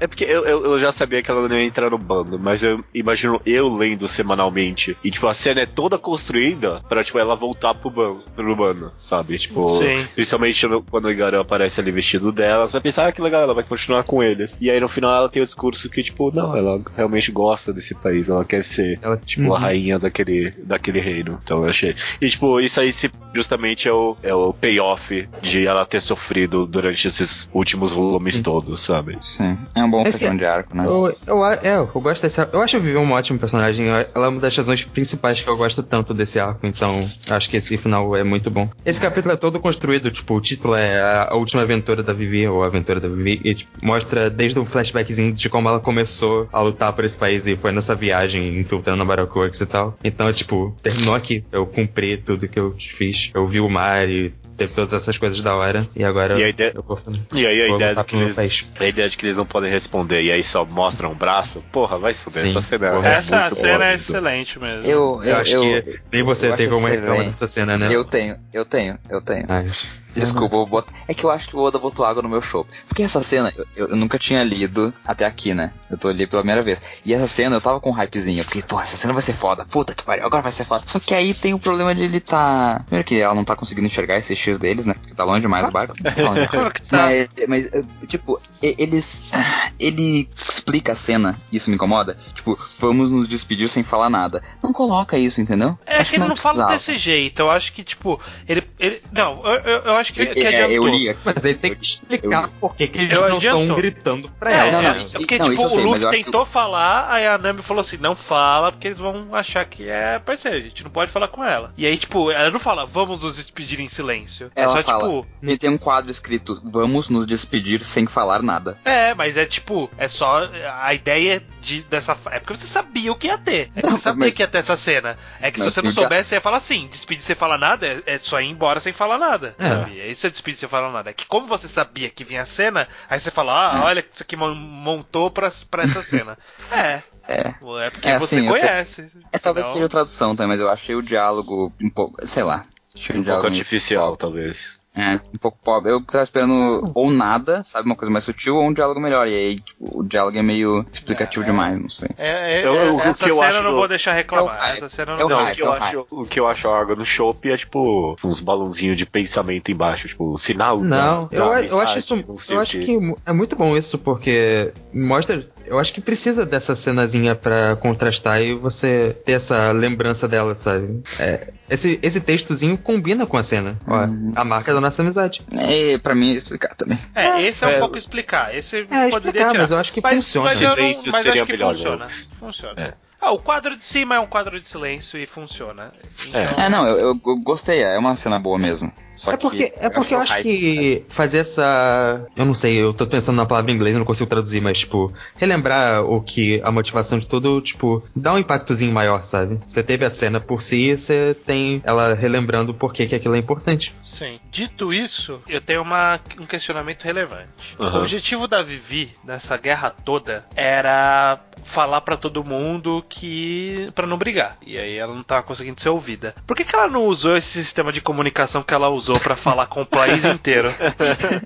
A: É porque eu, eu, eu já sabia que ela não ia entrar no bando, mas eu imagino eu lendo semanalmente. E, tipo, a cena é toda construída pra, tipo, ela voltar pro bando, pro bando sabe? Tipo,
E: Sim.
A: principalmente quando o Igaran aparece ali vestido dela, você vai pensar, ah, que legal, ela vai continuar com eles. E aí no final ela tem o discurso que, tipo, não, ela realmente gosta desse país, ela quer ser,
C: Ela,
A: tipo,
C: Uhum.
A: a rainha daquele, daquele reino. Então eu achei. E, tipo, isso aí se, justamente é o, é o payoff de ela ter sofrido durante esses últimos volumes todos, sabe?
D: Sim. É um bom
C: Esse-
D: de arco, né?
C: Eu, eu, a- é, eu gosto desse arco. Eu acho a Vivi um ótimo personagem. Ela é uma das razões principais que eu gosto tanto desse arco. Então, acho que esse final é muito bom. Esse capítulo é todo construído, tipo, o título é a, última aventura da Vivi, ou a aventura da Vivi, e tipo, mostra desde um flashbackzinho de como ela começou a lutar por esse país e foi nessa viagem infiltrando a Works e tal. Então, tipo, terminou aqui. Eu cumpri tudo que eu fiz. Eu vi o mar e teve todas essas coisas da hora. E agora
A: E a ideia-
C: eu vou,
A: E aí a ideia, de que eles,
C: país.
A: a ideia de que eles não podem responder e aí só mostram um braço, porra, vai se fuder.
C: Sim.
A: Essa cena
C: Porra,
A: é
E: Essa
A: muito
E: cena
A: boa,
E: é excelente mesmo.
D: Eu,
C: Eu, acho que nem você
D: eu
C: tem como reclamar dessa cena, né?
D: Eu tenho, eu tenho, eu tenho.
C: Mas-
D: Desculpa, eu vou botar. É que eu acho que o Oda botou água no meu show. Porque essa cena, eu, eu- nunca tinha lido até aqui, né? Eu tô ali pela primeira vez. E essa cena eu tava com um hypezinho. Eu fiquei, pô, essa cena vai ser foda. Puta que pariu, agora vai ser foda. Só que aí tem o problema de ele tá. Primeiro que ela não tá conseguindo enxergar esse partes deles, né? Porque tá longe demais o barco. Tá (laughs) longe.
E: Claro que tá.
D: Mas, mas, eh, tipo, eles. ah, Ele explica a cena, isso me incomoda. Tipo, vamos nos despedir sem falar nada. Não coloca isso, entendeu?
E: É
D: Acho
E: que ele não fala
D: precisava.
E: desse jeito. Eu acho que, tipo, ele. ele não, eu, eu, eu acho que,
D: Eu,
E: que
D: é,
E: adiantou.
D: eu li aqui.
C: Mas ele tem que explicar por que, que eles
E: Eu
C: não estão gritando pra
E: É,
C: ela.
D: não, não,
E: é,
D: isso-
E: porque,
D: não,
E: tipo,
D: sei,
E: o Luffy tentou falar, aí a Nami falou assim, não fala, porque eles vão achar que é parceiro, a gente não pode falar com ela. E aí, tipo, ela não fala, vamos nos despedir em silêncio. é
D: Ela
E: só,
D: fala.
E: tipo,
D: Tem, tem um quadro escrito: Vamos nos despedir sem falar nada.
E: é, mas é tipo, é só a ideia de, dessa. É porque você sabia o que ia ter. É que
D: Não,
E: você sabia
D: mas-
E: que ia ter essa cena. É que se
D: Mas
E: você não soubesse, você ia falar assim, despedir sem falar nada, é, é só ir embora sem falar nada.
C: É.
E: Sabe? É isso é despedir sem falar nada. É que como você sabia que vinha a cena, aí você fala, ah,
D: É.
E: olha, isso aqui mon- montou pra, pra essa cena. (laughs) é.
D: É.
E: É porque
D: É,
E: você
D: assim, sei-
E: conhece.
D: É talvez
E: Senão-
D: seja tradução também, mas eu achei o diálogo um pouco. Sei lá. Achei o
A: Um pouco artificial, talvez.
D: É, um pouco pobre. Eu tava esperando ou nada, sabe, uma coisa mais sutil, ou um diálogo melhor. E aí, tipo, o diálogo é meio explicativo
E: É,
D: demais, não sei.
E: É, é,
A: Eu-
E: é,
A: o que
E: essa
A: eu
E: cena
A: acho
E: eu não
A: do-
E: vou deixar reclamar.
D: É o
E: essa cena eu
D: É
E: não
D: o hype,
A: o que eu
D: é o
A: acho, o que eu acho a água do chopp é tipo uns balãozinhos de pensamento embaixo, tipo, sinal.
C: Não,
A: da-
C: eu,
A: da
C: eu acho isso.
A: sei
C: Eu
A: o
C: acho que é muito bom isso, porque mostra. Eu acho que precisa dessa cenazinha pra contrastar e você ter essa lembrança dela, sabe? É, esse, esse textozinho combina com a cena. Ó,
D: Uhum.
C: a marca da nossa amizade.
D: É, pra mim explicar também.
E: É, esse é um
A: É,
E: pouco explicar. Esse
C: É,
E: poderia
C: explicar,
E: tirar.
C: mas eu acho que funciona.
E: Mas, eu não,
A: Silêncio
E: mas
A: seria
E: acho que
A: melhor,
E: funciona.
A: né?
E: Funciona.
A: É.
E: Ah, o quadro de cima é um quadro de silêncio e funciona. Então,
D: É, não, eu- eu gostei, é uma cena boa mesmo. Só
C: é porque,
D: que
C: é porque eu acho
D: hype-
C: que fazer essa. Eu não sei, eu tô pensando na palavra em inglês, eu não consigo traduzir, mas, tipo, relembrar o que. a motivação de tudo, tipo, dá um impactozinho maior, sabe? Você teve a cena por si, você tem ela relembrando por que que aquilo é importante.
E: Sim. Dito isso, eu tenho uma, um questionamento relevante.
A: Aham.
E: O objetivo da Vivi nessa guerra toda era falar pra todo mundo que para não brigar. E aí ela não tava conseguindo ser ouvida. Por que, que ela não usou esse sistema de comunicação que ela usou pra falar com o país inteiro?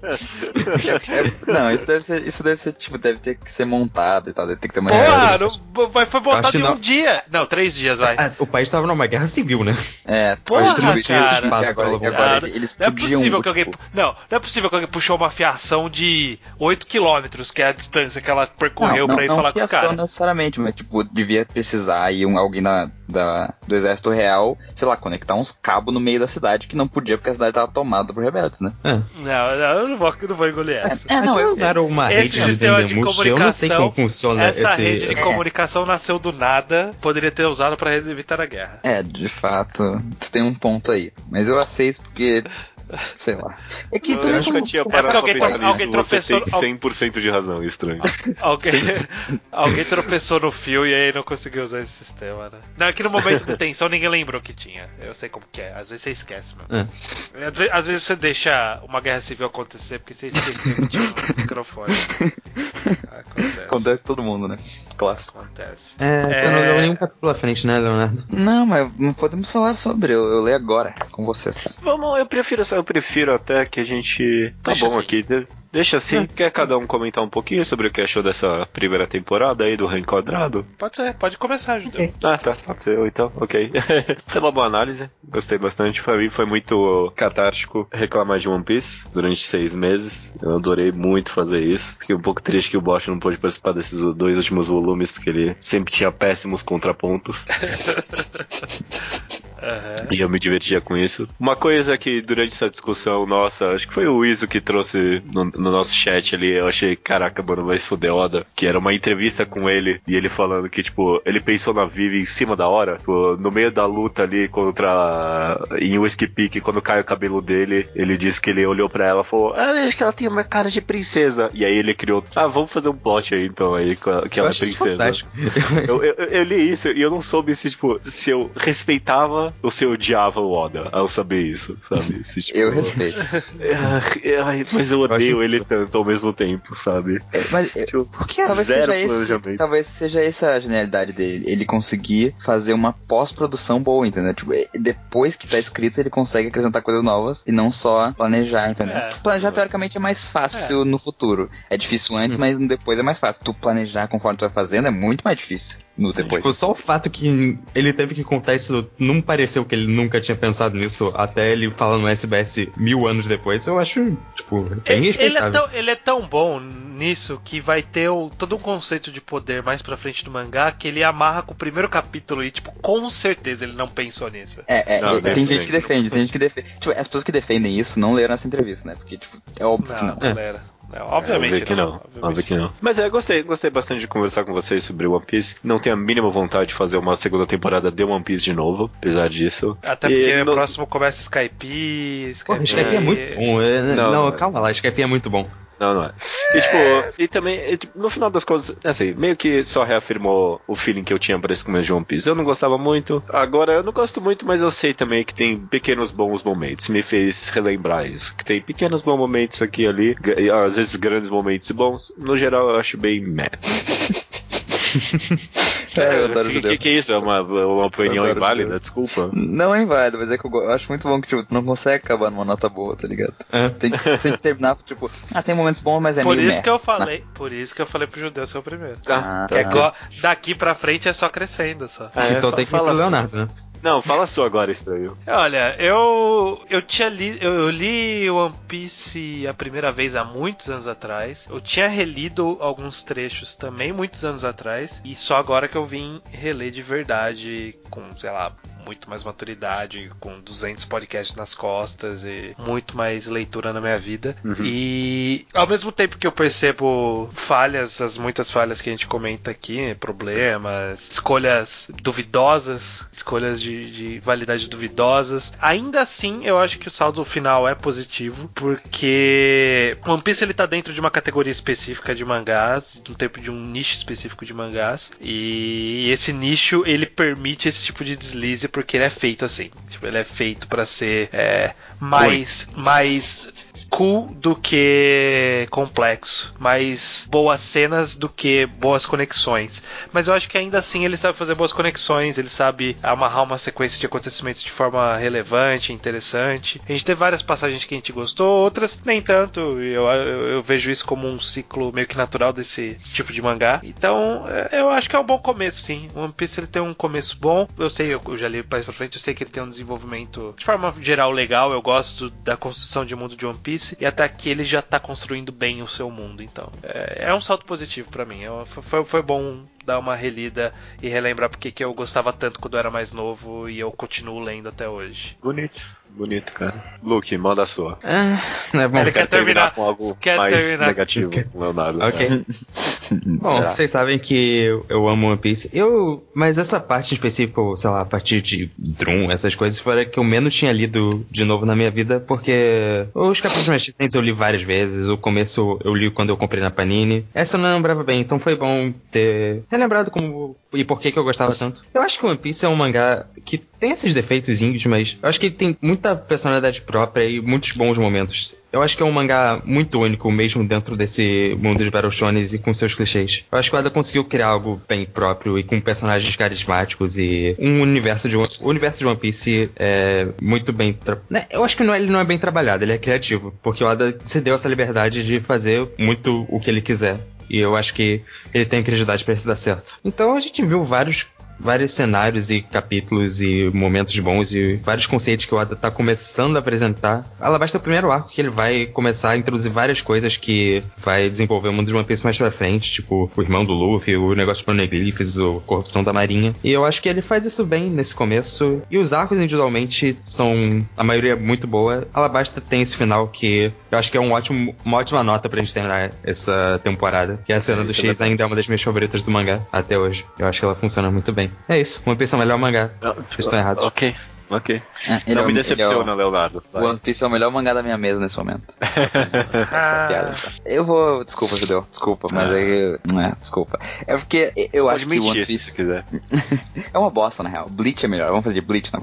D: É, não, isso deve ser, isso deve ser, tipo, deve ter que ser montado e tal, deve ter que ter uma
E: Porra, não, vai- foi montado em um
C: não.
E: dia. Não, três dias, vai.
C: Ah, o país tava numa guerra civil, né?
D: É,
E: Porra,
D: mas
E: cara.
D: espaço agora,
C: Cara,
D: agora eles,
E: Não é possível que alguém.
D: tipo,
E: Não, não é possível que alguém puxou uma fiação de 8 km, que é a distância que ela percorreu pra ir falar com os caras.
D: necessariamente, mas tipo, devia precisar ir um, alguém da, da- do exército real, sei lá, conectar uns cabos no meio da cidade que não podia porque a cidade tava tomada por rebeldes, né?
C: É.
E: Não, não, eu não vou, eu não vou engolir essa.
D: É, não, eu,
C: não era uma
E: esse
C: rede de
E: sistema de
C: multi, eu não sei
E: comunicação,
C: como funciona
E: Essa
C: esse...
E: rede de comunicação nasceu do nada, poderia ter usado pra evitar a guerra.
D: é, de fato, você tem um ponto aí, mas eu aceito porque, sei lá. É que
A: Eu
D: também
A: acho que eu tinha
E: É
A: parado pra
E: alguém-
A: pensar
E: alguém
A: nisso. Você
E: tropeçou-
A: tem 100% de razão, estranho. (laughs)
E: Alguém, alguém tropeçou no fio e aí não conseguiu usar esse sistema, né? Não, é que no momento de tensão ninguém lembrou que tinha. Eu sei como que é. Às vezes você esquece, mano. Às ve- Às vezes você deixa uma guerra civil acontecer porque você esqueceu que tinha um microfone. (laughs) Acontece.
D: acontece com todo mundo, né? Clássico.
E: Acontece.
C: É, você
E: É.
C: não deu nenhum capítulo à frente, né, Leonardo?
D: Não, mas não podemos falar sobre, eu, eu leio agora com vocês.
A: Vamos, eu prefiro, eu prefiro até que a gente. Tá
E: Deixa
A: bom
E: assim.
A: aqui. de- Deixa assim. Quer cada um comentar um pouquinho sobre o que achou dessa primeira temporada aí do Reenquadrado?
E: Pode ser, pode começar, Judeu.
A: Ah, tá. Pode ser então. Ok. (laughs) foi uma boa análise. Gostei bastante. Pra mim foi muito catártico reclamar de One Piece durante seis meses. Eu adorei muito fazer isso. Fiquei um pouco triste que o Bosch não pôde participar desses dois últimos volumes, porque ele sempre tinha péssimos contrapontos. (laughs)
E: Aham.
A: E eu me divertia com isso. Uma coisa que durante essa discussão, nossa, acho que foi o Iso que trouxe no, no nosso chat ali, eu achei, caraca, mano, vai se fuder Oda. Que era uma entrevista com ele, e ele falando que, tipo, ele pensou na Vivi em cima da hora, tipo, no meio da luta ali contra. em Whiskey Peak, quando cai o cabelo dele, ele disse que ele olhou pra ela e falou, ah, acho que ela tem uma cara de princesa. E aí ele criou, ah, vamos fazer um plot aí então, aí, que
C: Eu
A: ela é princesa. Eu, eu, eu li isso e eu não soube se, tipo, se eu respeitava ou se eu odiava o Oda ao saber isso, sabe? (laughs) Se, tipo,
D: Eu respeito.
A: É, (laughs) ai, mas eu odeio
C: acho-
A: ele tanto ao mesmo tempo, sabe?
D: É, Mas é, (laughs)
A: Tipo,
D: talvez
A: zero
D: seja, esse, talvez seja essa a genialidade dele. Ele conseguir fazer uma pós-produção boa, entendeu? Tipo, é, depois que tá escrito, ele consegue acrescentar coisas novas e não só planejar, entendeu?
E: É.
D: planejar, teoricamente, é mais fácil no futuro. É difícil antes, mas no depois é mais fácil. Tu planejar conforme tu vai fazendo é muito mais difícil no depois.
C: Tipo, só o fato que ele teve que contar isso num pareceu que ele nunca tinha pensado nisso até ele falar no SBS mil anos depois, eu acho, tipo, bem
E: Ele, ele é tão, ele é tão bom nisso que vai ter o- todo um conceito de poder mais pra frente do mangá que ele amarra com o primeiro capítulo e, tipo, com certeza ele não pensou nisso.
D: É, é,
A: Não,
D: é, tem gente que defende, tem gente que defende. Tipo, as pessoas que defendem isso não leram essa entrevista, né? Porque, tipo, é óbvio que
E: Não,
D: não.
E: galera. Não, obviamente
A: Óbvio que não.
E: obviamente
A: Óbvio que não. Mas é, gostei, gostei bastante de conversar com vocês sobre One Piece. Não tenho a mínima vontade de fazer uma segunda temporada de One Piece de novo, apesar disso.
E: Até
A: E
E: porque
A: no-
E: o próximo começa Skype. Skype,
C: Porra, Skype é muito bom. é-
A: Não,
C: não,
A: não é.
C: calma lá, Skype é muito bom.
A: Não, não é. E tipo, e também, e, tipo, no final das contas, assim, meio que só reafirmou o feeling que eu tinha para esse começo de One Piece. Eu não gostava muito. Agora eu não gosto muito, mas eu sei também que tem pequenos bons momentos. Me fez relembrar isso. Que tem pequenos bons momentos aqui e ali, e às vezes grandes momentos bons. No geral, eu acho bem meh. (laughs) (laughs)
D: É, eu adoro
A: que,
D: judeu.
A: que, que isso? É uma, uma opinião inválida?
D: judeu.
A: Desculpa.
D: Não é inválido, mas é que eu, eu acho muito bom que, tipo, tu não consegue acabar numa nota boa, tá ligado?
C: É.
D: Tem, tem que terminar, tipo, ah, tem momentos bons, mas é
E: Por
D: meio
E: isso que eu falei, por isso que eu falei pro judeu ser o primeiro.
D: Ah,
E: Que é
D: tá.
E: go- daqui pra frente é só crescendo só.
A: É,
C: então
A: fa-
C: tem que ir
A: fala
C: pro
A: assim.
C: Leonardo, né?
A: Não, fala sua agora, estranho.
E: Olha, eu eu tinha li, eu, eu li One Piece a primeira vez há muitos anos atrás. Eu tinha relido alguns trechos também muitos anos atrás e só agora que eu vim reler de verdade com, sei lá, muito mais maturidade, com 200 podcasts nas costas e muito mais leitura na minha vida. E ao mesmo tempo que eu percebo falhas, as muitas falhas que a gente comenta aqui, problemas, escolhas duvidosas, escolhas de, de validade duvidosas, ainda assim eu acho que o saldo final é positivo, porque One Piece ele tá dentro de uma categoria específica de mangás, no tempo de um nicho específico de mangás, e esse nicho ele permite esse tipo de deslize porque ele é feito assim. Tipo, ele é feito pra ser é, mais, mais cool do que complexo, mais boas cenas do que boas conexões. Mas eu acho que ainda assim ele sabe fazer boas conexões, ele sabe amarrar uma sequência de acontecimentos de forma relevante, interessante. A gente teve várias passagens que a gente gostou, outras nem tanto. Eu, eu, eu vejo isso como um ciclo meio que natural desse, desse tipo de mangá. Então, é, eu acho que é um bom começo, sim. One Piece ele tem um começo bom. Eu sei, eu, já li mais pra frente, eu sei que ele tem um desenvolvimento de forma geral legal. Eu gosto da construção de mundo de One Piece. E até aqui ele já tá construindo bem o seu mundo. Então, é, é um salto positivo pra mim. Foi, foi bom dar uma relida e relembrar porque que eu gostava tanto quando eu era mais novo e eu continuo lendo até hoje.
A: Bonito. Bonito, cara. Luke, manda a sua.
C: É, é bom.
E: Ele quer terminar-
A: com algo
E: quer
A: mais
E: terminar-
A: negativo, Leonardo.
C: Ok. (laughs) Bom,
D: Será?
C: vocês sabem que eu, eu amo One Piece. Eu, mas essa parte em específico, sei lá, a partir de Drum, essas coisas, foi a que eu menos tinha lido de novo na minha vida, porque os capítulos mais recentes eu li várias vezes. O começo eu li quando eu comprei na Panini. Essa eu não lembrava bem, então foi bom ter, ter lembrado como e por que, que eu gostava tanto. Eu acho que One Piece é um mangá que tem esses defeitos, mas eu acho que ele tem muita personalidade própria e muitos bons momentos. Eu acho que é um mangá muito único, mesmo dentro desse mundo de Battle Shonen e com seus clichês. Eu acho que o Oda conseguiu criar algo bem próprio e com personagens carismáticos e um universo de o universo de One Piece é muito bem. né, Eu acho que não é- ele não é bem trabalhado, ele é criativo, porque o Oda se deu essa liberdade de fazer muito o que ele quiser. E eu acho que ele tem credibilidade pra isso dar certo. Então a gente viu vários vários cenários e capítulos e momentos bons e vários conceitos que o Oda tá começando a apresentar. Alabasta é o primeiro arco que ele vai começar a introduzir várias coisas que vai desenvolver o mundo de One Piece mais pra frente, tipo o irmão do Luffy, o negócio de poneglyphs, a corrupção da marinha. E eu acho que ele faz isso bem nesse começo. E os arcos individualmente são a maioria muito boa. Alabasta tem esse final que eu acho que é um ótimo, uma ótima nota pra gente terminar essa temporada. Que a cena
A: É,
C: do
A: é
C: X ainda é uma das minhas favoritas do mangá até hoje. Eu acho que ela funciona muito bem. É isso, One Piece é o melhor mangá. Vocês estão errados.
A: Ok, ok.
D: É,
A: não
D: é
A: me decepciona,
D: é
A: Leonardo.
D: o, o One Piece é o melhor mangá da minha mesa nesse momento. (laughs) Essa é a piada, tá? Eu vou. Desculpa, Judeu. Desculpa, mas
A: Ah.
D: aí. Não é, desculpa. É porque eu
A: Pode
D: acho que One
A: se
D: Piece.
A: você quiser. (laughs)
D: É uma bosta, na real. Bleach é melhor. Vamos fazer de Bleach na.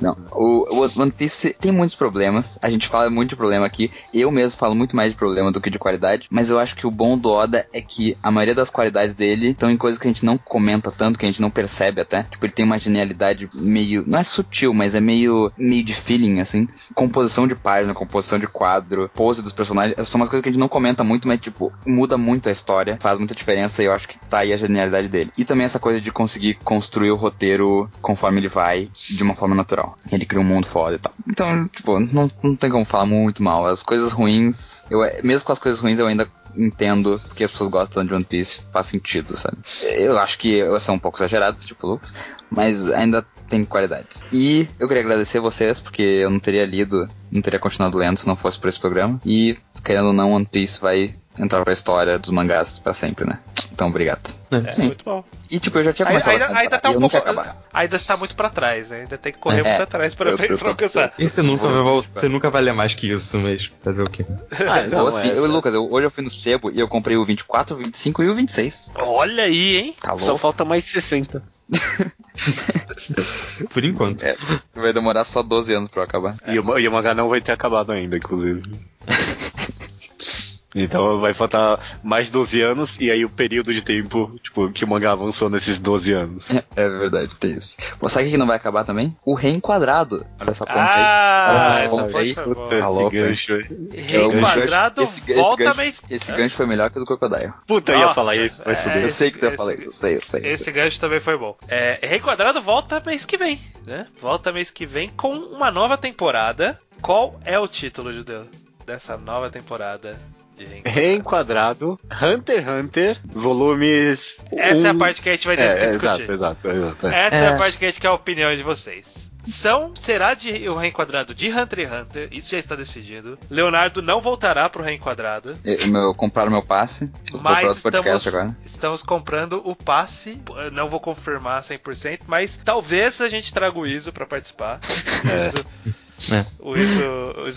D: Não. O, o One Piece tem muitos problemas. A gente fala muito de problema aqui. Eu mesmo falo muito mais de problema do que de qualidade. Mas eu acho que o bom do Oda é que a maioria das qualidades dele estão em coisas que a gente não comenta tanto, que a gente não percebe até. Tipo, ele tem uma genialidade meio. Não é sutil, mas mas é meio, meio de feeling, assim. Composição de página, composição de quadro, pose dos personagens, são umas coisas que a gente não comenta muito, mas, tipo, muda muito a história, faz muita diferença e eu acho que tá aí a genialidade dele. E também essa coisa de conseguir construir o roteiro conforme ele vai, de uma forma natural. Ele cria um mundo foda e tal. Então, tipo, não, não tem como falar muito mal. As coisas ruins, eu, mesmo com as coisas ruins, eu ainda entendo porque as pessoas gostam de One Piece, faz sentido, sabe? Eu acho que são um pouco exagerados, tipo Lucas, mas ainda tem qualidades. E eu queria agradecer vocês, porque eu não teria lido, não teria continuado lendo se não fosse por esse programa. E, querendo ou não, One Piece vai entrar pra história dos mangás pra sempre, né? Então, obrigado.
E: É,
D: Sim.
E: muito bom.
D: E, tipo, eu já tinha começado
E: ainda,
D: a
E: ainda tá um
D: eu não
E: pouco. Ainda está muito pra trás, né? ainda tem que correr
D: É,
E: muito atrás pra,
D: eu- eu
E: alcançar.
C: E você nunca, vai, vol- você nunca vai ler mais que isso, mas fazer o quê?
A: Ah,
D: Ou assim,
A: é,
D: eu, Lucas, eu- hoje eu fui no sebo e eu comprei o 24, o 25 e o 26.
E: Olha aí, hein?
D: Tá
A: Só falta mais 60. (laughs)
C: Por enquanto.
D: É, vai demorar só 12 anos pra eu acabar.
A: E, o, e o mangá não vai ter acabado ainda, inclusive. (laughs) Então vai faltar mais 12 anos e aí o período de tempo tipo, que o mangá avançou nesses 12 anos.
D: É verdade, tem isso. Pô, sabe o que não vai acabar também? O reenquadrado. Olha essa ponte aí.
E: Ah,
D: Olha
E: essa
D: essa ponte aí. Tá louco,
A: gancho.
E: Rei
D: Eu-
E: quadrado,
D: esse, esse
E: volta
D: gancho,
E: mês.
D: Esse gancho foi melhor que o do Crocodile.
A: Puta, eu ia
E: Nossa,
A: falar isso, vai
E: é,
A: foder.
D: Eu sei que tu ia
E: esse-
D: falar isso, eu sei, eu sei. eu
E: Esse
D: sei.
E: gancho também foi bom. É, Rei Quadrado volta mês que vem, né? Volta mês que vem com uma nova temporada. Qual é o título, Judeu, dessa nova temporada?
A: Reenquadrado, Hunter x Hunter, volumes.
E: Essa é a
A: um-
E: parte que a gente vai ter que
A: É,
E: discutir.
A: exato, exato, exato. é.
E: Essa é. a
C: É.
E: parte que a gente quer a opinião de vocês. São, será de o reenquadrado de Hunter x Hunter, isso já está decidido. Leonardo não voltará pro reenquadrado,
D: Eu, meu, compraram meu passe.
E: Mas estamos,
D: agora.
E: estamos comprando o passe. Eu Não vou confirmar 100%, mas talvez a gente traga o Iso pra participar.
A: É.
E: Iso-
C: É.
E: O Iso,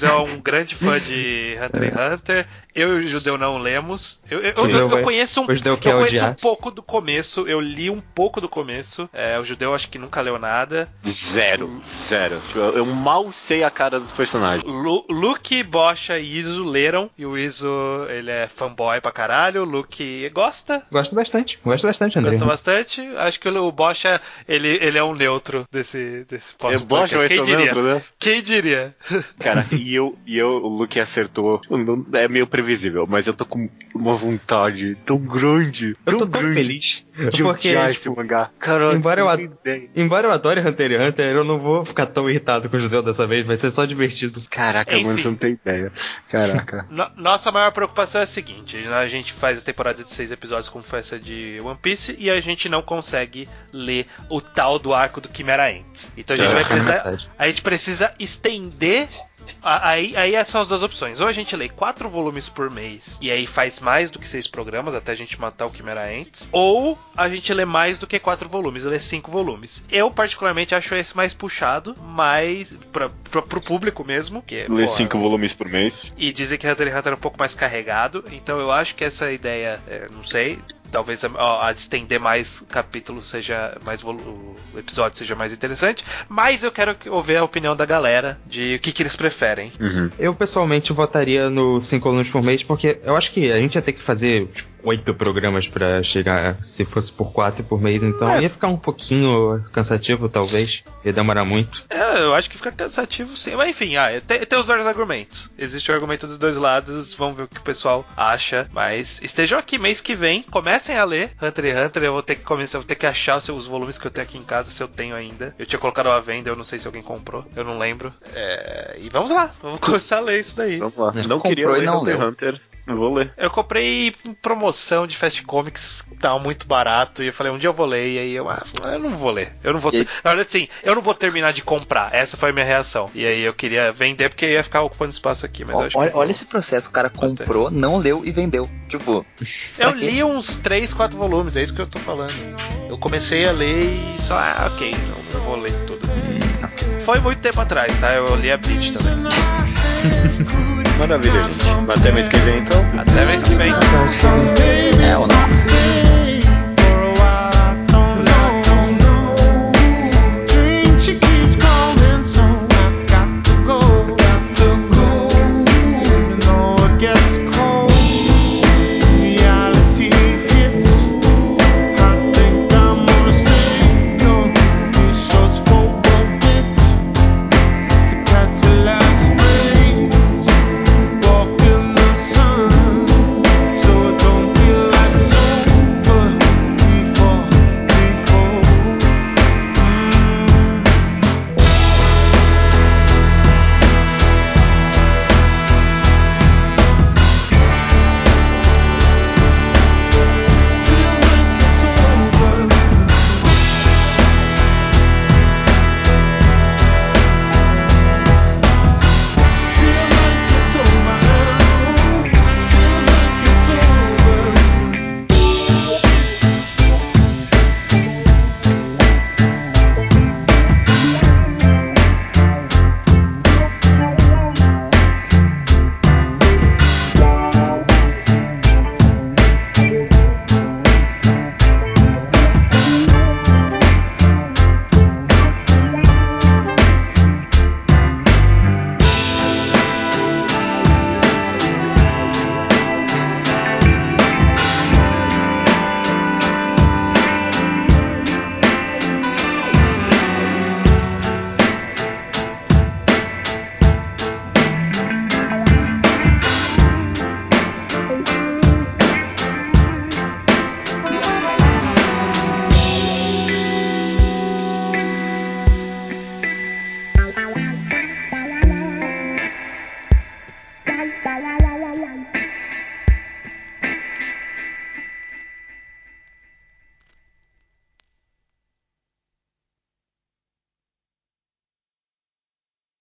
E: é um grande fã de Hunter x Hunter. Eu e o Judeu não lemos. Eu, eu, eu- eu
C: vai-
E: conheço um, eu
C: quer
E: conheço
C: odiar.
E: um pouco do começo. Eu li um pouco do começo. É, o Judeu acho que nunca leu nada.
A: Zero, zero. Tipo, eu, eu mal sei a cara dos personagens.
E: Lu, Luke, Bocha e Iso leram. E o Iso, ele é fanboy pra caralho. O Luke gosta.
C: Gosto bastante. Gosto bastante, André.
E: Gosta bastante. Acho que o Bocha, ele, ele é um neutro desse, desse pós-podcast.
A: bocho vai
E: Quem
A: ser
E: diria?
A: neutro dessa.
E: Quem diria?
A: Cara, (laughs) e eu, e eu, o Luke acertou. Não- É meio previsível, mas eu tô com uma vontade tão grande.
C: Eu tô
A: tão
C: tão
A: grande
C: feliz.
A: De
C: Porque,
A: odiar esse
C: tipo,
A: mangá. Caralho,
C: embora eu embora eu adore Hunter x Hunter, eu não vou ficar tão irritado com o judeu dessa vez. Vai ser só divertido.
A: Caraca,
E: Enfim.
A: mano, você não tem ideia. Caraca. (laughs)
E: No- nossa maior preocupação é a seguinte: a gente faz a temporada de seis episódios como foi essa de One Piece e a gente não consegue ler o tal do arco do Chimera Ants. Então a gente
A: É,
E: vai
C: é
E: precisar.
C: verdade.
E: A gente precisa estender. Aí, aí são as duas opções. Ou a gente lê quatro volumes por mês e aí faz mais do que seis programas até a gente matar o Chimera Ants. Ou a gente lê mais do que quatro volumes, lê cinco volumes. Eu, particularmente, acho esse mais puxado, mais pra, pra, pro público mesmo. Que, é,
A: Lê
E: porra,
A: cinco volumes por mês.
E: e dizem que Hunter x Hunter é um pouco mais carregado, então eu acho que essa ideia, é, não sei, talvez a, a de estender mais capítulos seja mais o episódio seja mais interessante, mas eu quero que- ouvir a opinião da galera de o que, que eles preferem.
A: Uhum.
C: Eu pessoalmente votaria no 5 alunos por mês, porque eu acho que a gente ia ter que fazer tipo, oito programas pra chegar, se fosse por quatro por mês, então ia ficar um pouquinho cansativo, talvez. Ia demorar muito.
E: É, eu acho que fica cansativo sim, mas enfim, ah, tem, tem os dois argumentos. Existe o argumento dos dois lados, vamos ver o que o pessoal acha, mas estejam aqui mês que vem, comecem a ler Hunter x Hunter, eu vou ter que começar, eu vou ter que achar os, volumes que eu tenho aqui em casa, se eu tenho ainda. Eu tinha colocado à venda, eu não sei se alguém comprou, eu não lembro. É, e vamos lá, vamos (laughs) começar a ler isso daí.
A: Vamos lá. Não
D: Comprou
A: queria
D: e
A: ler
D: não
A: Hunter x
D: leu.
A: Hunter. Eu vou ler.
E: Eu comprei promoção de Fast Comics, tava muito barato, e eu falei, um dia eu vou ler, e aí eu, ah, eu não vou ler. Eu não vou ter. Na verdade, assim, eu não vou terminar de comprar. Essa foi a minha reação. E aí eu queria vender porque ia ficar ocupando espaço aqui, mas eu acho
D: Olha,
E: que.
D: olha esse processo, o cara comprou, não leu e vendeu. Tipo, (laughs)
E: Eu li uns 3, 4 volumes, é isso que eu tô falando. Eu comecei a ler e só, ah, ok, não, não vou ler tudo. Foi muito tempo atrás, tá? Eu li a Bleach também. (laughs)
A: Maravilha, gente. Até mês que vem, então.
E: Até mês que vem.
C: É o nosso.